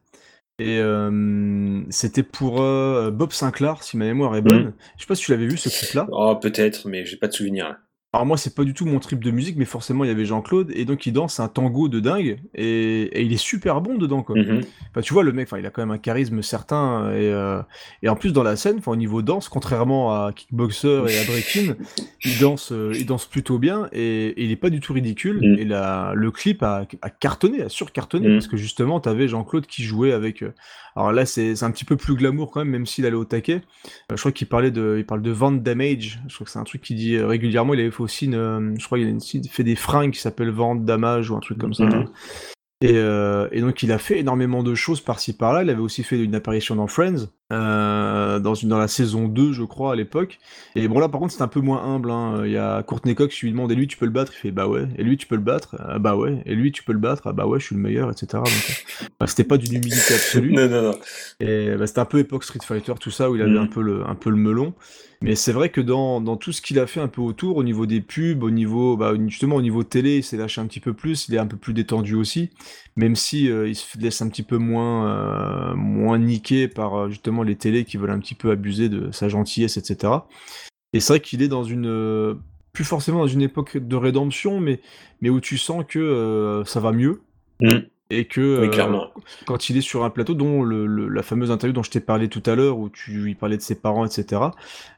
Et euh, c'était pour euh, Bob Sinclair, si ma mémoire est bonne. Mhm. Je sais pas si tu l'avais vu ce clip-là. oh, peut-être, mais j'ai pas de souvenir. Alors moi c'est pas du tout mon trip de musique, mais forcément il y avait Jean-Claude et donc il danse un tango de dingue et, et il est super bon dedans quoi. Mhm. Enfin tu vois le mec, enfin il a quand même un charisme certain et, euh, et en plus dans la scène, enfin au niveau danse, contrairement à Kickboxer et à Breakin, *laughs* il danse, euh, il danse plutôt bien et, et il est pas du tout ridicule et la, le clip a, a cartonné, a surcartonné Mhm. parce que justement t'avais Jean-Claude qui jouait avec. euh, alors là c'est un petit peu plus glamour quand même, même s'il allait au taquet. Je crois qu'il parlait de, il parle de Van Damage. Je crois que c'est un truc qu'il dit régulièrement. Il avait fait aussi une, euh, je crois qu'il a aussi fait des fringues qui s'appellent Van Damage ou un truc comme ça. Mhm. Et, euh, et donc il a fait énormément de choses par-ci par-là. Il avait aussi fait une apparition dans Friends. Euh, dans, une, dans la saison 2, je crois, à l'époque. Et bon, là, par contre, c'est un peu moins humble. hein. Il y a Courtney Cox qui lui demande Et lui, tu peux le battre? Il fait Bah ouais. Et lui, tu peux le battre? Ah bah ouais. Et lui, tu peux le battre? Ah bah ouais, je suis le meilleur, etc. Euh, bah, c'était pas d'une humilité absolue. *laughs* Non, non, non. Et bah, c'était un peu époque Street Fighter, tout ça, où il avait Mhm. un, peu le, un peu le melon. Mais c'est vrai que dans, dans tout ce qu'il a fait un peu autour, au niveau des pubs, au niveau, bah, justement au niveau télé, il s'est lâché un petit peu plus, il est un peu plus détendu aussi, même si euh, il se laisse un petit peu moins, euh, moins niquer par euh, justement les télés qui veulent un petit peu abuser de sa gentillesse, etc. Et c'est vrai qu'il est dans une, euh, plus forcément dans une époque de rédemption, mais, mais où tu sens que euh, ça va mieux. Mm. Et que Oui, clairement. quand il est sur un plateau, dont le, le- la fameuse interview dont je t'ai parlé tout à l'heure, où tu lui parlais de ses parents, etc.,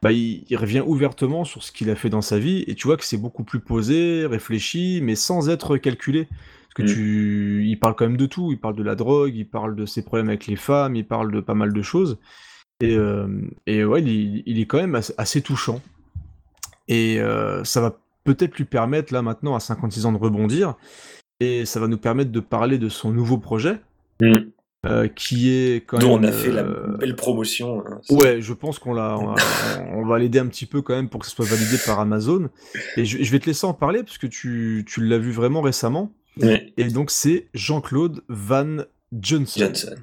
bah, il, il revient ouvertement sur ce qu'il a fait dans sa vie, et tu vois que c'est beaucoup plus posé, réfléchi, mais sans être calculé. Parce que Mm. tu, il parle quand même de tout, il parle de la drogue, il parle de ses problèmes avec les femmes, il parle de pas mal de choses. Et, euh, et ouais, il, il est quand même assez, assez touchant. Et euh, ça va peut-être lui permettre, là maintenant, à 56 ans, de rebondir. Et ça va nous permettre de parler de son nouveau projet, Mm. euh, qui est quand Dont on a fait la belle promotion. hein. Ouais, je pense qu'on l'a, on va l'aider un petit peu quand même pour que ce soit validé par Amazon. Et je, je vais te laisser en parler parce que tu, tu l'as vu vraiment récemment. Ouais. Et donc c'est Jean-Claude Van Johnson. Johnson.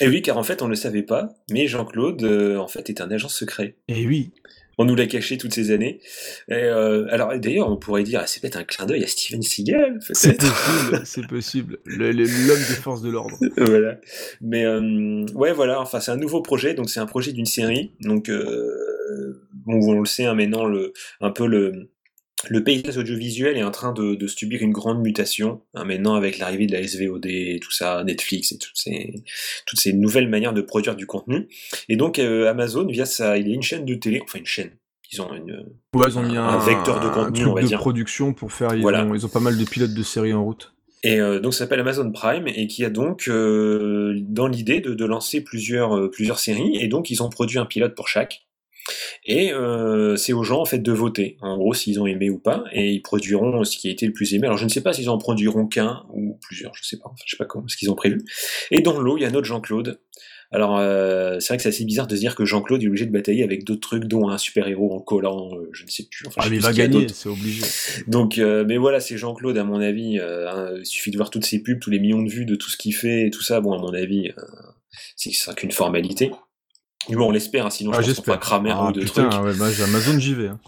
Et oui, car en fait, on ne le savait pas, mais Jean-Claude, euh, en fait, est un agent secret. Et oui. On nous l'a caché toutes ces années. Et, euh, alors, d'ailleurs, on pourrait dire, ah, c'est peut-être un clin d'œil à Steven Seagal, C'est possible, c'est possible. Le- le- L'homme des forces de l'ordre. *laughs* voilà. Mais euh, ouais, voilà. Enfin, c'est un nouveau projet. Donc, c'est un projet d'une série. Donc, bon, on le sait hein, maintenant, le, un peu le le paysage audiovisuel est en train de, de subir une grande mutation. hein, maintenant, avec l'arrivée de la SVOD, et tout ça, Netflix et toutes ces toutes ces nouvelles manières de produire du contenu. Et donc, euh, Amazon, via ça, il y a une chaîne de télé, enfin une chaîne. Ils ont une, Ouais, ils ont mis un, un vecteur de un contenu, truc on va de dire. production pour faire. Ils, Voilà. ont, ils ont pas mal de pilotes de séries en route. Et euh, donc ça s'appelle Amazon Prime et qui a donc euh, dans l'idée de, de lancer plusieurs euh, plusieurs séries et donc ils ont produit un pilote pour chaque. Et euh, c'est aux gens en fait de voter, en gros s'ils ont aimé ou pas, et ils produiront ce qui a été le plus aimé. Alors je ne sais pas s'ils en produiront qu'un ou plusieurs, je sais pas, enfin, je sais pas comment ce qu'ils ont prévu. Et dans l'eau, il y a notre Jean-Claude. Alors euh, c'est vrai que c'est assez bizarre de se dire que Jean-Claude est obligé de batailler avec d'autres trucs, dont un super-héros en collant, euh, je ne sais plus. Enfin, Ah, mais il va gagner, c'est obligé. Donc, euh, mais voilà, c'est Jean-Claude, à mon avis. euh, hein, il suffit de voir toutes ses pubs, tous les millions de vues de tout ce qu'il fait et tout ça. Bon, à mon avis, euh, c'est qu'une formalité. Du moins, on l'espère, hein, sinon Ah, je pense qu'on va cramer un Ah, ou deux putain, trucs. ouais, bah, Amazon, j'y vais. hein.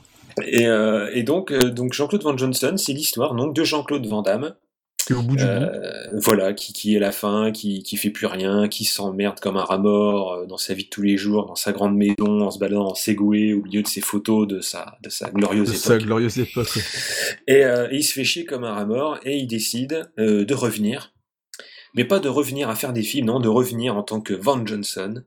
Et, euh, et donc, euh, donc Jean-Claude Van Johnson, c'est l'histoire donc de Jean-Claude Van Damme. Qui est au bout du bout. Euh, voilà, qui, qui est la fin, qui, qui fait plus rien, qui s'emmerde comme un rat mort euh, dans sa vie de tous les jours, dans sa grande maison, en se baladant en Segway au milieu de ses photos de sa, de sa glorieuse De époque. sa glorieuse époque. *laughs* Et, et il se fait chier comme un rat mort et il décide de revenir. Mais pas de revenir à faire des films, non, de revenir en tant que Van Johnson,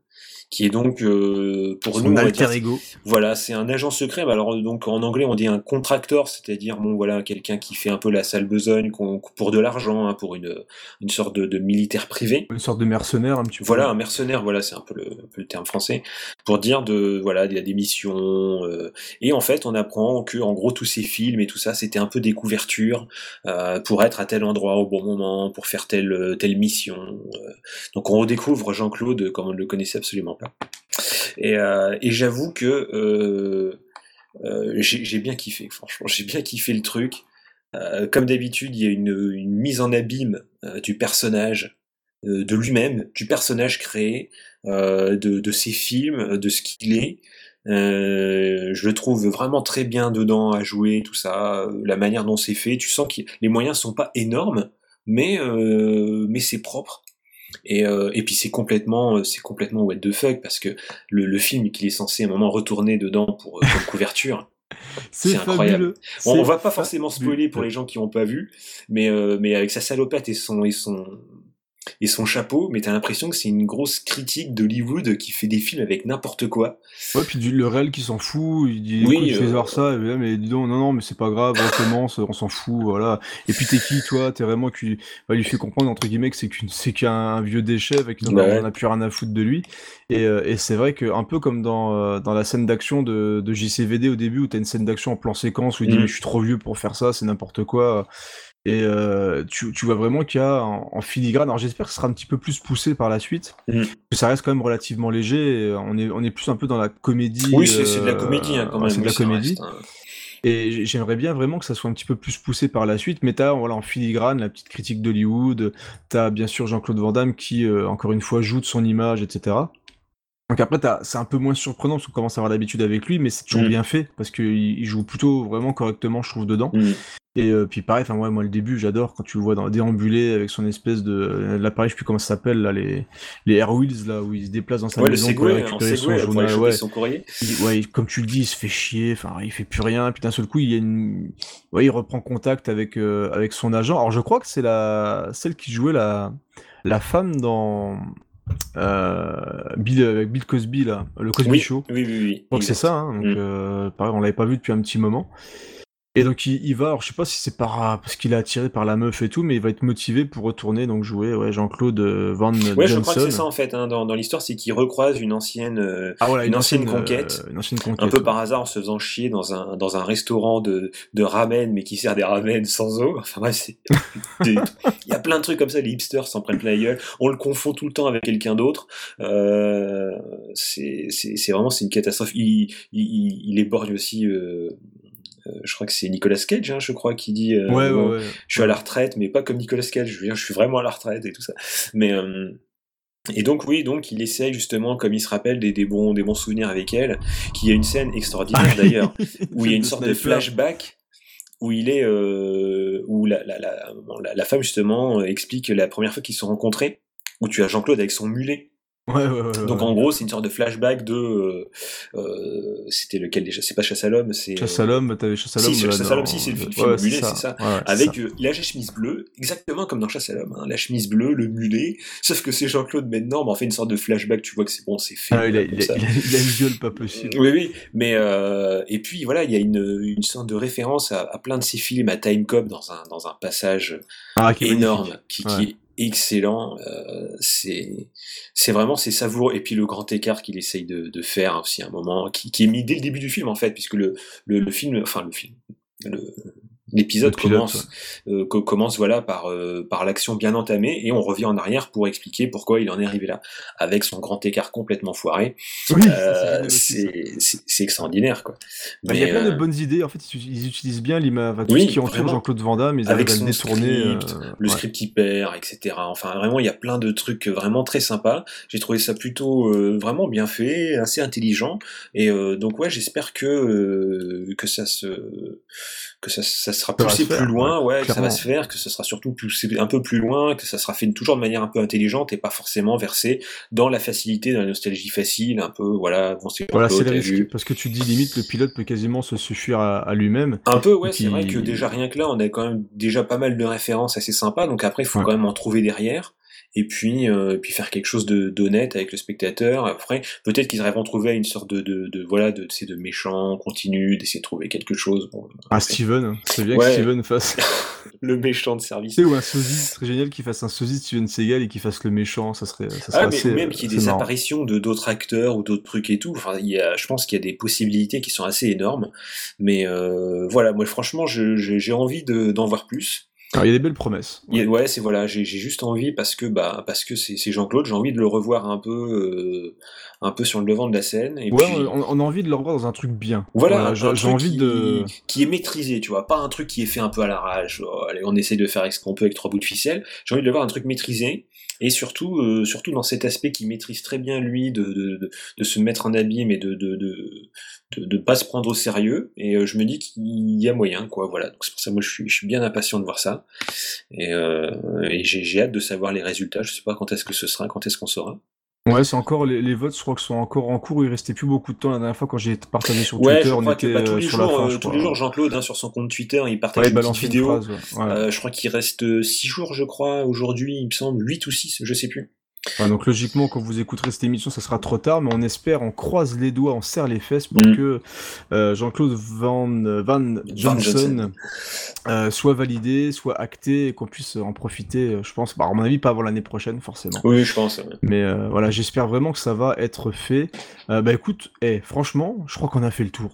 qui est donc euh, pour Son nous on va alter dire- ego. Voilà, c'est un agent secret. mais alors donc en anglais on dit un contractor, c'est-à-dire bon voilà quelqu'un qui fait un peu la sale besogne pour de l'argent, hein, pour une une sorte de, de militaire privé. Une sorte de mercenaire un petit peu. Voilà, un mercenaire, voilà, c'est un peu le, un peu le terme français, pour dire de, voilà, il y a des missions, euh, et en fait, on apprend que, en gros, tous ces films et tout ça, c'était un peu des couvertures, euh, pour être à tel endroit au bon moment, pour faire telle, telle mission. euh. donc on redécouvre Jean-Claude comme on ne le connaissait absolument Et, euh, et j'avoue que euh, euh, j'ai bien kiffé, franchement, j'ai bien kiffé le truc. Comme d'habitude, il y a une, mise en abîme du personnage, de lui-même, du personnage créé, de, ses films, de ce qu'il est. Je le trouve vraiment très bien dedans à jouer, tout ça, la manière dont c'est fait. Tu sens que les moyens sont pas énormes, mais mais c'est propre. Et, euh, et puis c'est complètement euh, c'est complètement what the fuck parce que le, le film qu'il est censé à un moment retourner dedans pour euh, couverture. *laughs* C'est incroyable. Bon, on va pas forcément spoiler pour les gens qui ont pas vu, mais euh, mais avec sa salopette et son et son et son chapeau, mais t'as l'impression que c'est une grosse critique d'Hollywood qui fait des films avec n'importe quoi. Ouais, puis du- le réel qui s'en fout, il dit Oui, je vais euh, voir ça, et là, mais dis donc, non, non, mais c'est pas grave, on commence, on s'en fout, voilà. Et puis t'es qui, toi? T'es vraiment qui bah, lui fait comprendre, entre guillemets, que c'est qu'un un vieux déchet, avec Bah ouais. en a plus rien à foutre de lui. Et, euh, et c'est vrai que, un peu comme dans, euh, dans la scène d'action de, de JCVD au début, où t'as une scène d'action en plan séquence, où il dit, Mhm. mais je suis trop vieux pour faire ça, c'est n'importe quoi. Et euh, tu, tu vois vraiment qu'il y a en, en filigrane. Alors j'espère que ce sera un petit peu plus poussé par la suite. Mm. Que ça reste quand même relativement léger. et On est, on est plus un peu dans la comédie. Oui, c'est de la euh, comédie hein, quand même. C'est de la comédie. reste, hein. Et j'aimerais bien vraiment que ça soit un petit peu plus poussé par la suite, mais t'as voilà, en filigrane la petite critique d'Hollywood, t'as bien sûr Jean-Claude Van Damme qui, euh, encore une fois, joue de son image, etc. Donc après, c'est un peu moins surprenant parce qu'on commence à avoir l'habitude avec lui, mais c'est toujours Mm. bien fait parce qu'il il joue plutôt vraiment correctement, je trouve, dedans. Mm. Et euh, puis pareil, enfin ouais, moi le début, j'adore quand tu le vois dans, déambuler avec son espèce de euh, l'appareil, je sais plus comment ça s'appelle là, les les Air Wheels là où il se déplace dans sa Ouais, maison pour Segway, récupérer son Segway, pour aller journal. Ouais. son courrier. Il- ouais, comme tu le dis, il se fait chier, enfin, il fait plus rien, puis d'un seul coup, il y a une, ouais, il reprend contact avec euh, avec son agent. Alors, je crois que c'est la celle qui jouait la la femme dans Bill avec Bill Cosby là, le Cosby Oui, Show. oui, oui, oui. Je crois que c'est ça, hein, donc Mm. euh, pareil, on l'avait pas vu depuis un petit moment. Et donc il, il va, alors je sais pas si c'est par parce qu'il est attiré par la meuf et tout, mais il va être motivé pour retourner donc jouer ouais, Jean-Claude euh, Van Ouais, je crois que c'est ça en fait. hein, dans dans l'histoire, c'est qu'il recroise une ancienne, euh, Ah, voilà, une, une ancienne, ancienne, euh, conquête, une ancienne conquête, un peu ouais. par hasard en se faisant chier dans un dans un restaurant de de ramen, mais qui sert des ramen sans eau. Enfin bref, *laughs* il y a plein de trucs comme ça. Les hipsters s'en prennent plein la gueule. On le confond tout le temps avec quelqu'un d'autre. Euh, c'est vraiment c'est une catastrophe. Il il il, il éborgne aussi. Euh, euh, je crois que c'est Nicolas Cage, hein, je crois, qui dit euh, Ouais, ouais, bon, ouais. je suis à la retraite, mais pas comme Nicolas Cage. Je veux dire, je suis vraiment à la retraite et tout ça. Mais euh, et donc oui, donc il essaye justement, comme il se rappelle des, des bons des bons souvenirs avec elle, qu'il y a une scène extraordinaire d'ailleurs *laughs* où il y a une sorte de flashback où il est euh, où la, la, la, la, femme justement euh, explique la première fois qu'ils se sont rencontrés où tu as Jean-Claude avec son mulet Ouais, ouais, ouais, donc en gros c'est une sorte de flashback de euh, euh, c'était lequel déjà? C'est pas chasse à l'homme c'est Chasse à l'homme, t'avais Chasse à l'homme. si, Chasse à l'homme, si, c'est le film mulet, c'est ça. C'est Avec ça. euh, la chemise bleue, exactement comme dans Chasse à l'homme, hein, la chemise bleue, le mulet, sauf que c'est Jean-Claude maintenant, mais on fait une sorte de flashback, tu vois que c'est bon, c'est fait. Ah, il, a, comme il, a, ça. il, a, il a une gueule pas possible. Oui, oui, mais euh, et puis voilà, il y a une, une sorte de référence à, à plein de ces films, à Time Cop dans un, dans un passage Ah, qui énorme, qui, qui est excellent. Euh, c'est vraiment c'est savoureux. Et puis le grand écart qu'il essaye de, faire aussi un moment, qui, qui est mis dès le début du film en fait, puisque le, le, le film, enfin le film, le- l'épisode commence euh, co- commence voilà par euh, par l'action bien entamée et on revient en arrière pour expliquer pourquoi il en est arrivé là avec son grand écart complètement foiré Oui, Euh, c'est extraordinaire quoi Bah, il y a plein de euh, bonnes idées. En fait, ils, utilisent bien l'image, enfin, Oui, qui entoure. Jean-Claude Van Damme, ils avec à le son détourner. script, euh, le ouais. script hyper, etc. Enfin, vraiment, il y a plein de trucs vraiment très sympas. J'ai trouvé ça plutôt euh, vraiment bien fait, assez intelligent. Et euh, donc, ouais, j'espère que euh, que ça se que ça, ça sera Ça poussé faire, plus loin, ouais, que ça va se faire, que ça sera surtout poussé un peu plus loin, que ça sera fait toujours de manière un peu intelligente et pas forcément versé dans la facilité, dans la nostalgie facile, un peu, voilà, bon, c'est Voilà, c'est risque. Parce que tu dis limite, le pilote peut quasiment se suffire à, à lui-même. Un peu, ouais, c'est vrai que déjà rien que là, on a quand même déjà pas mal de références assez sympas, donc après, il faut Ouais. quand même en trouver derrière, et puis, euh, et puis faire quelque chose de d'honnête avec le spectateur. Après, peut-être qu'ils arriveront à trouver une sorte de, de, de voilà, de, c'est de méchant continu, d'essayer de trouver quelque chose. Bon, Ah, Steven, c'est bien Ouais. que Steven fasse. *laughs* le méchant de service. Ou un sosie, ce serait génial qu'il fasse un sosie de Steven Seagal et qu'il fasse le méchant, ça serait, ça serait Ah, mais assez, même qu'il y ait des marrant. apparitions de d'autres acteurs ou d'autres trucs et tout. Enfin, il y a, je pense qu'il y a des possibilités qui sont assez énormes. Mais euh, voilà, moi franchement, j'ai envie de- d'en voir plus. Alors, il y a des belles promesses. Ouais, c'est voilà, j'ai juste envie parce que bah parce que c'est Jean-Claude, j'ai envie de le revoir un peu euh, un peu sur le devant de la scène. Et ouais, puis, on, on a envie de le revoir dans un truc bien. voilà, j'ai envie qui, de. qui est maîtrisé, tu vois, pas un truc qui est fait un peu à l'arrache. oh, allez, on essaye de faire ce qu'on peut avec trois bouts de ficelle. J'ai envie de le voir un truc maîtrisé et surtout, euh, surtout dans cet aspect qui maîtrise très bien lui de, se mettre en abîme et de de, de, pas se prendre au sérieux. Et euh, je me dis qu'il y a moyen, quoi. Voilà. C'est pour ça, moi, je suis, bien impatient de voir ça. Et, euh, j'ai hâte de savoir les résultats. Je sais pas quand est-ce que ce sera, quand est-ce qu'on saura. Ouais, c'est encore les, les votes, je crois que sont encore en cours. Il restait plus beaucoup de temps la dernière fois quand j'ai partagé sur Ouais, Twitter. je on crois était que bah, tous euh, les sur jours, la fin, euh, je tous les jours, Jean-Claude, hein, sur son compte Twitter, il partage Ouais, il une une phrase, ouais. Ouais. Euh, je crois qu'il reste 6 jours, je crois, aujourd'hui, il me semble, 8 ou 6, je sais plus. Ouais, donc logiquement, quand vous écouterez cette émission, ça sera trop tard, mais on espère, on croise les doigts, on serre les fesses pour Mm. que euh, Jean-Claude Van, Van Johnson, euh, soit validé, soit acté, et qu'on puisse en profiter, euh, je pense, bah, à mon avis, pas avant l'année prochaine, forcément. Oui, je pense. ouais. Mais euh, voilà, j'espère vraiment que ça va être fait. Euh, bah écoute, eh, franchement, je crois qu'on a fait le tour.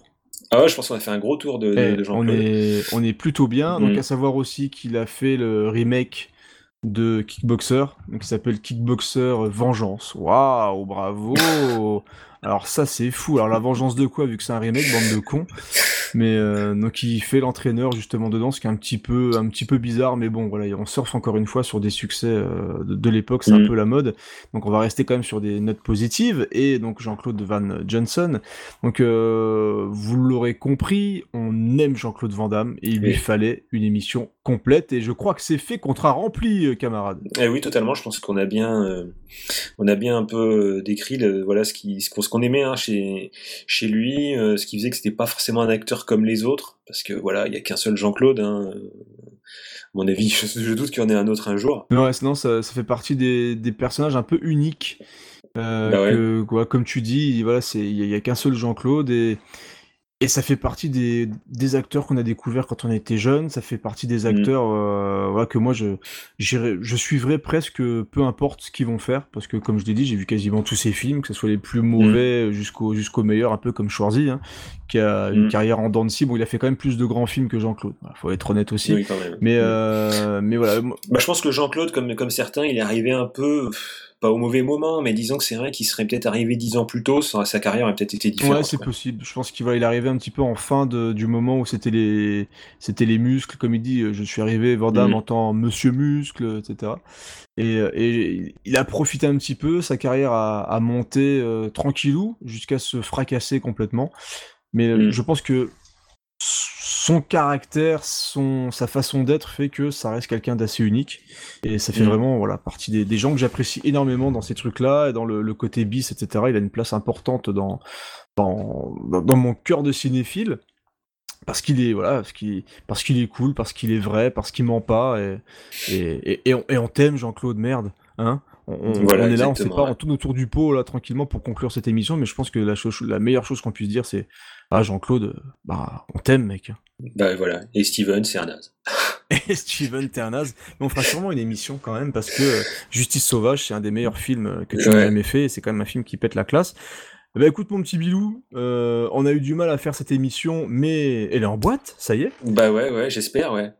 Ah ouais, je pense qu'on a fait un gros tour de, de, Eh, de on, Jean-Claude. est, on est plutôt bien. Donc, Mhm. à savoir aussi qu'il a fait le remake de Kickboxer, qui s'appelle Kickboxer Vengeance. Waouh, bravo! Alors, ça, c'est fou. Alors, la vengeance de quoi, vu que c'est un remake, bande de cons? Mais euh, donc, il fait l'entraîneur justement dedans, ce qui est un petit peu, un petit peu bizarre. Mais bon, voilà, on surfe encore une fois sur des succès euh, de, de l'époque, c'est un Mhm. peu la mode. Donc, on va rester quand même sur des notes positives. Et donc, Jean-Claude Van Johnson. Donc, euh, vous l'aurez compris, on aime Jean-Claude Van Damme et il lui fallait une émission complète. Et je crois que c'est fait, contrat rempli, euh, camarades. Eh oui, totalement. Je pense qu'on a bien, on a bien un peu décrit le, voilà ce qu'on ce qu'on aimait hein, chez, chez lui, ce qui faisait que c'était pas forcément un acteur comme les autres, parce que voilà, il y a qu'un seul Jean-Claude. Hein, euh, à mon avis, *laughs* je, je doute qu'il y en ait un autre un jour. Ouais, sinon, ça, ça fait partie des, des personnages un peu uniques. euh, Bah ouais. que, quoi, comme tu dis, voilà, il y, a- qu'un seul Jean-Claude et et ça fait partie des, des acteurs qu'on a découverts quand on était jeune. Ça fait partie des acteurs euh, voilà, que moi je suivrai presque peu importe ce qu'ils vont faire parce que comme je l'ai dit, j'ai vu quasiment tous ces films, que ce soit les plus mauvais jusqu'au jusqu'au meilleur, un peu comme Schwarzy, hein, qui a une Mm. carrière en dents de scie. Bon, il a fait quand même plus de grands films que Jean-Claude. Voilà, faut être honnête aussi. Oui, quand même. Mais Mm. euh, mais voilà. Bah, je pense que Jean-Claude, comme, comme certains, il est arrivé un peu, pas au mauvais moment, mais disons que c'est vrai qu'il serait peut-être arrivé dix ans plus tôt, sa, carrière aurait peut-être été différente. Ouais, c'est possible. Je pense qu'il va, il est arrivé un petit peu en fin de, du moment où c'était les, c'était les muscles, comme il dit. euh, Je suis arrivé Van Damme Mhm. en tant Monsieur Muscle, etc. Et, euh, et il a profité un petit peu. Sa carrière a, a monté euh, tranquillou jusqu'à se fracasser complètement. Mais euh, Mhm. je pense que son caractère, son, sa façon d'être fait que ça reste quelqu'un d'assez unique. Et ça fait Mhm. vraiment voilà, partie des, des gens que j'apprécie énormément dans ces trucs-là, et dans le, le côté bis, etc. Il a une place importante dans, dans, dans, mon cœur de cinéphile. Parce qu'il est voilà, parce qu'il parce qu'il est cool, parce qu'il est vrai, parce qu'il ment pas et et, et, et on, et on t'aime Jean-Claude merde, hein. On, on- Voilà, on est là, on ouais. on tourne autour du pot là tranquillement pour conclure cette émission, mais je pense que la, chose, la meilleure chose qu'on puisse dire c'est ah Jean-Claude, bah on t'aime mec. Bah voilà. Et Steven, c'est un naze. *laughs* Et Steven Ternaz, mais on fera sûrement une émission quand même parce que euh, Justice Sauvage c'est un des meilleurs films euh, que tu Ouais. as jamais fait et c'est quand même un film qui pète la classe. Ben écoute mon petit Bilou, euh, on a eu du mal à faire cette émission, mais elle est en boîte, ça y est. Bah ouais, ouais, j'espère, ouais.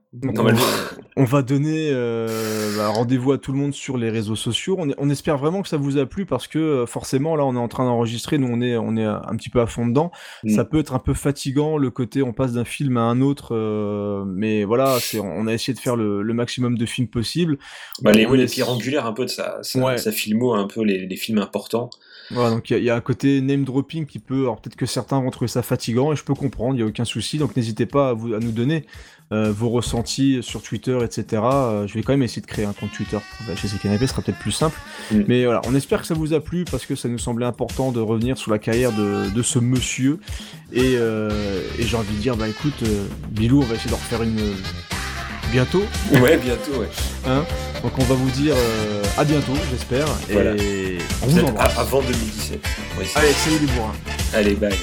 On, va donner euh, bah, rendez-vous à tout le monde sur les réseaux sociaux. On, est- on espère vraiment que ça vous a plu parce que euh, forcément là on est en train d'enregistrer, nous on est on est un petit peu à fond dedans. Mm. Ça peut être un peu fatigant le côté on passe d'un film à un autre, euh, mais voilà on a essayé de faire le, le maximum de films possible. Bah, les, ouais, les pierres angulaires un peu de sa, sa, Ouais. sa filmo, un peu les, les films importants. Voilà, donc il y a- il y, a un côté name dropping qui peut, alors peut-être que certains vont trouver ça fatigant et je peux comprendre, il y a aucun souci. Donc n'hésitez pas à, vous, à nous donner euh, vos ressentis sur Twitter, etc. Euh, je vais quand même essayer de créer un compte Twitter pour chez ces canapés, ce sera peut-être plus simple. Mm. Mais voilà, on espère que ça vous a plu parce que ça nous semblait important de revenir sur la carrière de, de ce monsieur. Et, euh, et j'ai envie de dire, bah écoute, euh, Bilou, on va essayer d'en refaire une euh, bientôt. Ouais, bientôt, ouais. Hein Donc on va vous dire euh, à bientôt, j'espère. Voilà. Et on vous Peut-être embrasse. Avant 2017. Ouais, c'est- Allez, salut les bourrins. Allez, bye.